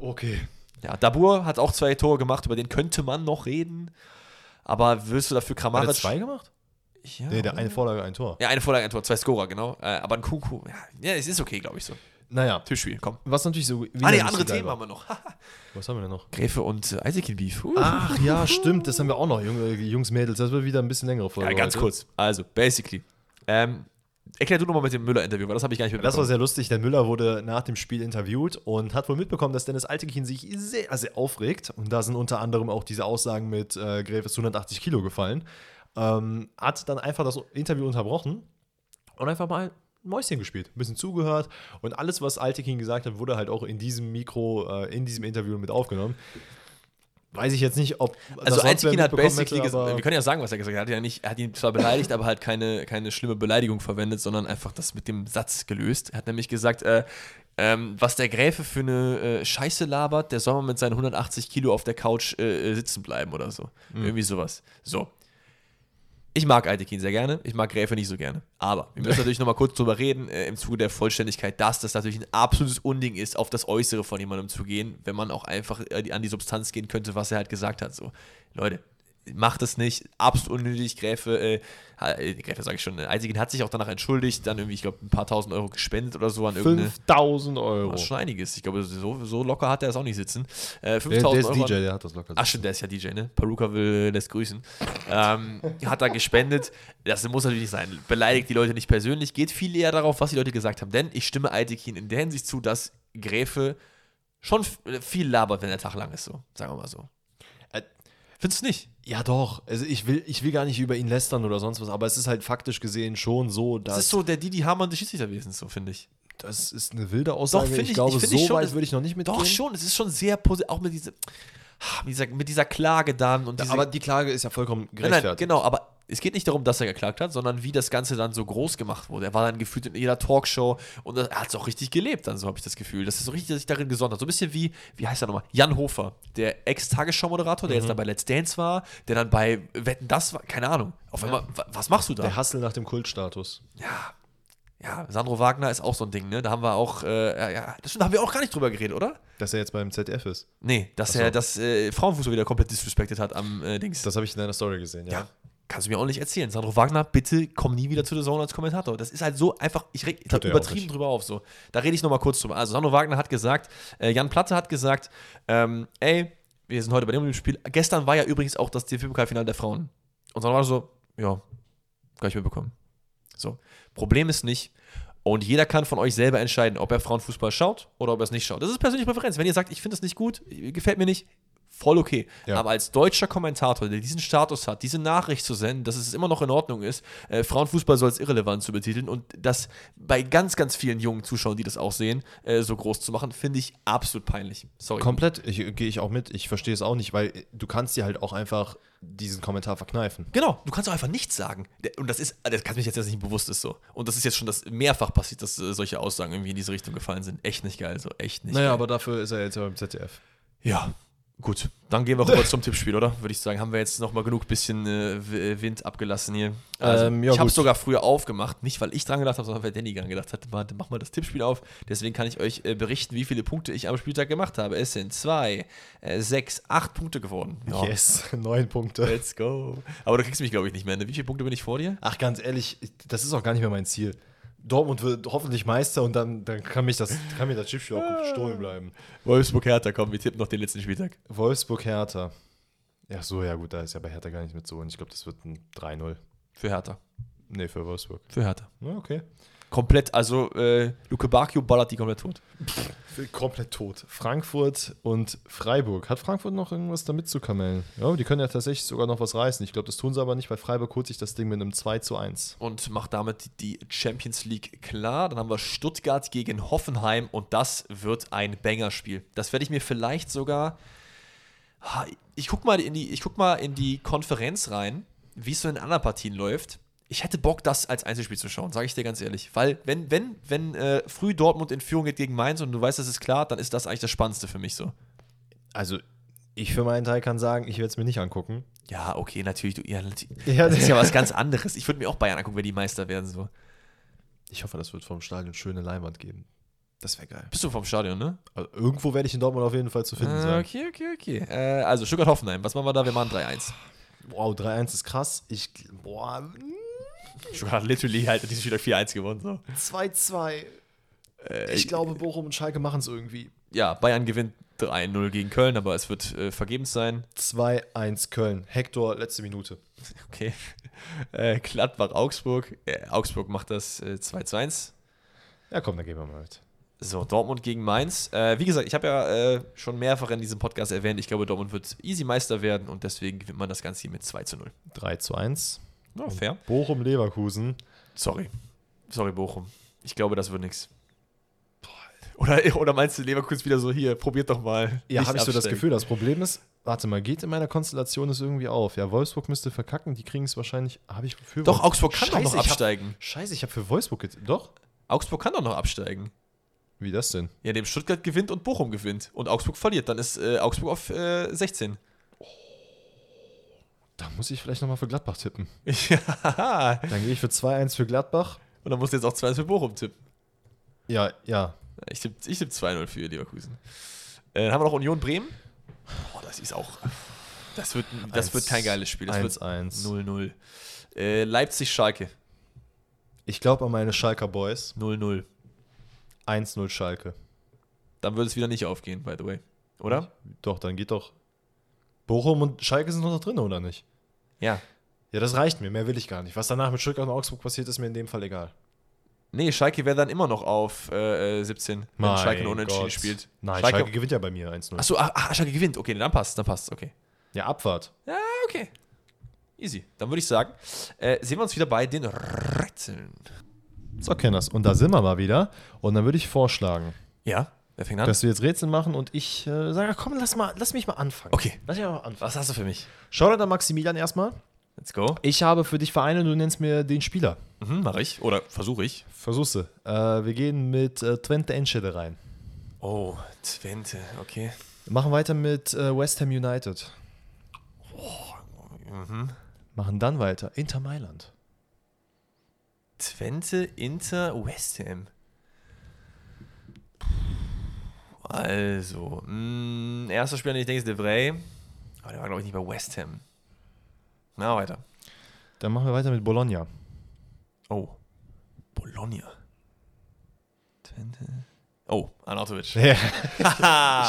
Okay. Ja, Dabur hat auch zwei Tore gemacht, über den könnte man noch reden. Aber willst du dafür Hat er Kramaric... zwei gemacht? Ja, Nee, der eine Vorlage, ein Tor. Ja, eine Vorlage, ein Tor, zwei Scorer, genau. Äh, aber ein Kuku, ja, es ist okay, glaube ich so. Naja, Tischspiel, komm. was natürlich so. Ah, nee, andere so Themen war. haben wir noch. (laughs) Was haben wir denn noch? Gräfe und äh, Eiseken Beef. Uh. Ach ja, (laughs) stimmt, das haben wir auch noch, Jungs, Mädels. Das wird wieder ein bisschen längere Folge. ja, ganz heute. kurz. Also, basically. Ähm, Erklär du nochmal mit dem Müller-Interview, weil das habe ich gar nicht Das mitbekommen. war sehr lustig. Der Müller wurde nach dem Spiel interviewt und hat wohl mitbekommen, dass Dennis Altekin sich sehr, sehr aufregt. Und da sind unter anderem auch diese Aussagen mit äh, Gräfes 180 Kilo gefallen. Ähm, hat dann einfach das Interview unterbrochen und einfach mal ein Mäuschen gespielt, ein bisschen zugehört. Und alles, was Altekin gesagt hat, wurde halt auch in diesem Mikro, äh, in diesem Interview mit aufgenommen. Weiß ich jetzt nicht, ob. Also Einzigen hat basically gesagt, wir können ja sagen, was er gesagt hat. Er hat, ja nicht, er hat ihn zwar beleidigt, aber halt keine, keine schlimme Beleidigung verwendet, sondern einfach das mit dem Satz gelöst. Er hat nämlich gesagt, äh, ähm, was der Gräfe für eine äh, Scheiße labert, der soll mal mit seinen 180 Kilo auf der Couch äh, äh, sitzen bleiben oder so. Irgendwie sowas. So. Ich mag Altekin sehr gerne, ich mag Gräfe nicht so gerne. Aber wir müssen (laughs) natürlich nochmal kurz drüber reden, äh, im Zuge der Vollständigkeit, dass das natürlich ein absolutes Unding ist, auf das Äußere von jemandem zu gehen, wenn man auch einfach äh, an die Substanz gehen könnte, was er halt gesagt hat. So, Leute, macht es nicht, absolut unnötig. Gräfe, äh, äh, Gräfe sage ich schon, äh, Altekin hat sich auch danach entschuldigt, dann irgendwie, ich glaube, ein paar tausend Euro gespendet oder so an irgendeine. 5000 Euro. Das ist schon einiges. Ich glaube, so, so locker hat er es auch nicht sitzen. Äh, Der, 5000 der ist Euro. DJ, der hat das locker. Ach stimmt, der ist ja DJ, ne? Peruka will lässt grüßen. Ähm, hat da gespendet. Das muss natürlich nicht sein. Beleidigt die Leute nicht persönlich. Geht viel eher darauf, was die Leute gesagt haben. Denn ich stimme Altekin in der Hinsicht zu, dass Gräfe schon viel labert, wenn der Tag lang ist. So, sagen wir mal so. Findest du nicht? Ja, doch. Also ich will, ich will gar nicht über ihn lästern oder sonst was, aber es ist halt faktisch gesehen schon so, dass Das ist so der Didi Hamann des Schiedsrichterwesens, so finde ich. das ist eine wilde Aussage. find ich- glaube, ich so ich schon, weit würde ich noch nicht mitgehen. Doch schon, es ist schon sehr positiv, auch mit, diese, mit, dieser, mit dieser Klage dann und diese, aber die Klage ist ja vollkommen gerechtfertigt. nein, genau, aber es geht nicht darum, dass er geklagt hat, sondern wie das Ganze dann so groß gemacht wurde. Er war dann gefühlt in jeder Talkshow und er hat es auch richtig gelebt, dann so habe ich das Gefühl. Das ist so richtig, dass sich darin gesondert. So ein bisschen wie, wie heißt er nochmal? Jan Hofer, der Ex-Tagesschau-Moderator, der jetzt dann bei Let's Dance war, der dann bei Wetten, das war, keine Ahnung. Auf einmal, wa- was machst du da? Der Hassel nach dem Kultstatus. ja. Ja, Sandro Wagner ist auch so ein Ding, ne? Da haben wir auch, äh, ja, ja, das stimmt, da haben wir auch gar nicht drüber geredet, oder? Dass er jetzt beim ZDF ist. Nee, dass Ach so. er das äh, Frauenfußball wieder komplett disrespected hat am äh, Dings. Das habe ich in deiner Story gesehen, ja. Ja, kannst du mir auch nicht erzählen. Sandro Wagner, bitte komm nie wieder zu der Zone als Kommentator. Das ist halt so einfach, ich reg ich er übertrieben drüber auf. So. Da rede ich nochmal kurz drüber. Also Sandro Wagner hat gesagt, äh, Jan Platte hat gesagt, ähm, ey, wir sind heute bei dem Spiel. Gestern war ja übrigens auch das DFB-Pokalfinale der Frauen. Und dann war so, ja, gar nicht mitbekommen. So. Problem ist nicht, und jeder kann von euch selber entscheiden, ob er Frauenfußball schaut oder ob er es nicht schaut. Das ist persönliche Präferenz. Wenn ihr sagt, ich finde es nicht gut, gefällt mir nicht, voll okay. Ja. Aber als deutscher Kommentator, der diesen Status hat, diese Nachricht zu senden, dass es immer noch in Ordnung ist, äh, Frauenfußball so als irrelevant zu betiteln und das bei ganz, ganz vielen jungen Zuschauern, die das auch sehen, äh, so groß zu machen, finde ich absolut peinlich. Sorry. Komplett, ich, gehe ich auch mit. Ich verstehe es auch nicht, weil du kannst dir halt auch einfach diesen Kommentar verkneifen. Genau, du kannst auch einfach nichts sagen. Und das ist, das kann mich jetzt nicht bewusst ist so. Und das ist jetzt schon das mehrfach passiert, dass äh, solche Aussagen irgendwie in diese Richtung gefallen sind. Echt nicht geil, so echt nicht Naja, geil. aber dafür ist er jetzt ja beim ZDF. Ja, gut. Dann gehen wir rüber zum Tippspiel, oder? Würde ich sagen. Haben wir jetzt noch mal genug bisschen äh, Wind abgelassen hier. Also, Ähm, ja, ich habe es sogar früher aufgemacht. Nicht, weil ich dran gedacht habe, sondern weil Danny dran gedacht hat. Warte, mach mal das Tippspiel auf. Deswegen kann ich euch äh, berichten, wie viele Punkte ich am Spieltag gemacht habe. Es sind zwei, äh, sechs, acht Punkte geworden. Ja. Yes, (laughs) neun Punkte. Let's go. Aber du kriegst mich, glaube ich, nicht mehr. Ne? Wie viele Punkte bin ich vor dir? Ach, ganz ehrlich, das ist auch gar nicht mehr mein Ziel. Dortmund wird hoffentlich Meister und dann, dann kann, mich das, kann mir das Chipspiel auch gestohlen bleiben. Wolfsburg Hertha, komm, wir tippen noch den letzten Spieltag. Wolfsburg Hertha. Ja, so, ja gut, da ist ja bei Hertha gar nicht mit so. Und ich glaube, das wird ein 3-0. Für Hertha. Nee, für Wolfsburg. Für Hertha. Ja, okay. Komplett, also äh, Luke Bacchio ballert die komplett tot. Komplett tot. Frankfurt und Freiburg. Hat Frankfurt noch irgendwas damit zu kamellen? Ja, die können ja tatsächlich sogar noch was reißen. Ich glaube, das tun sie aber nicht, weil Freiburg holt sich das Ding mit einem 2 zu 1. und macht damit die Champions League klar. Dann haben wir Stuttgart gegen Hoffenheim und das wird ein Banger-Spiel. Das werde ich mir vielleicht sogar. Ich guck mal in die, ich guck mal in die Konferenz rein, wie es so in anderen Partien läuft. Ich hätte Bock, das als Einzelspiel zu schauen, sage ich dir ganz ehrlich. Weil, wenn, wenn, wenn äh, früh Dortmund in Führung geht gegen Mainz und du weißt, das ist klar, dann ist das eigentlich das Spannendste für mich so. Also, ich für meinen Teil kann sagen, ich werde es mir nicht angucken. Ja, okay, natürlich. Du, ja. Ja, das ist ja (laughs) was ganz anderes. Ich würde mir auch Bayern angucken, wenn die Meister werden. So. Ich hoffe, das wird vom Stadion schöne Leinwand geben. Das wäre geil. Bist du vom Stadion, ne? Also, irgendwo werde ich in Dortmund auf jeden Fall zu finden Äh, sein. Okay, okay, okay. Äh, also Stuttgart-Hoffenheim, was machen wir da? Wir machen 3-1. Wow, 3-1 ist krass. Ich, boah, Hat literally halt dieses Spiel 4-1 gewonnen. So. 2-2. ich glaube, Bochum und Schalke machen es irgendwie. Ja, Bayern gewinnt 3-0 gegen Köln, aber es wird äh, vergebens sein. 2-1 Köln. Hector, letzte Minute. (laughs) Okay. Äh, Gladbach, Augsburg. Äh, Augsburg macht das äh, 2 zu 1. Ja, komm, dann gehen wir mal mit. So, Dortmund gegen Mainz. Äh, wie gesagt, ich habe ja äh, schon mehrfach in diesem Podcast erwähnt, ich glaube, Dortmund wird easy Meister werden und deswegen gewinnt man das Ganze hier mit 2 zu 0. 3 zu 1. Ja, fair. Bochum-Leverkusen. Sorry. Sorry, Bochum. Ich glaube, das wird nichts. Oder, oder meinst du, Leverkusen wieder so, hier, probiert doch mal. Ja, habe ich so das absteigen. Gefühl. Das Problem ist, warte mal, geht in meiner Konstellation es irgendwie auf. Ja, Wolfsburg müsste verkacken, die kriegen es wahrscheinlich. Habe ich für Doch, Augsburg kann doch noch Scheiße, ich hab- absteigen. Scheiße, ich habe für Wolfsburg jetzt. Doch? Augsburg kann doch noch absteigen. Wie das denn? Ja, dem Stuttgart gewinnt und Bochum gewinnt. Und Augsburg verliert. Dann ist äh, Augsburg auf äh, 16. Da muss ich vielleicht nochmal für Gladbach tippen. (laughs) ja. Dann gehe ich für 2-1 für Gladbach. Und dann musst du jetzt auch 2 für Bochum tippen. Ja, ja. Ich tippe ich tipp 2-0 für Leverkusen. Äh, dann haben wir noch Union Bremen. Boah, das ist auch. Das wird, das Eins- wird kein geiles Spiel. Das wird 1-1. 0-0. Äh, Leipzig-Schalke. Ich glaube an meine Schalker Boys. 0-0. 1-0 Schalke. Dann würde es wieder nicht aufgehen, by the way. Oder? Doch, dann geht doch. Bochum und Schalke sind doch noch drin, oder nicht? Ja. Ja, das reicht mir. Mehr will ich gar nicht. Was danach mit Stuttgart und Augsburg passiert, ist mir in dem Fall egal. Nee, Schalke wäre dann immer noch auf äh, äh, 17, wenn Schalke nur unentschieden Gott. spielt. Nein, Schalke, Schalke, gewinnt ja bei mir 1-0. Achso, ah, ah, Schalke gewinnt. Okay, dann passt, dann passt. Okay. Ja, Abfahrt. Ja, okay. Easy. Dann würde ich sagen, äh, sehen wir uns wieder bei den Rätseln. So, Kenners. Und da sind wir mal wieder. Und dann würde ich vorschlagen, Ja, wer fängt an? dass wir jetzt Rätsel machen und ich äh, sage, komm, lass, mal, lass mich mal anfangen. Okay. Lass mich mal anfangen. Was hast du für mich? Schau dir Maximilian erstmal. Let's go. Ich habe für dich Vereine, du nennst mir den Spieler. Mhm, mach ich. Oder versuche ich. Versuchst du. Äh, wir gehen mit äh, Twente Enschede rein. Oh, Twente, okay. Machen weiter mit äh, West Ham United. Mhm. Machen dann weiter Inter Mailand. Twente, Inter, West Ham. Also, mh, erster Spieler, den ich denke, ist De Vrij. Aber der war, glaube ich, nicht bei West Ham. Na, weiter. Dann machen wir weiter mit Bologna. Oh, Bologna. Twente. Oh, Anatovic. (laughs) Ja. (laughs) ich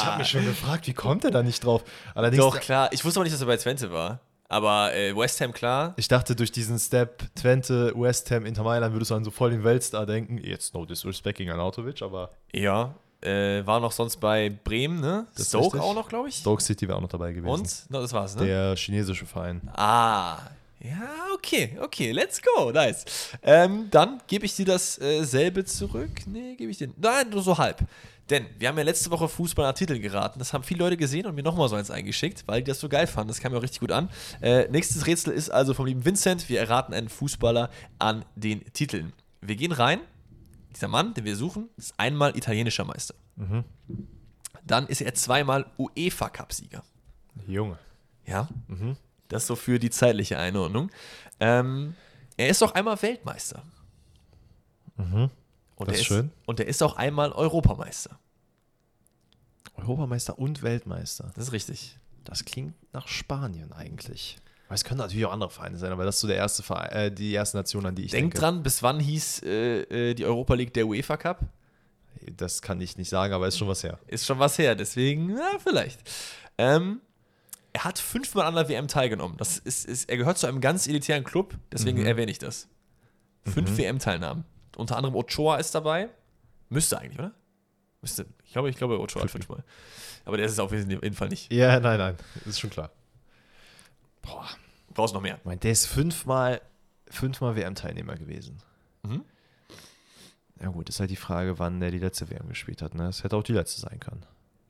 habe mich schon gefragt, wie kommt er da nicht drauf? Allerdings, Doch, klar. Ich wusste aber nicht, dass er bei Twente war. Aber äh, West Ham, klar. ich dachte, durch diesen Step Twente, West Ham, Inter Mailand würdest du an so voll den Weltstar denken. Jetzt no disrespect gegen Anatovic, aber Ja. Äh, war noch sonst bei Bremen, ne? Das Stoke auch noch, glaube ich. Stoke City wäre auch noch dabei gewesen. Und? No, das war's, ne? Der chinesische Verein. Ah, ja, okay, okay, let's go, nice. Ähm, dann gebe ich dir dasselbe zurück. Nee, gebe ich dir. Nein, nur so halb. Denn wir haben ja letzte Woche Fußball nach Titel geraten. Das haben viele Leute gesehen und mir nochmal so eins eingeschickt, weil die das so geil fanden. Das kam mir auch richtig gut an. Äh, nächstes Rätsel ist also vom lieben Vincent. Wir erraten einen Fußballer an den Titeln. Wir gehen rein. Dieser Mann, den wir suchen, ist einmal italienischer Meister. Dann ist er zweimal UEFA-Cup-Sieger. Junge. Ja. Das so für die zeitliche Einordnung. Ähm, er ist auch einmal Weltmeister. Und Das ist schön. Und er ist auch einmal Europameister. Europameister und Weltmeister. Das ist richtig. Das klingt nach Spanien eigentlich. Aber es können natürlich auch andere Vereine sein, aber das ist so der erste Verein, äh, die erste Nation, an die ich Denk denke. dran, bis wann hieß äh, äh, die Europa League der UEFA Cup? Das kann ich nicht sagen, aber ist schon was her. Ist schon was her, deswegen, na, vielleicht. Ähm, er hat fünfmal an der WM teilgenommen. Das ist, ist, er gehört zu einem ganz elitären Club, deswegen erwähne ich das. Fünf WM-Teilnahmen. Unter anderem Ochoa ist dabei. Müsste eigentlich, oder? Müsste. Ich glaube, ich glaube, Ochoa hat fünfmal. Aber der ist es auf jeden Fall nicht. Ja, nein, nein, ist schon klar. Boah, brauchst noch mehr. mein, der ist fünfmal, fünfmal WM-Teilnehmer gewesen. Mhm. Ja gut, ist halt die Frage, wann der die letzte WM gespielt hat. Ne? Das hätte auch die letzte sein können.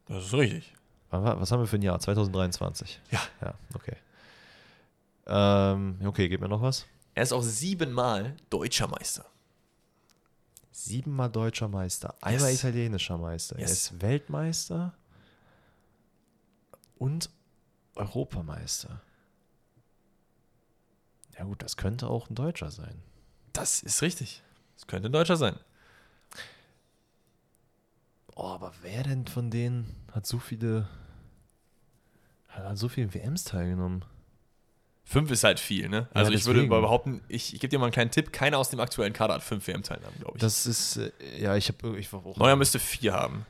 Das ist richtig. Was haben wir für ein Jahr? 2023? Ja. Ja, okay. Ähm, okay, gib mir noch was. Er ist auch siebenmal deutscher Meister. Siebenmal deutscher Meister, einmal Yes. italienischer Meister. Er Yes. ist Weltmeister und Europameister. Ja gut, das könnte auch ein Deutscher sein. Das ist richtig. Das könnte ein Deutscher sein. Oh, aber wer denn von denen hat so viele hat an so vielen WMs teilgenommen? Fünf ist halt viel, ne? Also ich würde behaupten, ich, ich gebe dir mal einen kleinen Tipp, keiner aus dem aktuellen Kader hat fünf WM-Teilnahmen, glaube ich. Das ist äh, ja, ich habe ich war auch Neuer müsste vier haben.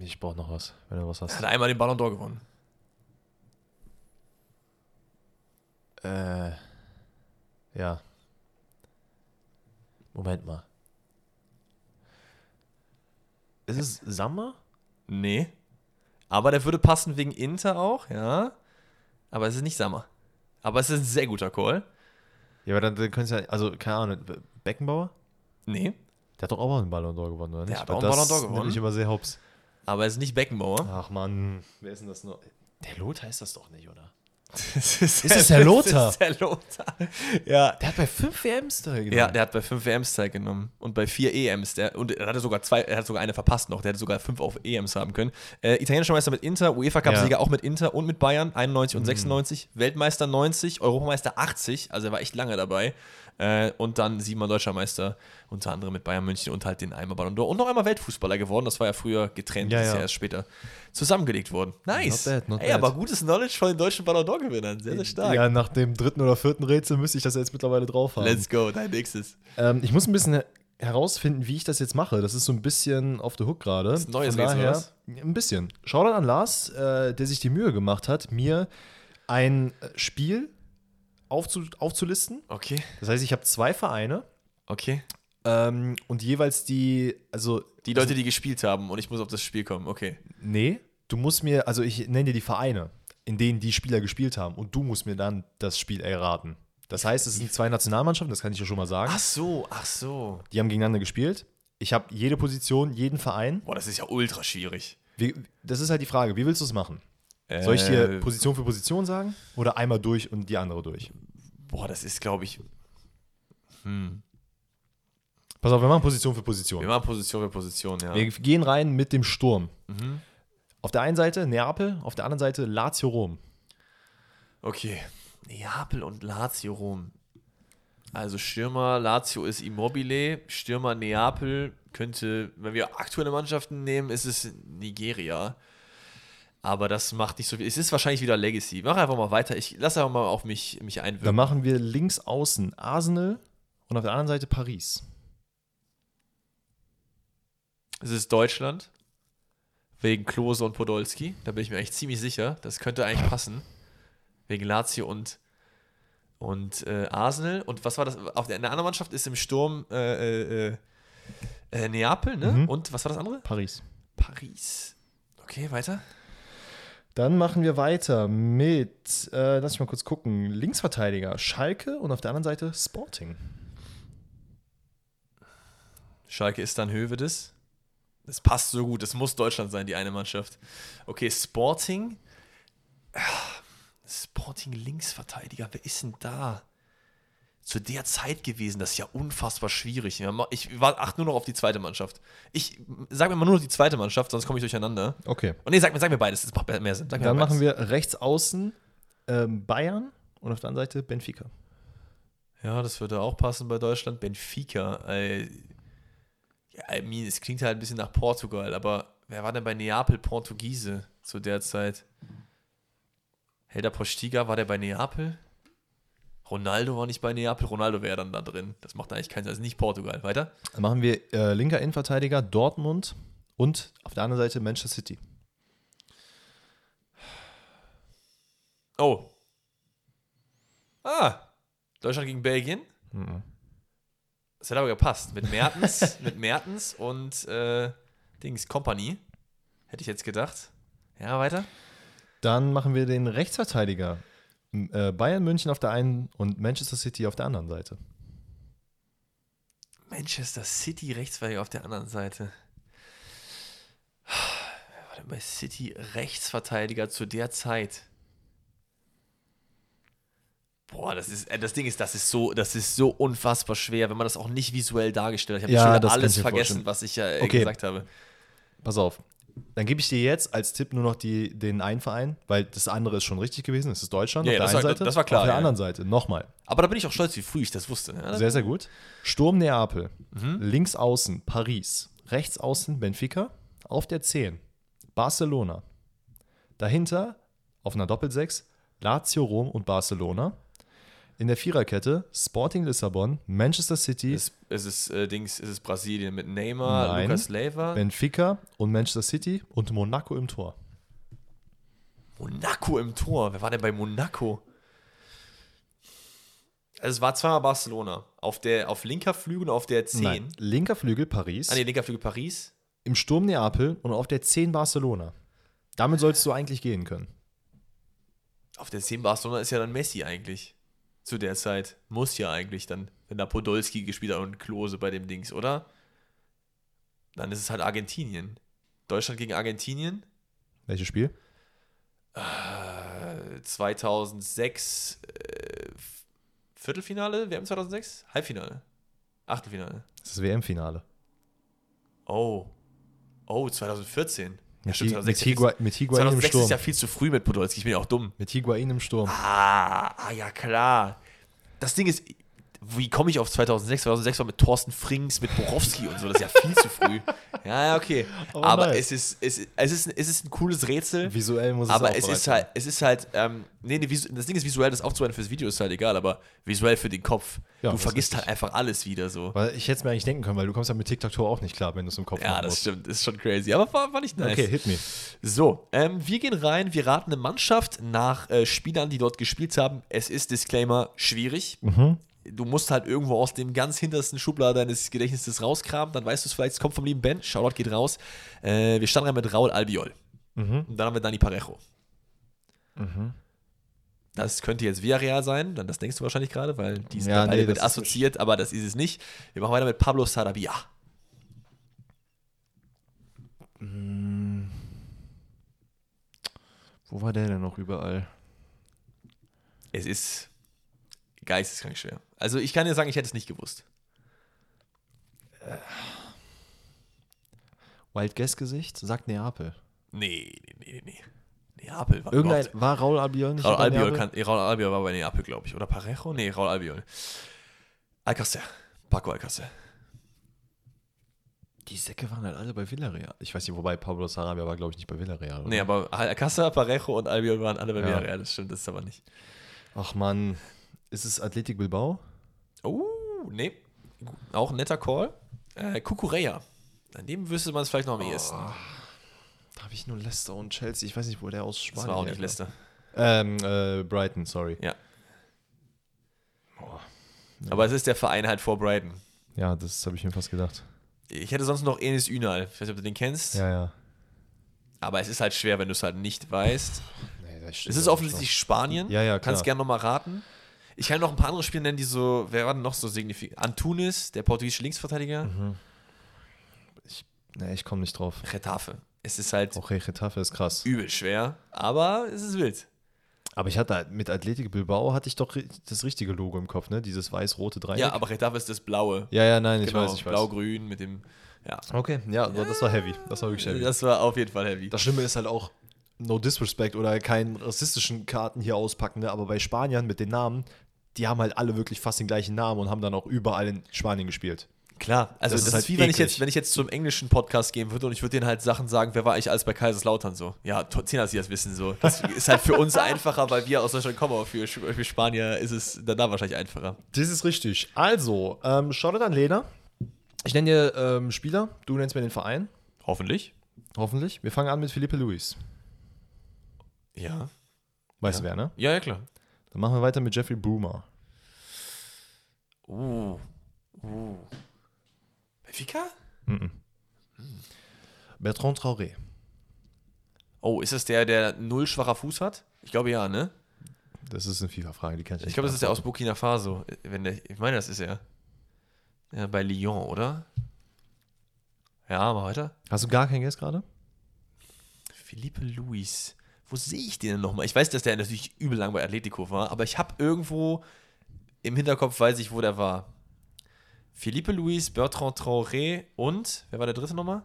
ich brauche noch was, wenn du was Er hast. hat einmal den Ballon d'Or gewonnen. Äh, ja. Moment mal. Ist es Sammer? Nee. Aber der würde passen wegen Inter auch, ja. Aber es ist nicht Sammer. Aber es ist ein sehr guter Call. Ja, aber dann, dann könntest du ja, also keine Ahnung, Be- Beckenbauer? Nee. Der hat doch auch mal einen Ballon d'Or gewonnen, oder nicht? hat auch einen das Ballon d'Or gewonnen. nehme Ich immer sehr hops. Aber es ist nicht Beckenbauer. Ach man, wer ist denn das noch? Der Lothar heißt das doch nicht, oder? Das ist, es (laughs) der Lothar? Das ist der Lothar. Ja. Der hat bei fünf WMs teilgenommen. Ja, der hat bei fünf WMs teilgenommen und bei vier EMs. Der, und er hatte sogar zwei, er hat sogar eine verpasst noch. Der hätte sogar fünf auf EMs haben können. Äh, italienischer Meister mit Inter, UEFA Cup-Sieger Ja. Mhm. auch mit Inter und mit Bayern, 91 und 96. Weltmeister 90, Europameister 80, also er war echt lange dabei. Äh, und dann siebenmal deutscher Meister, unter anderem mit Bayern München und halt den einmal Ballon d'Or. Und noch einmal Weltfußballer geworden. Das war ja früher getrennt, Ja, das ist ja. ja erst später zusammengelegt worden. Nice. Not bad, not Ey, bad. aber gutes Knowledge von den deutschen Ballon d'Or-Gewinnern. Sehr, sehr stark. Ja, nach dem dritten oder vierten Rätsel müsste ich das jetzt mittlerweile drauf haben. Let's go, dein nächstes. Ähm, ich muss ein bisschen herausfinden, wie ich das jetzt mache. Das ist so ein bisschen auf der Hook gerade. Ist ein neues Von Rätsel, daher, was? Ein bisschen. Shoutout an Lars, äh, der sich die Mühe gemacht hat, mir ein Spiel aufzu aufzulisten. Okay, Das heißt, ich habe zwei Vereine okay. ähm, und jeweils die, also Die Leute, die gespielt haben und ich muss auf das Spiel kommen, okay. Nee, du musst mir, also ich nenne dir die Vereine, in denen die Spieler gespielt haben und du musst mir dann das Spiel erraten. Das heißt, es sind zwei Nationalmannschaften, das kann ich ja schon mal sagen. Ach so, ach so. Die haben gegeneinander gespielt. Ich habe jede Position, jeden Verein. Boah, das ist ja ultra schwierig. Wie, das ist halt die Frage, wie willst du es machen? Soll ich dir Äh, Position für Position sagen oder einmal durch und die andere durch? Boah, das ist, glaube ich. Pass auf, wir machen Position für Wir Position. machen Position für Position, ja. Wir gehen rein mit dem Sturm. Mhm. Auf der einen Seite Neapel, auf der anderen Seite Lazio Rom. Okay. Neapel und Lazio Rom. Also Stürmer, Lazio ist Immobile, Stürmer Neapel könnte, wenn wir aktuelle Mannschaften nehmen, ist es Nigeria. Aber das macht nicht so viel. Es ist wahrscheinlich wieder Legacy. Mach einfach mal weiter. Ich lasse einfach mal auf mich, mich Dann einwirken. machen wir links außen Arsenal und auf der anderen Seite Paris. Es ist Deutschland. Wegen Klose und Podolski. Da bin ich mir eigentlich ziemlich sicher. Das könnte eigentlich passen. Wegen Lazio und, und äh, Arsenal. Und was war das? Auf der, in der anderen Mannschaft ist im Sturm äh, äh, äh, Neapel, ne? Mhm. Und was war das andere? Paris. Paris. Okay, weiter. Dann machen wir weiter mit, äh, lass ich mal kurz gucken, Linksverteidiger Schalke und auf der anderen Seite Sporting. Schalke ist dann Hövedes. Das passt so gut. Das muss Deutschland sein, die eine Mannschaft. Okay, Sporting. Ah, Sporting Linksverteidiger. Wer ist denn da? Zu der Zeit gewesen, das ist ja unfassbar schwierig. Ich war- achte nur noch auf die zweite Mannschaft. Ich sag mir mal nur noch die zweite Mannschaft, sonst komme ich durcheinander. Okay. Und nee, sag mir, sag mir beides, das macht mehr Sinn. Sag Dann machen wir rechts außen ähm, Bayern und auf der anderen Seite Benfica. Ja, das würde auch passen bei Deutschland. Benfica. Äh, ja, I mean, es klingt halt ein bisschen nach Portugal, aber wer war denn bei Neapel Portugiese zu der Zeit? Helder Postiga, war der bei Neapel? Ronaldo war nicht bei Neapel. Ronaldo wäre dann da drin. Das macht eigentlich keinen Sinn. Ist nicht Portugal. Weiter? Dann machen wir äh, linker Innenverteidiger Dortmund und auf der anderen Seite Manchester City. Oh. Ah. Deutschland gegen Belgien. Das hätte aber gepasst. Mit Mertens, (laughs) mit Mertens und äh, Dings Company. Hätte ich jetzt gedacht. Ja, weiter. Dann machen wir den Rechtsverteidiger Bayern München auf der einen und Manchester City auf der anderen Seite. Manchester City Rechtsverteidiger auf der anderen Seite. Bei City Rechtsverteidiger zu der Zeit? Boah, das ist, äh, das Ding ist, das ist so, das ist so unfassbar schwer, wenn man das auch nicht visuell dargestellt hat. Ich habe Ja, alles vergessen, vorstellen. was ich ja äh, Okay. gesagt habe. Pass auf. Dann gebe ich dir jetzt als Tipp nur noch die, den einen Verein, weil das andere ist schon richtig gewesen. Das ist Deutschland Ja, auf ja, der einen war- Seite. das war klar, Auf der ja. anderen Seite nochmal. Aber da bin ich auch stolz, wie früh ich das wusste. Ja, Sehr, sehr gut. Sturm Neapel. Mhm. Links außen Paris. Rechts außen Benfica. Auf der 10 Barcelona. Dahinter auf einer Doppelsechs Lazio Rom und Barcelona. In der Viererkette Sporting Lissabon, Manchester City, Es, es ist äh, Dings, es ist Brasilien mit Neymar, Nein. Lucas Leiva, Benfica und Manchester City und Monaco im Tor. Monaco im Tor. Wer war denn bei Monaco? Also es war zweimal Barcelona. Auf, der, auf linker Flügel und auf der 10. Nein, linker Flügel Paris, Ah, nee, linker Flügel Paris. im Sturm Neapel und auf der 10 Barcelona. Damit solltest du eigentlich gehen können. Auf der 10 Barcelona ist ja dann Messi eigentlich. Zu der Zeit. Muss ja eigentlich dann, wenn da Podolski gespielt hat und Klose bei dem Dings, oder? Dann ist es halt Argentinien. Deutschland gegen Argentinien. Welches Spiel? Äh, 2006 äh, Viertelfinale, WM 2006? Halbfinale. Achtelfinale. Das ist das WM-Finale. Oh. Oh, 2014. Mit, stimmt, Hi- mit, 2006 Higua, mit Higuain im 2006 ist Sturm. ja viel zu früh mit Podolski. Ich bin ja auch dumm. Mit Higuain im Sturm. Ah, ah ja, klar. Das Ding ist, wie komme ich auf 2006? 2006 war mit Thorsten Frings, mit Borowski und so. Das ist ja viel zu früh. (laughs) Ja, ja, okay. Aber Aber nice. es, ist, es, ist, es, ist, es ist ein cooles Rätsel. Visuell muss es Aber es ist halt, es ist halt, ähm, nee, nee, das Ding ist visuell, das aufzubereiten fürs Video ist halt egal, aber visuell für den Kopf. Ja, du vergisst halt einfach alles wieder so. Weil ich hätte es mir eigentlich denken können, weil du kommst ja mit Tic-Tac-Toe auch nicht klar, wenn du es im Kopf Ja, machen das musst. stimmt, ist schon crazy. Aber war, war nicht nice. Okay, hit me. So, ähm, wir gehen rein, wir raten eine Mannschaft nach äh, Spielern, die dort gespielt haben. Es ist, Disclaimer, schwierig. Du musst halt irgendwo aus dem ganz hintersten Schublade deines Gedächtnisses rauskramen, dann weißt du es vielleicht, es kommt vom lieben Ben, Shoutout geht raus. Äh, wir starten rein mit Raul Albiol. Und dann haben wir Dani Parejo. Das könnte jetzt Villarreal sein, dann das denkst du wahrscheinlich gerade, weil die sind Ja, nee, mit assoziiert, aber das ist es nicht. Wir machen weiter mit Pablo Sarabia. Wo war der denn noch überall? Es ist geisteskrank schwer. Also ich kann dir sagen, ich hätte es nicht gewusst. Wild Guess Gesicht? Sagt Neapel. Nee, nee, nee, nee. Neapel war Irgendein, war Raul Albiol nicht Raul bei Albiol, Neapel? kann, Raul Albiol war bei Neapel, glaube ich. Oder Parejo? Nee, Raul Albiol. Alcacer. Paco Alcacer. Die Säcke waren halt alle bei Villarreal. Ich weiß nicht, wobei Pablo Sarabia war, glaube ich, nicht bei Villarreal. Oder? Nee, aber Alcacer, Parejo und Albiol waren alle bei Ja. Villarreal. Das stimmt, das ist aber nicht. Ach man, ist es Athletic Bilbao? Oh, nee. Auch ein netter Call. Äh, Kukureya. An dem wüsste man es vielleicht noch am ehesten. Da habe ich nur Leicester und Chelsea. Ich weiß nicht, wo der aus Spanien das war auch nicht. Leicester. Ähm, äh, Brighton, sorry. Ja. Aber es ist der Verein halt vor Brighton. Ja, das habe ich mir fast gedacht. Ich hätte sonst noch Enis Ünal. Ich weiß nicht, ob du den kennst. Ja, ja. Aber es ist halt schwer, wenn du es halt nicht weißt. Nee, das Es ist ja offensichtlich Spanien. Ja, ja, Kannst klar. gerne nochmal raten. Ich kann noch ein paar andere Spiele nennen, die so, wer war denn noch so signifikant? Antunes, der portugiesische Linksverteidiger. Mhm. Nee, ich komme nicht drauf. Retafe. Es ist halt Okay, Getafe ist krass. übel schwer, aber es ist wild. Aber ich hatte halt- mit Athletic Bilbao hatte ich doch das richtige Logo im Kopf, ne? Dieses weiß-rote Dreieck. Ja, aber Retafe ist das blaue. Ja, ja, nein, ich genau, weiß, ich weiß. Blau-grün mit dem, ja. Okay, ja, aber das war heavy. Das war wirklich heavy. Das war auf jeden Fall heavy. Das Schlimme ist halt auch, no disrespect oder keinen rassistischen Karten hier auspacken, ne? aber bei Spaniern mit den Namen, die haben halt alle wirklich fast den gleichen Namen und haben dann auch überall in Spanien gespielt. Klar, also Das das, ist ist, halt wie wenn ich, jetzt, wenn ich jetzt zum englischen Podcast gehen würde und ich würde denen halt Sachen sagen, wer war ich als bei Kaiserslautern so. Ja, zehn, dass sie das wissen so. Das ist halt für uns einfacher, weil wir aus Deutschland kommen, aber für, für Spanier ist es dann da wahrscheinlich einfacher. Das ist richtig. Also, ähm, Shoutout an Lena. Ich nenne dir ähm, Spieler, du nennst mir den Verein, Hoffentlich. hoffentlich. Wir fangen an mit Felipe Luis. Ja. Weißt du wer, ne? Ja, ja, klar. Dann machen wir weiter mit Jeffrey Brumer. Uh. Uh. Benfica? Bertrand Traoré. Oh, ist das der, der null schwacher Fuß hat? Ich glaube ja, ne? Das ist eine FIFA-Frage, die kann ich nicht Ich glaube, das ist der aus Burkina Faso. Wenn der, ich meine, das ist er. Ja, bei Lyon, oder? Ja, mal weiter. Hast du gar kein Guess gerade? Philippe Luis. Wo sehe ich den denn nochmal? Ich weiß, dass der natürlich übel lang bei Atletico war, aber ich habe irgendwo im Hinterkopf, weiß ich, wo der war. Philippe Luis, Bertrand Traoré und, wer war der dritte nochmal?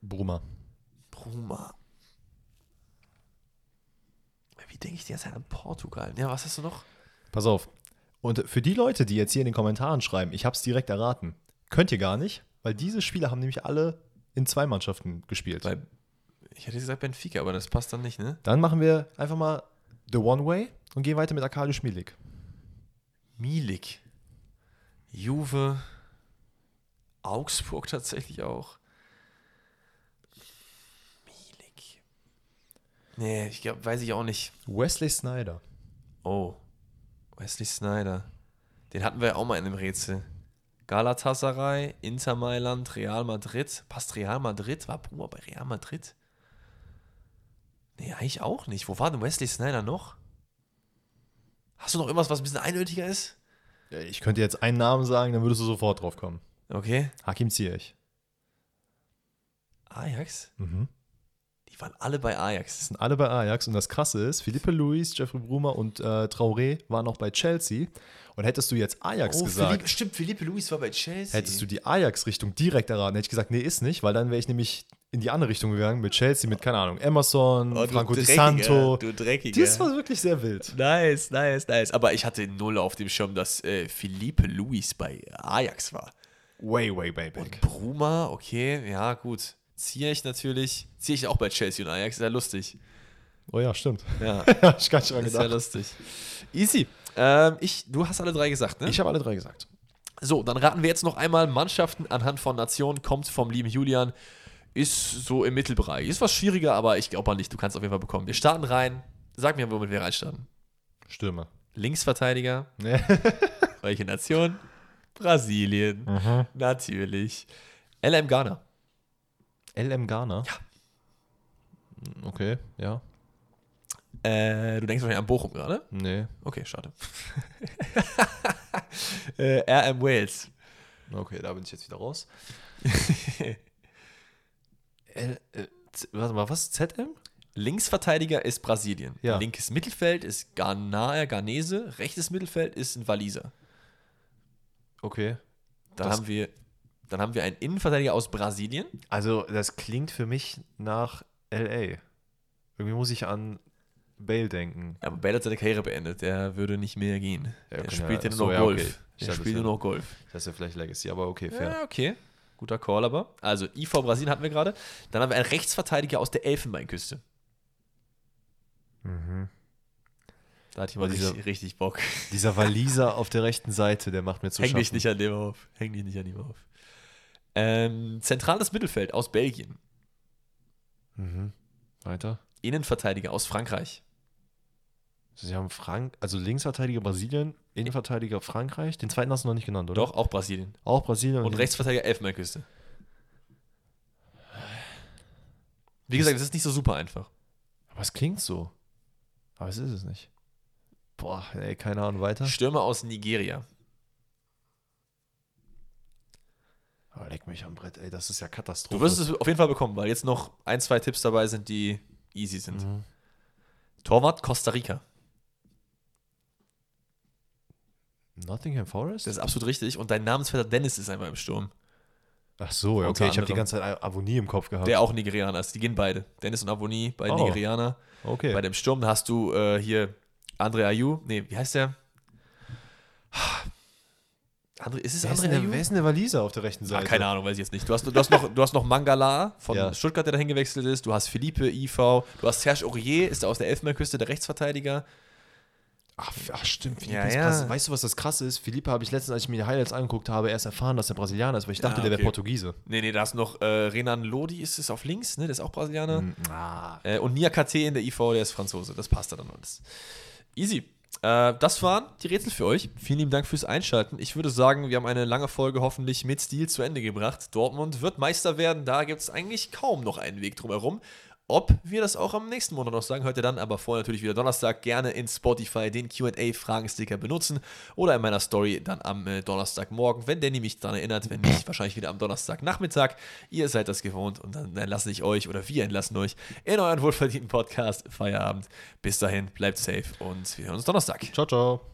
Bruma. Bruma. Wie denke ich die ganze Zeit an Portugal? Ja, was hast du noch? Pass auf. Und für die Leute, die jetzt hier in den Kommentaren schreiben, ich habe es direkt erraten, könnt ihr gar nicht, weil diese Spieler haben nämlich alle in zwei Mannschaften gespielt. Bei, ich hätte gesagt Benfica, aber das passt dann nicht, ne? Dann machen wir einfach mal The One Way und gehen weiter mit Arkadiusz Milik. Milik. Juve. Augsburg tatsächlich auch. Milik. Nee, ich glaube, weiß ich auch nicht. Wesley Snyder. Oh. Wesley Snyder. Den hatten wir ja auch mal in einem Rätsel. Galatasaray, Inter Mailand, Real Madrid. Passt Real Madrid? War Bruma bei Real Madrid? Nee, eigentlich auch nicht. Wo war denn Wesley Snyder noch? Hast du noch irgendwas, was ein bisschen eindeutiger ist? Ja, Ich könnte jetzt einen Namen sagen, dann würdest du sofort drauf kommen. Okay. Hakim Ziyech. Ajax? Mhm. Die waren alle bei Ajax. sind alle bei Ajax und das Krasse ist, Philippe Luis, Jeffrey Brumer und äh, Traoré waren auch bei Chelsea. Und hättest du jetzt Ajax gesagt, Philippe, stimmt, Philippe Luis war bei Chelsea. hättest du die Ajax-Richtung direkt erraten, hätte ich gesagt, nee, ist nicht, weil dann wäre ich nämlich in die andere Richtung gegangen mit Chelsea, mit, keine Ahnung, Emerson, Oh, Franco Di Santo. Du Dreckiger. Das war wirklich sehr wild. nice, nice, nice. Aber ich hatte null auf dem Schirm, dass äh, Philippe Luis bei Ajax war. Way, way, way back. Bruma, okay, ja, gut. Ziyech natürlich. Ziyech auch bei Chelsea und Ajax, ist ja lustig. Oh ja, stimmt. Ja, (laughs) ich gar nicht dran ist ja gedacht. lustig. Easy. Ähm, ich, du hast alle drei gesagt, ne? Ich habe alle drei gesagt. So, dann raten wir jetzt noch einmal Mannschaften anhand von Nationen, kommt vom lieben Julian, ist so im Mittelbereich. Ist was schwieriger, aber ich glaube mal nicht, du kannst auf jeden Fall bekommen. Wir starten rein. Sag mir, womit wir reinstarten. Stürmer. Linksverteidiger, (laughs) welche Nation? Brasilien, natürlich. LM Ghana. LM Ghana? Ja. Okay, ja. Äh, du denkst wahrscheinlich an Bochum gerade? Nee. Okay, schade. (laughs) äh, RM Wales. Okay, da bin ich jetzt wieder raus. (laughs) L, äh, Z- warte mal, was? ZM? Linksverteidiger ist Brasilien. Ja. Linkes Mittelfeld ist Ghanaer, Ghanese. Rechtes Mittelfeld ist ein Waliser. Okay. Dann Das- haben wir dann haben wir einen Innenverteidiger aus Brasilien. Also, das klingt für mich nach LA. Irgendwie muss ich an Bale denken. Ja, aber Bale hat seine Karriere beendet. Der würde nicht mehr gehen. Ja, okay, spielt ja ja, nur so, noch ja, Golf. okay. Ich Der dachte, spielt nur noch Golf. Das ist ja vielleicht Legacy, aber okay, fair. Ja, okay. Guter Call aber. Also IV Brasilien hatten wir gerade. Dann haben wir einen Rechtsverteidiger aus der Elfenbeinküste. Mhm. Da hatte ich mal Oh, dieser- richtig, richtig Bock. Dieser Waliser (laughs) auf der rechten Seite, der macht mir zu Häng dich schaffen. nicht an dem auf. Häng dich nicht an ihm auf. Ähm, zentrales Mittelfeld aus Belgien. Mhm. Weiter. Innenverteidiger aus Frankreich. Sie haben Frank, also Linksverteidiger Brasilien, Innenverteidiger Frankreich. Den zweiten hast du noch nicht genannt, oder? Doch, auch Brasilien. Auch Brasilien. Und Rechtsverteidiger Elfenbeinküste. Wie gesagt, es ist nicht so super einfach. Aber es klingt so. Aber es ist es nicht. Boah, ey, keine Ahnung, weiter. Stürmer aus Nigeria. Oh, leck mich am Brett, ey, das ist ja Katastrophe. Du wirst es auf jeden Fall bekommen, weil jetzt noch ein, zwei Tipps dabei sind, die easy sind. Mhm. Torwart Costa Rica. Nottingham Forest? Das ist absolut richtig. Und dein Namensvetter Dennis ist einfach im Sturm. Ach so, ja, okay, ich habe die ganze Zeit Avonie im Kopf gehabt. Der auch Nigerianer ist. Die gehen beide. Dennis und Avoni, beide Oh. Nigerianer. okay. Bei dem Sturm hast du äh, hier Andre Ayew. Nee, wie heißt der? Andre, ist es wer, ist Andre denn der, wer ist denn der Waliser auf der rechten Ah, Seite? keine Ahnung, weiß ich jetzt nicht. Du hast, du hast, noch, du hast noch Mangala von Ja. Stuttgart, der dahin gewechselt ist. Du hast Philippe IV. Du hast Serge Aurier, ist aus der Elfenbeinküste, der Rechtsverteidiger. Ach, ach stimmt, Philippe Ja, ist ja. Weißt du, was das krasse ist? Philippe habe ich letztens, als ich mir die Highlights angeguckt habe, erst erfahren, dass er Brasilianer ist, weil ich dachte, Ah, der wäre okay. Portugiese. Nee, nee, da hast noch äh, Renan Lodi, ist es auf links, ne? Der ist auch Brasilianer. Ah. Äh, und Nia KT in der IV, der ist Franzose. Das passt da dann alles. Easy. Äh, das waren die Rätsel für euch. Vielen lieben Dank fürs Einschalten. Ich würde sagen, wir haben eine lange Folge hoffentlich mit Stil zu Ende gebracht. Dortmund wird Meister werden. Da gibt es eigentlich kaum noch einen Weg drumherum. Ob wir das auch am nächsten Monat noch sagen, ihr dann, aber vorher natürlich wieder Donnerstag gerne in Spotify den QA-Fragensticker benutzen oder in meiner Story dann am äh, Donnerstagmorgen, wenn Danny mich daran erinnert, wenn nicht, wahrscheinlich wieder am Donnerstagnachmittag. Ihr seid das gewohnt und dann entlasse ich euch oder wir entlassen euch in euren wohlverdienten Podcast Feierabend. Bis dahin, bleibt safe und wir hören uns Donnerstag. Ciao, ciao.